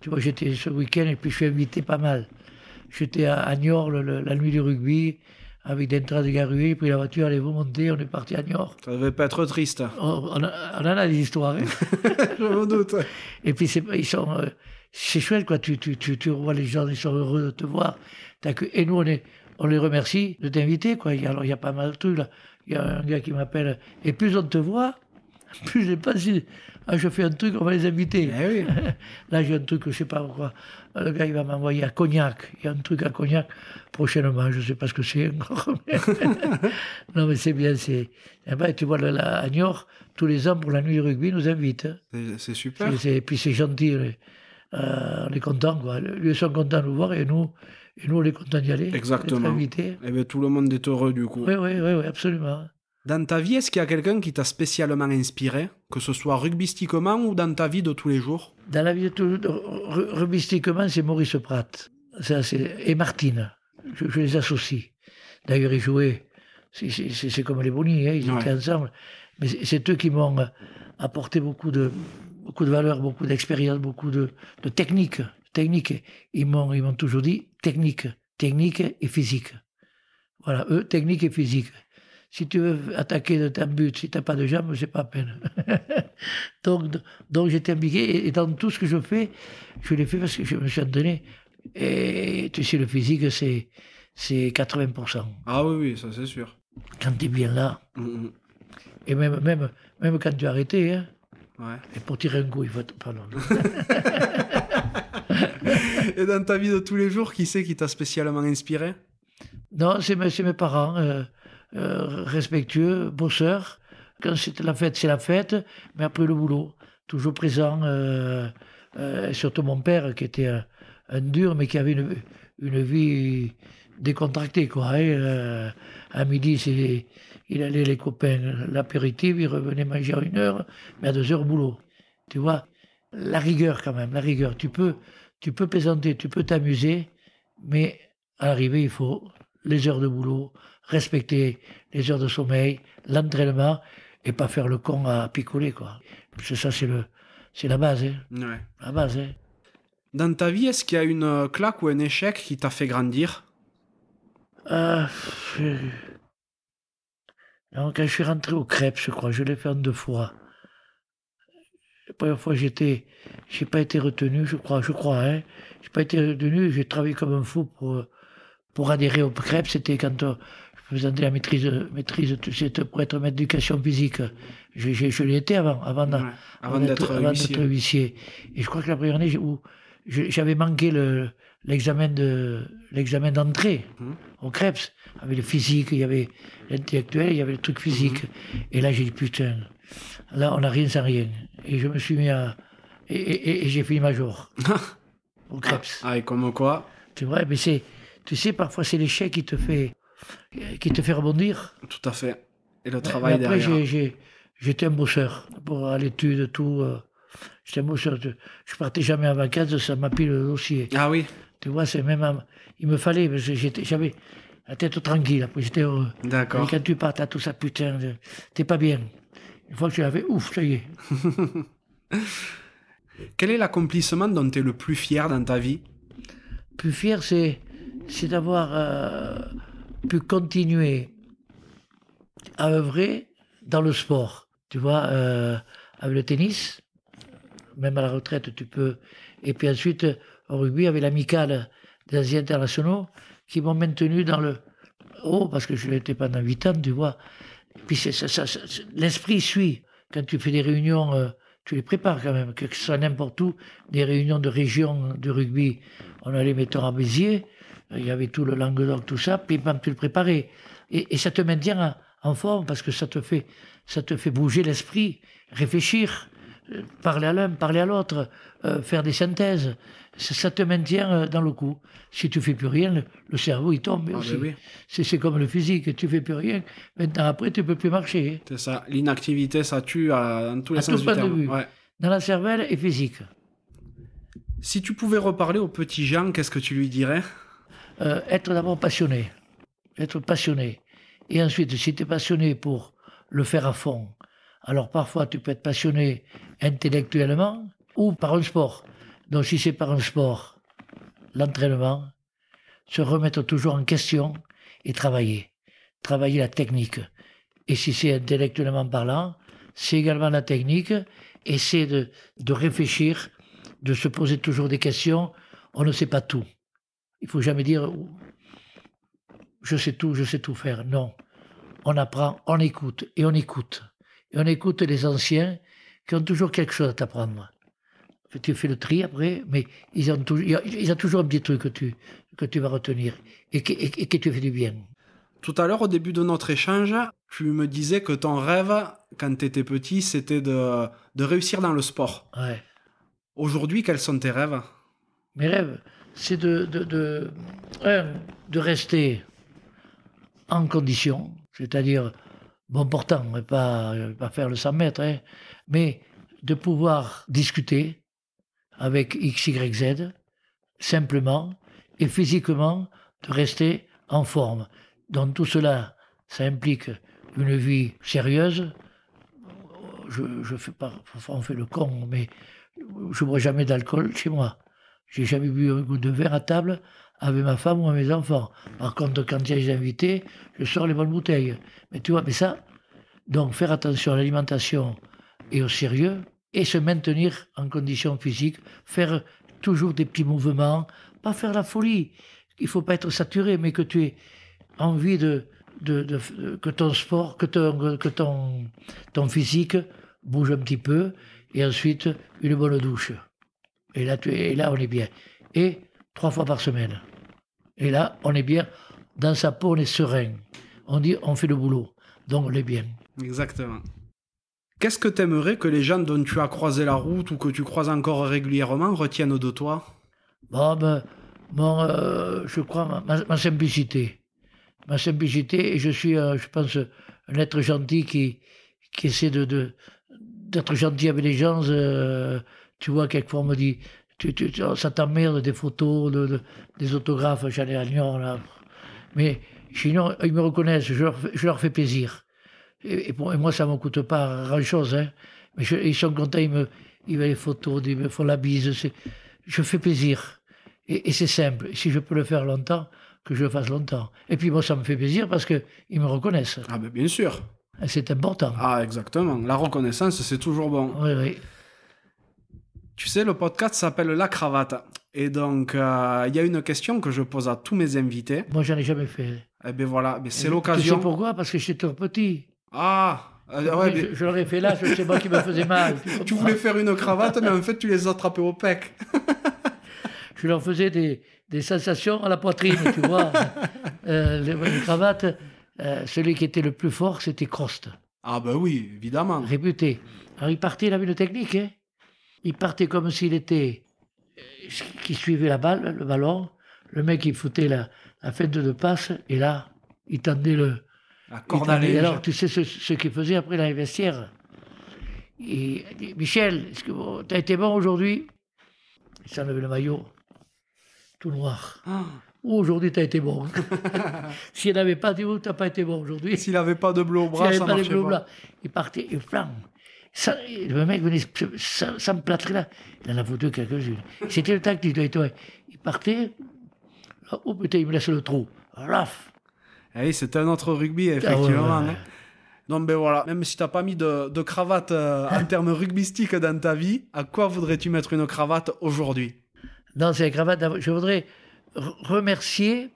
Tu vois, j'étais ce week-end et puis je suis invité pas mal. J'étais à, à Niort le- le- la nuit du rugby avec des entrées de Garué, j'ai pris la voiture, allez vous monter, on est parti à Niort. Ça devait pas être triste. On, on a- on en a des histoires. hein. (laughs) je me doute. Et puis c'est, ils sont, euh, c'est chouette quoi. Tu, tu, tu, tu revois les gens, ils sont heureux de te voir. T'as que, et nous on est, on les remercie de t'inviter quoi. Il y a- y pas mal de trucs là. Il y a un gars qui m'appelle et plus on te voit, (laughs) plus je sais pas si ah, je fais un truc, on va les inviter. Eh oui. (laughs) Là j'ai un truc, je sais pas pourquoi. Le gars il va m'envoyer à Cognac. Il y a un truc à Cognac prochainement. Je sais pas ce que c'est encore. (laughs) (laughs) non mais c'est bien, c'est. eh ben, tu vois là, à Niort, tous les ans pour la nuit du rugby, ils nous invitent. C'est- super. C'est- puis c'est gentil, on est, euh, on est content, quoi. Lui, ils sont contents de nous voir et nous, et nous on est contents d'y aller. Exactement. invités. Eh bien, tout le monde est heureux du coup. Oui, oui, oui, oui, absolument. Dans ta vie, est-ce qu'il y a quelqu'un qui t'a spécialement inspiré, que ce soit rugbystiquement ou dans ta vie de tous les jours? Dans la vie de tout, de- ru- rugbystiquement, c'est Maurice Pratt. Ça, et Martine. Je, je les associe. D'ailleurs, ils jouaient. C'est, comme les Bonnies, hein, ils Ouais. étaient ensemble. Mais c'est, eux qui m'ont apporté beaucoup de, beaucoup de valeur, beaucoup d'expérience, beaucoup de, de technique. technique. Ils m'ont toujours dit technique, technique et physique. Voilà, eux, technique et physique. Si tu veux attaquer de ta but, si tu n'as pas de jambes, c'est pas peine. (laughs) donc, donc j'étais impliqué et, dans tout ce que je fais, je l'ai fait parce que je me suis entraîné. Et tu sais, le physique, c'est, c'est 80%. Ah oui, oui, ça c'est sûr. Quand tu es bien là, et même, même, même quand tu as arrêté, hein, Ouais. et pour tirer un coup, il faut. être- Pardon. (laughs) (laughs) Et dans ta vie de tous les jours, qui c'est qui t'a spécialement inspiré? Non, c'est mes, mes parents, euh, respectueux, bosseurs. Quand c'est la fête, c'est la fête, mais après le boulot, toujours présent. euh, euh, surtout mon père, qui était un, dur, mais qui avait une, vie décontractée. Quoi, hein, euh, à midi, il allait les copains, l'apéritif, il revenait manger à une heure, mais à deux heures boulot. Tu vois, la rigueur quand même, la rigueur. Tu peux, tu peux plaisanter, tu peux t'amuser, mais à l'arrivée, il faut les heures de boulot, respecter les heures de sommeil, l'entraînement, et pas faire le con à picoler, quoi. Que ça, c'est le, c'est la base, hein. Ouais. La base, hein. Dans ta vie, est-ce qu'il y a une euh, claque ou un échec qui t'a fait grandir? Je- Non, quand je suis rentré au crêpes, je crois, je l'ai fait en deux fois. La première fois, j'étais, j'ai pas été retenu, je crois, je crois, hein. J'ai pas été retenu, j'ai travaillé comme un fou pour, pour adhérer au crêpes. C'était quand euh, je faisais la maîtrise, maîtrise, tu sais, pour être maître d'éducation physique. Je, je, je l'ai été avant, avant, Ouais. Avant d'être huissier. Et je crois que la première année où j'avais manqué le, l'examen de l'examen d'entrée Mhm. au Krebs. Il y avait le physique, il y avait l'intellectuel, il y avait le truc physique. Mhm. Et là, j'ai dit putain, là, on n'a rien sans rien. Et je me suis mis à, Et, et- et j'ai fini major. (laughs) au Krebs. Ah, et comme quoi C'est vrai, mais c'est, tu sais, parfois c'est l'échec qui te fait, qui te fait rebondir. Tout à fait. Et le Mais travail après, derrière. j'ai, j'ai- j'étais un bosseur pour à l'étude, tout. euh, j'étais un bosseur. Je, je partais jamais en vacances, ça m'a pris le dossier. Ah oui, Tu vois, c'est même. un- il me fallait, parce que j'étais, j'avais la tête tranquille, après j'étais heureux. Mais d'accord. quand tu pars, t'as tout ça, putain, t'es pas bien. Une fois que tu l'as fait, ouf, ça y est. (laughs) Quel est l'accomplissement dont tu es le plus fier dans ta vie? Plus fier, c'est, c'est d'avoir euh, pu continuer à œuvrer dans le sport. Tu vois, euh, avec le tennis, même à la retraite, tu peux. Et puis ensuite, au rugby, avec l'amicale des Asiens internationaux, qui m'ont maintenu dans le haut, parce que je l'étais pendant huit ans, tu vois. Puis l'esprit suit. Quand tu fais des réunions, euh, tu les prépares quand même, que ce soit n'importe où, des réunions de région de rugby. On allait, mettons, à Béziers, il y avait tout le Languedoc, tout ça, puis bam, tu le préparais. Et, et ça te maintient en, en forme parce que ça te fait, ça te fait bouger l'esprit, réfléchir, euh, parler à l'un, parler à l'autre, euh, faire des synthèses. Ça, ça te maintient euh, dans le coup. Si tu fais plus rien, le, le cerveau il tombe Ah, aussi. ben oui, C'est, comme le physique, tu fais plus rien. Maintenant après, tu peux plus marcher. hein. c'est ça. L'inactivité, ça tue euh, dans tous les À sens tout du point de terme. vue. Ouais. Dans la cervelle et physique. Si tu pouvais reparler au petit Jean, qu'est-ce que tu lui dirais? Euh, être d'abord passionné. Être passionné. Et ensuite, si tu es passionné pour le faire à fond, alors parfois tu peux être passionné intellectuellement ou par un sport. Donc si c'est par un sport, l'entraînement, se remettre toujours en question et travailler. Travailler la technique. Et si c'est intellectuellement parlant, c'est également la technique c'est de, de réfléchir, de se poser toujours des questions. On ne sait pas tout. Il faut jamais dire je sais tout, je sais tout faire. Non. On apprend, on écoute et on écoute. Et on écoute les anciens qui ont toujours quelque chose à t'apprendre. Tu fais le tri après, mais ils ont, toujours, ils ont toujours un petit truc que tu, que tu vas retenir et que, et, et que tu fais du bien. Tout à l'heure, au début de notre échange, tu me disais que ton rêve, quand tu étais petit, c'était de, de réussir dans le sport. Ouais. Aujourd'hui, quels sont tes rêves? Mes rêves, c'est de, de, de, de rester en condition, c'est-à-dire bon portant, mais pas, pas faire le 100 mètres, hein, mais de pouvoir discuter avec X, Y, Z, simplement, et physiquement, de rester en forme. Donc tout cela, ça implique une vie sérieuse. Je, je fais pas, on fait le con, mais je bois jamais d'alcool chez moi. J'ai jamais bu un goût de verre à table avec ma femme ou mes enfants. Par contre, quand a des invités, je sors les bonnes bouteilles. Mais tu vois, mais ça, donc faire attention à l'alimentation et au sérieux, et se maintenir en condition physique, faire toujours des petits mouvements, pas faire la folie. Il faut pas être saturé, mais que tu aies envie de, que ton sport, que ton, que ton physique bouge un petit peu, et ensuite une bonne douche. Et là, tu, et là, on est bien. Et trois fois par semaine. Et là, on est bien. Dans sa peau, on est serein. On dit, on fait le boulot. Donc, on est bien. Exactement. Qu'est-ce que t'aimerais que les gens dont tu as croisé la route ou que tu croises encore régulièrement retiennent de toi? Bon, ben, bon, euh, je crois, ma, simplicité. Ma simplicité, et je suis, euh, je pense, un être gentil qui, qui essaie de, de- d'être gentil avec les gens. euh, tu vois, quelquefois, on me dit, tu, tu, ça t'emmerde des photos, de, de- des autographes, ai à Lyon, là. Mais sinon, ils me reconnaissent, je leur, fais- je leur fais plaisir. Et, et pour- et moi, ça ne me coûte pas grand-chose. Hein. Mais je- ils sont contents, ils me, ils veulent les photos, ils me font la bise. Je fais plaisir. Et, et c'est simple. Si je peux le faire longtemps, que je le fasse longtemps. Et puis moi, ça me fait plaisir parce qu'ils me reconnaissent. Ah ben bien sûr. C'est important. Ah exactement. La reconnaissance, c'est toujours bon. Oui, oui. Tu sais, le podcast s'appelle La Cravate. Et donc, euh, il y a une question que je pose à tous mes invités. Moi, j'en ai jamais fait. Eh ben voilà, mais c'est Tu sais l'occasion. pourquoi? Parce que j'étais trop petit. Ah euh, ouais, mais je, je l'aurais fait là, sais pas qui me faisait mal. (laughs) tu voulais faire une cravate, mais en fait, tu les as attrapés au pec. (laughs) je leur faisais des, des sensations à la poitrine, tu vois. (laughs) Euh, les, les cravates, euh, celui qui était le plus fort, c'était Crost, Ah ben oui, évidemment. réputé. Alors il partait, il avait une technique. Hein. Il partait comme s'il était. qui suivait la balle, le ballon. Le mec, il foutait la, la fête de passe, et là, il tendait le. La corde à alors, tu sais ce, ce qu'il faisait après dans les vestiaires Il dit Michel, est-ce que tu as été bon aujourd'hui? Il s'enlevait le maillot, tout noir. Ah, Oh, aujourd'hui, tu as été bon. (laughs) S'il n'y en avait pas, tu n'as pas été bon aujourd'hui. S'il avait pas de bleu au bras, ça pas marchait pas. il partait, il flamme. Ça, le mec venait ça, me plâtrait là. Il en a foutu quelques-unes. C'était le tactique. là, toi. Il partait. là, oh putain, il me laisse le trou. Raf. Eh oui, c'était un autre rugby, Ah ouais, effectivement. ouais, ouais. hein. Donc ben voilà, même si t'as pas mis de, de cravate euh, en termes rugbystiques dans ta vie, à quoi voudrais-tu mettre une cravate aujourd'hui? Dans ces cravates, je voudrais remercier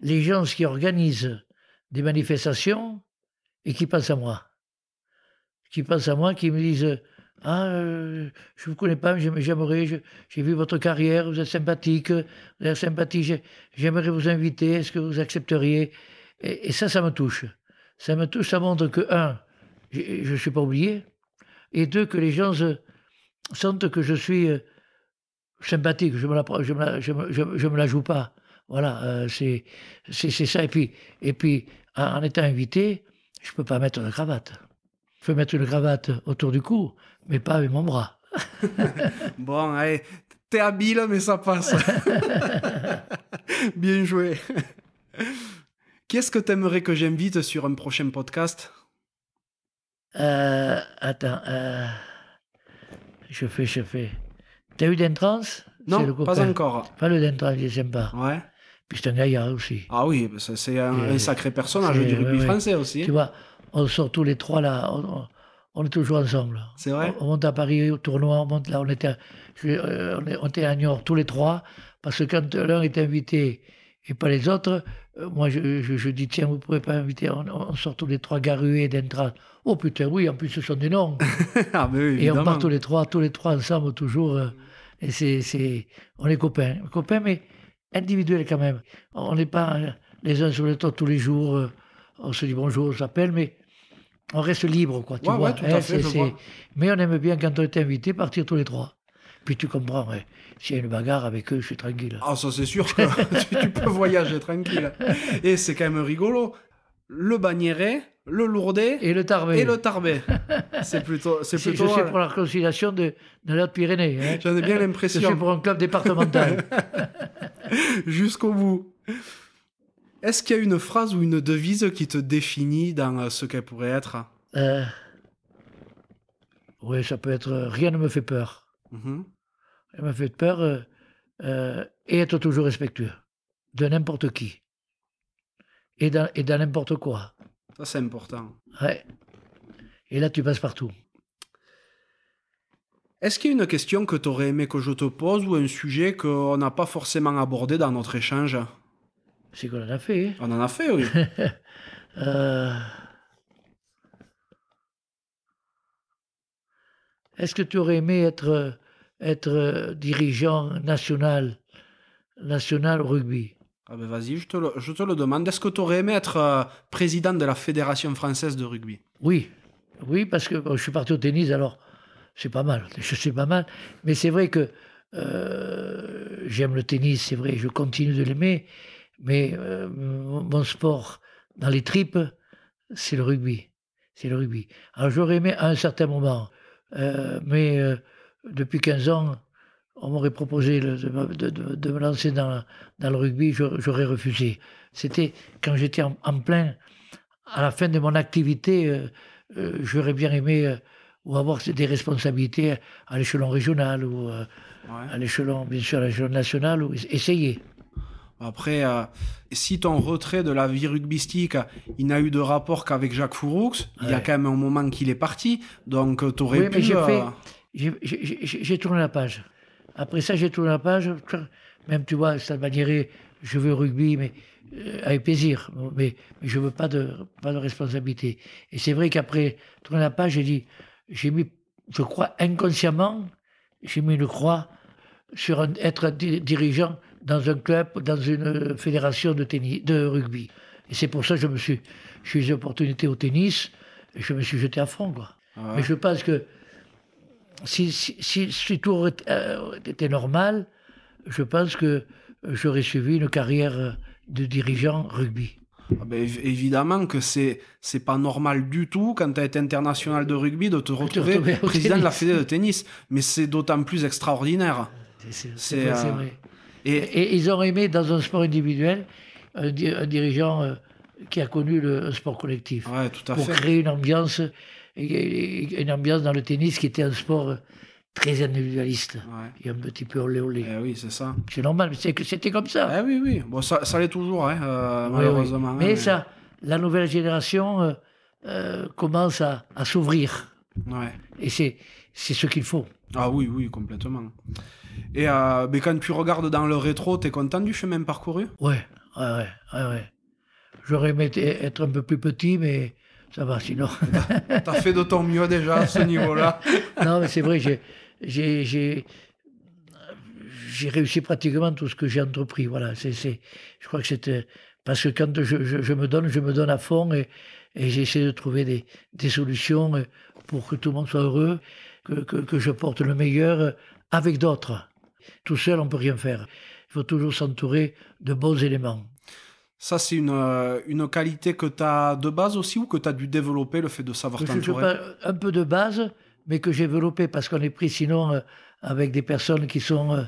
les gens qui organisent des manifestations et qui pensent à moi. Qui pensent à moi, qui me disent Ah, euh, je ne vous connais pas, mais j'aime- j'aimerais, je- j'ai vu votre carrière, vous êtes sympathique, vous êtes sympathique, j'ai- j'aimerais vous inviter, est-ce que vous accepteriez? Et, ça, ça me touche. Ça me touche, ça montre que, un, je ne suis pas oublié, et deux, que les gens se- sentent que je suis. euh, sympathique, je je me la, je me, je me- je me la joue pas. Voilà, euh, c'est ça. Et puis, et puis en, étant invité, je peux pas mettre de cravate. Je peux mettre une cravate autour du cou, mais pas avec mon bras. (laughs) Bon, allez, t'es habile, mais ça passe. (laughs) Bien joué. Qu'est-ce que t'aimerais que j'invite sur un prochain podcast? Euh, attends, euh, je fais, je fais. T'as eu d'entrance Non, pas encore. Pas le d'entrance, il est sympa. Ouais. Puis c'est un gaillard aussi. Ah oui, bah c'est un, un sacré personnage du rugby français aussi. Tu vois, on sort tous les trois là, on, est toujours ensemble. C'est vrai On, on monte à Paris au tournoi, on monte là, on était, à- euh, on, était à Niort tous les trois, parce que quand l'un est invité et pas les autres, euh, moi je, je, je dis tiens, vous ne pouvez pas inviter, on, on sort tous les trois Garué, Dentra. Oh putain, oui, en plus ce sont des noms. (laughs) ah, mais oui, et on part tous les trois, tous les trois ensemble toujours. euh, et c'est, c'est, on est copains, copains, mais individuels quand même. On n'est pas euh, les uns sur les autres tous les jours. On se dit bonjour, on s'appelle, mais on reste libre, quoi. Tu Ouais, vois, ouais, tout à hein, fait, c'est- je c'est- vois. Mais on aime bien quand on est invité partir tous les trois. Puis tu comprends, ouais, s'il y a une bagarre avec eux, je suis tranquille. Ah, ça c'est sûr que (laughs) (laughs) tu, tu peux voyager tranquille. Et c'est quand même rigolo. Le bagnéret, le lourdet Et le Tarbé. et le tarbet. C'est plutôt, c'est plutôt. je suis pour la réconciliation de, de l'autre Pyrénées. hein. J'en ai bien (laughs) Je l'impression. suis pour un club départemental. Jusqu'au bout. Est-ce qu'il y a une phrase ou une devise qui te définit dans euh, ce qu'elle pourrait être? Euh, oui, ça peut être. euh, Rien ne me fait peur. Mhm. Elle m'a fait peur euh, euh, et être toujours respectueux de n'importe qui et dans, et dans n'importe quoi. Ça, c'est important. Ouais. Et là, tu passes partout. Est-ce qu'il y a une question que tu aurais aimé que je te pose ou un sujet qu'on n'a pas forcément abordé dans notre échange? C'est qu'on en a fait. hein? On en a fait, oui. (laughs) Euh, Est-ce que tu aurais aimé être, être euh, dirigeant national, national rugby? Ah ben vas-y, je te, le, je te le demande. Est-ce que tu aurais aimé être euh, président de la Fédération française de rugby? Oui, oui, parce que bon, je suis parti au tennis, alors c'est pas mal, (laughs) je sais pas mal, mais c'est vrai que euh, j'aime le tennis, c'est vrai, je continue de l'aimer, mais euh, mon sport dans les tripes, c'est le rugby, c'est le rugby. Alors j'aurais aimé à un certain moment, euh, mais euh, depuis 15 ans, on m'aurait proposé le- de, me- de- de- de me lancer dans, dans le rugby, j'aurais refusé. C'était quand j'étais en, en plein, à la fin de mon activité, j'aurais bien aimé ou avoir des responsabilités à l'échelon régional ou Ouais. à l'échelon, bien sûr, à l'échelon national, ou essayer. Après, euh, si ton retrait de la vie rugbystique, il n'a eu de rapport qu'avec Jacques Fouroux, il y a quand même un moment qu'il est parti, donc tu aurais Oui, pu... j'ai euh, fait- J'ai- J'ai j'ai- j'ai tourné la page. Après ça, j'ai tourné la page. Même, tu vois, ça manière, je veux rugby, mais euh, avec plaisir. Mais, mais je veux pas de, pas de responsabilité. Et c'est vrai qu'après tourner la page, j'ai dit, j'ai mis, je crois, inconsciemment, j'ai mis une croix sur un- être di- dirigeant dans un club, dans une fédération de, tennis, de rugby. Et c'est pour ça que je me suis, j'ai eu des opportunités au tennis, et je me suis jeté à fond, quoi. ouais. Mais je pense que si, si, si, si tout aurait- euh, était normal, je pense que j'aurais suivi une carrière de dirigeant rugby. Ah ben, év- évidemment que c'est c'est pas normal du tout quand tu as été international de rugby de te retrouver président de la tennis. fédé de tennis, mais c'est d'autant plus extraordinaire. C'est- vrai, euh, vrai. Et Et ils ont aimé, dans un sport individuel, un, di- un dirigeant euh, qui a connu le un sport collectif. ouais, tout à pour fait. créer une ambiance, et- une ambiance dans le tennis qui était un sport euh, très individualiste. Ouais. Et un petit peu olé olé. Eh oui, c'est ça. C'est normal, c'est que c'était comme ça. Eh oui, oui. Bon, ça, ça l'est toujours, hein, euh, Oui, malheureusement. hein, Mais ça, la nouvelle génération euh, euh, commence à, à s'ouvrir. Ouais. Et c'est c'est ce qu'il faut. Ah oui, oui, complètement. Et euh, mais quand tu regardes dans le rétro, t'es content du chemin parcouru? Ouais, ouais, ouais, ouais. ouais. J'aurais aimé être un peu plus petit, mais ça va sinon. (laughs) T'as fait de ton mieux déjà à ce niveau-là. (laughs) non, mais c'est vrai, j'ai, j'ai, réussi pratiquement tout ce que j'ai entrepris. Voilà, c'est, je crois que c'était parce que quand je, je, je me donne, je me donne à fond et, et j'essaie de trouver des, des solutions euh, pour que tout le monde soit heureux, que, que, que je porte le meilleur euh, avec d'autres. Tout seul, on peut rien faire. Il faut toujours s'entourer de bons éléments. Ça, c'est une, euh, une qualité que t'as de base aussi ou que t'as dû développer, le fait de savoir t'entourer? parle un peu de base, mais que j'ai développé parce qu'on est pris sinon euh, avec des personnes qui sont euh,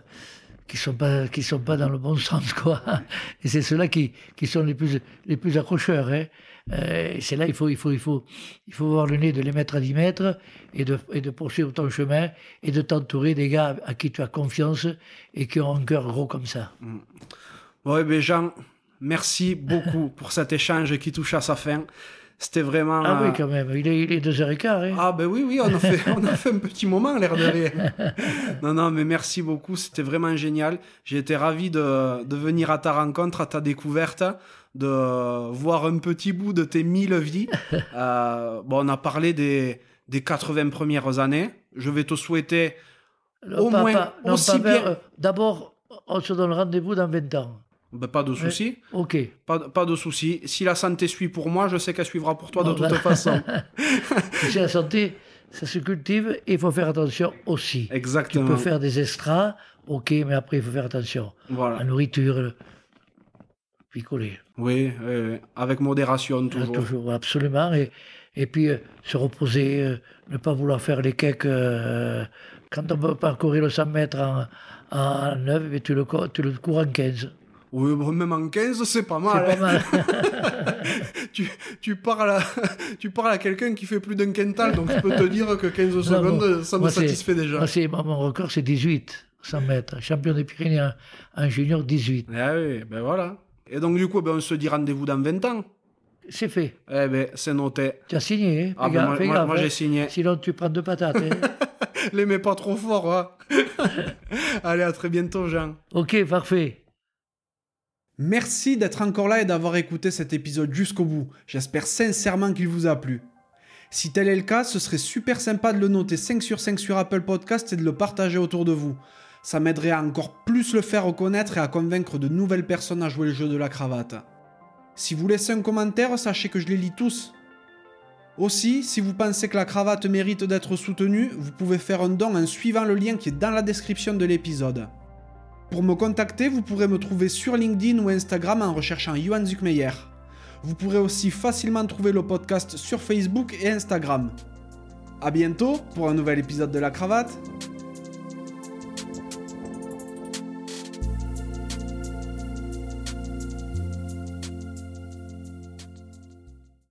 qui sont pas qui sont pas dans le bon (laughs) sens quoi. Et c'est ceux-là qui, qui sont les plus les plus accrocheurs. Hein. Euh, c'est là il faut il faut il faut il faut avoir le nez de les mettre à 10 mètres et de et de poursuivre ton chemin et de t'entourer des gars à qui tu as confiance et qui ont un cœur gros comme ça. Ouais, ben Jean, merci beaucoup pour cet échange qui touche à sa fin. C'était vraiment. Ah euh, oui quand même, il est il est deux heures et quart. Hein. Ah ben oui, oui, on a fait, on a fait un petit moment, l'air de rien. (laughs) Non, non, mais merci beaucoup, c'était vraiment génial. J'ai été ravi de, de venir à ta rencontre, à ta découverte, de voir un petit bout de tes mille vies. (laughs) Euh, bon, on a parlé des, des 80 premières années. Je vais te souhaiter Non, au moins non, aussi bien- euh, D'abord, on se donne rendez-vous dans 20 ans. ben, pas de soucis. Ok. Pas, de- pas de soucis. Si la santé suit pour moi, je sais qu'elle suivra pour toi de toute ben- façon. (laughs) (laughs) Tu sais, la santé, ça se cultive et il faut faire attention aussi. Tu Exactement. peux faire des extras, ok, mais après, il faut faire attention. La Voilà. nourriture, le- picoler. Oui, oui. avec modération Toujours, toujours. toujours absolument. Et, et puis, euh, se reposer, euh, ne pas vouloir faire les cakes. euh, quand on peut parcourir le 100 mètres en, en 9, mais tu, le, co- tu le cours en 15. Oui, même en 15, c'est pas mal. pas hein. mal. (laughs) tu, tu parles à, (laughs) tu parles à quelqu'un qui fait plus d'un quintal, donc je peux te dire que 15 Non, secondes, bon, ça me satisfait déjà. Moi, mon record, c'est 18, 100 mètres. Champion des Pyrénées en, en junior, 18. Ah oui, ben voilà. Et donc du coup, ben, on se dit rendez-vous dans 20 ans. C'est fait. Eh ben, c'est noté. Tu as signé, hein Ah ben, moi, moi, hein. j'ai signé. Sinon, tu prends deux patates. hein. (laughs) Les mets pas trop fort, hein. (laughs) Allez, à très bientôt, Jean. ok, parfait. Merci d'être encore là et d'avoir écouté cet épisode jusqu'au bout. J'espère sincèrement qu'il vous a plu. Si tel est le cas, ce serait super sympa de le noter 5 sur 5 sur Apple Podcast et de le partager autour de vous. Ça m'aiderait à encore plus le faire reconnaître et à convaincre de nouvelles personnes à jouer le jeu de la cravate. Si vous laissez un commentaire, sachez que je les lis tous. Aussi, si vous pensez que la cravate mérite d'être soutenue, vous pouvez faire un don en suivant le lien qui est dans la description de l'épisode. Pour me contacter, vous pourrez me trouver sur LinkedIn ou Instagram en recherchant Johan Zuckmeyer. Vous pourrez aussi facilement trouver le podcast sur Facebook et Instagram. A bientôt pour un nouvel épisode de la cravate.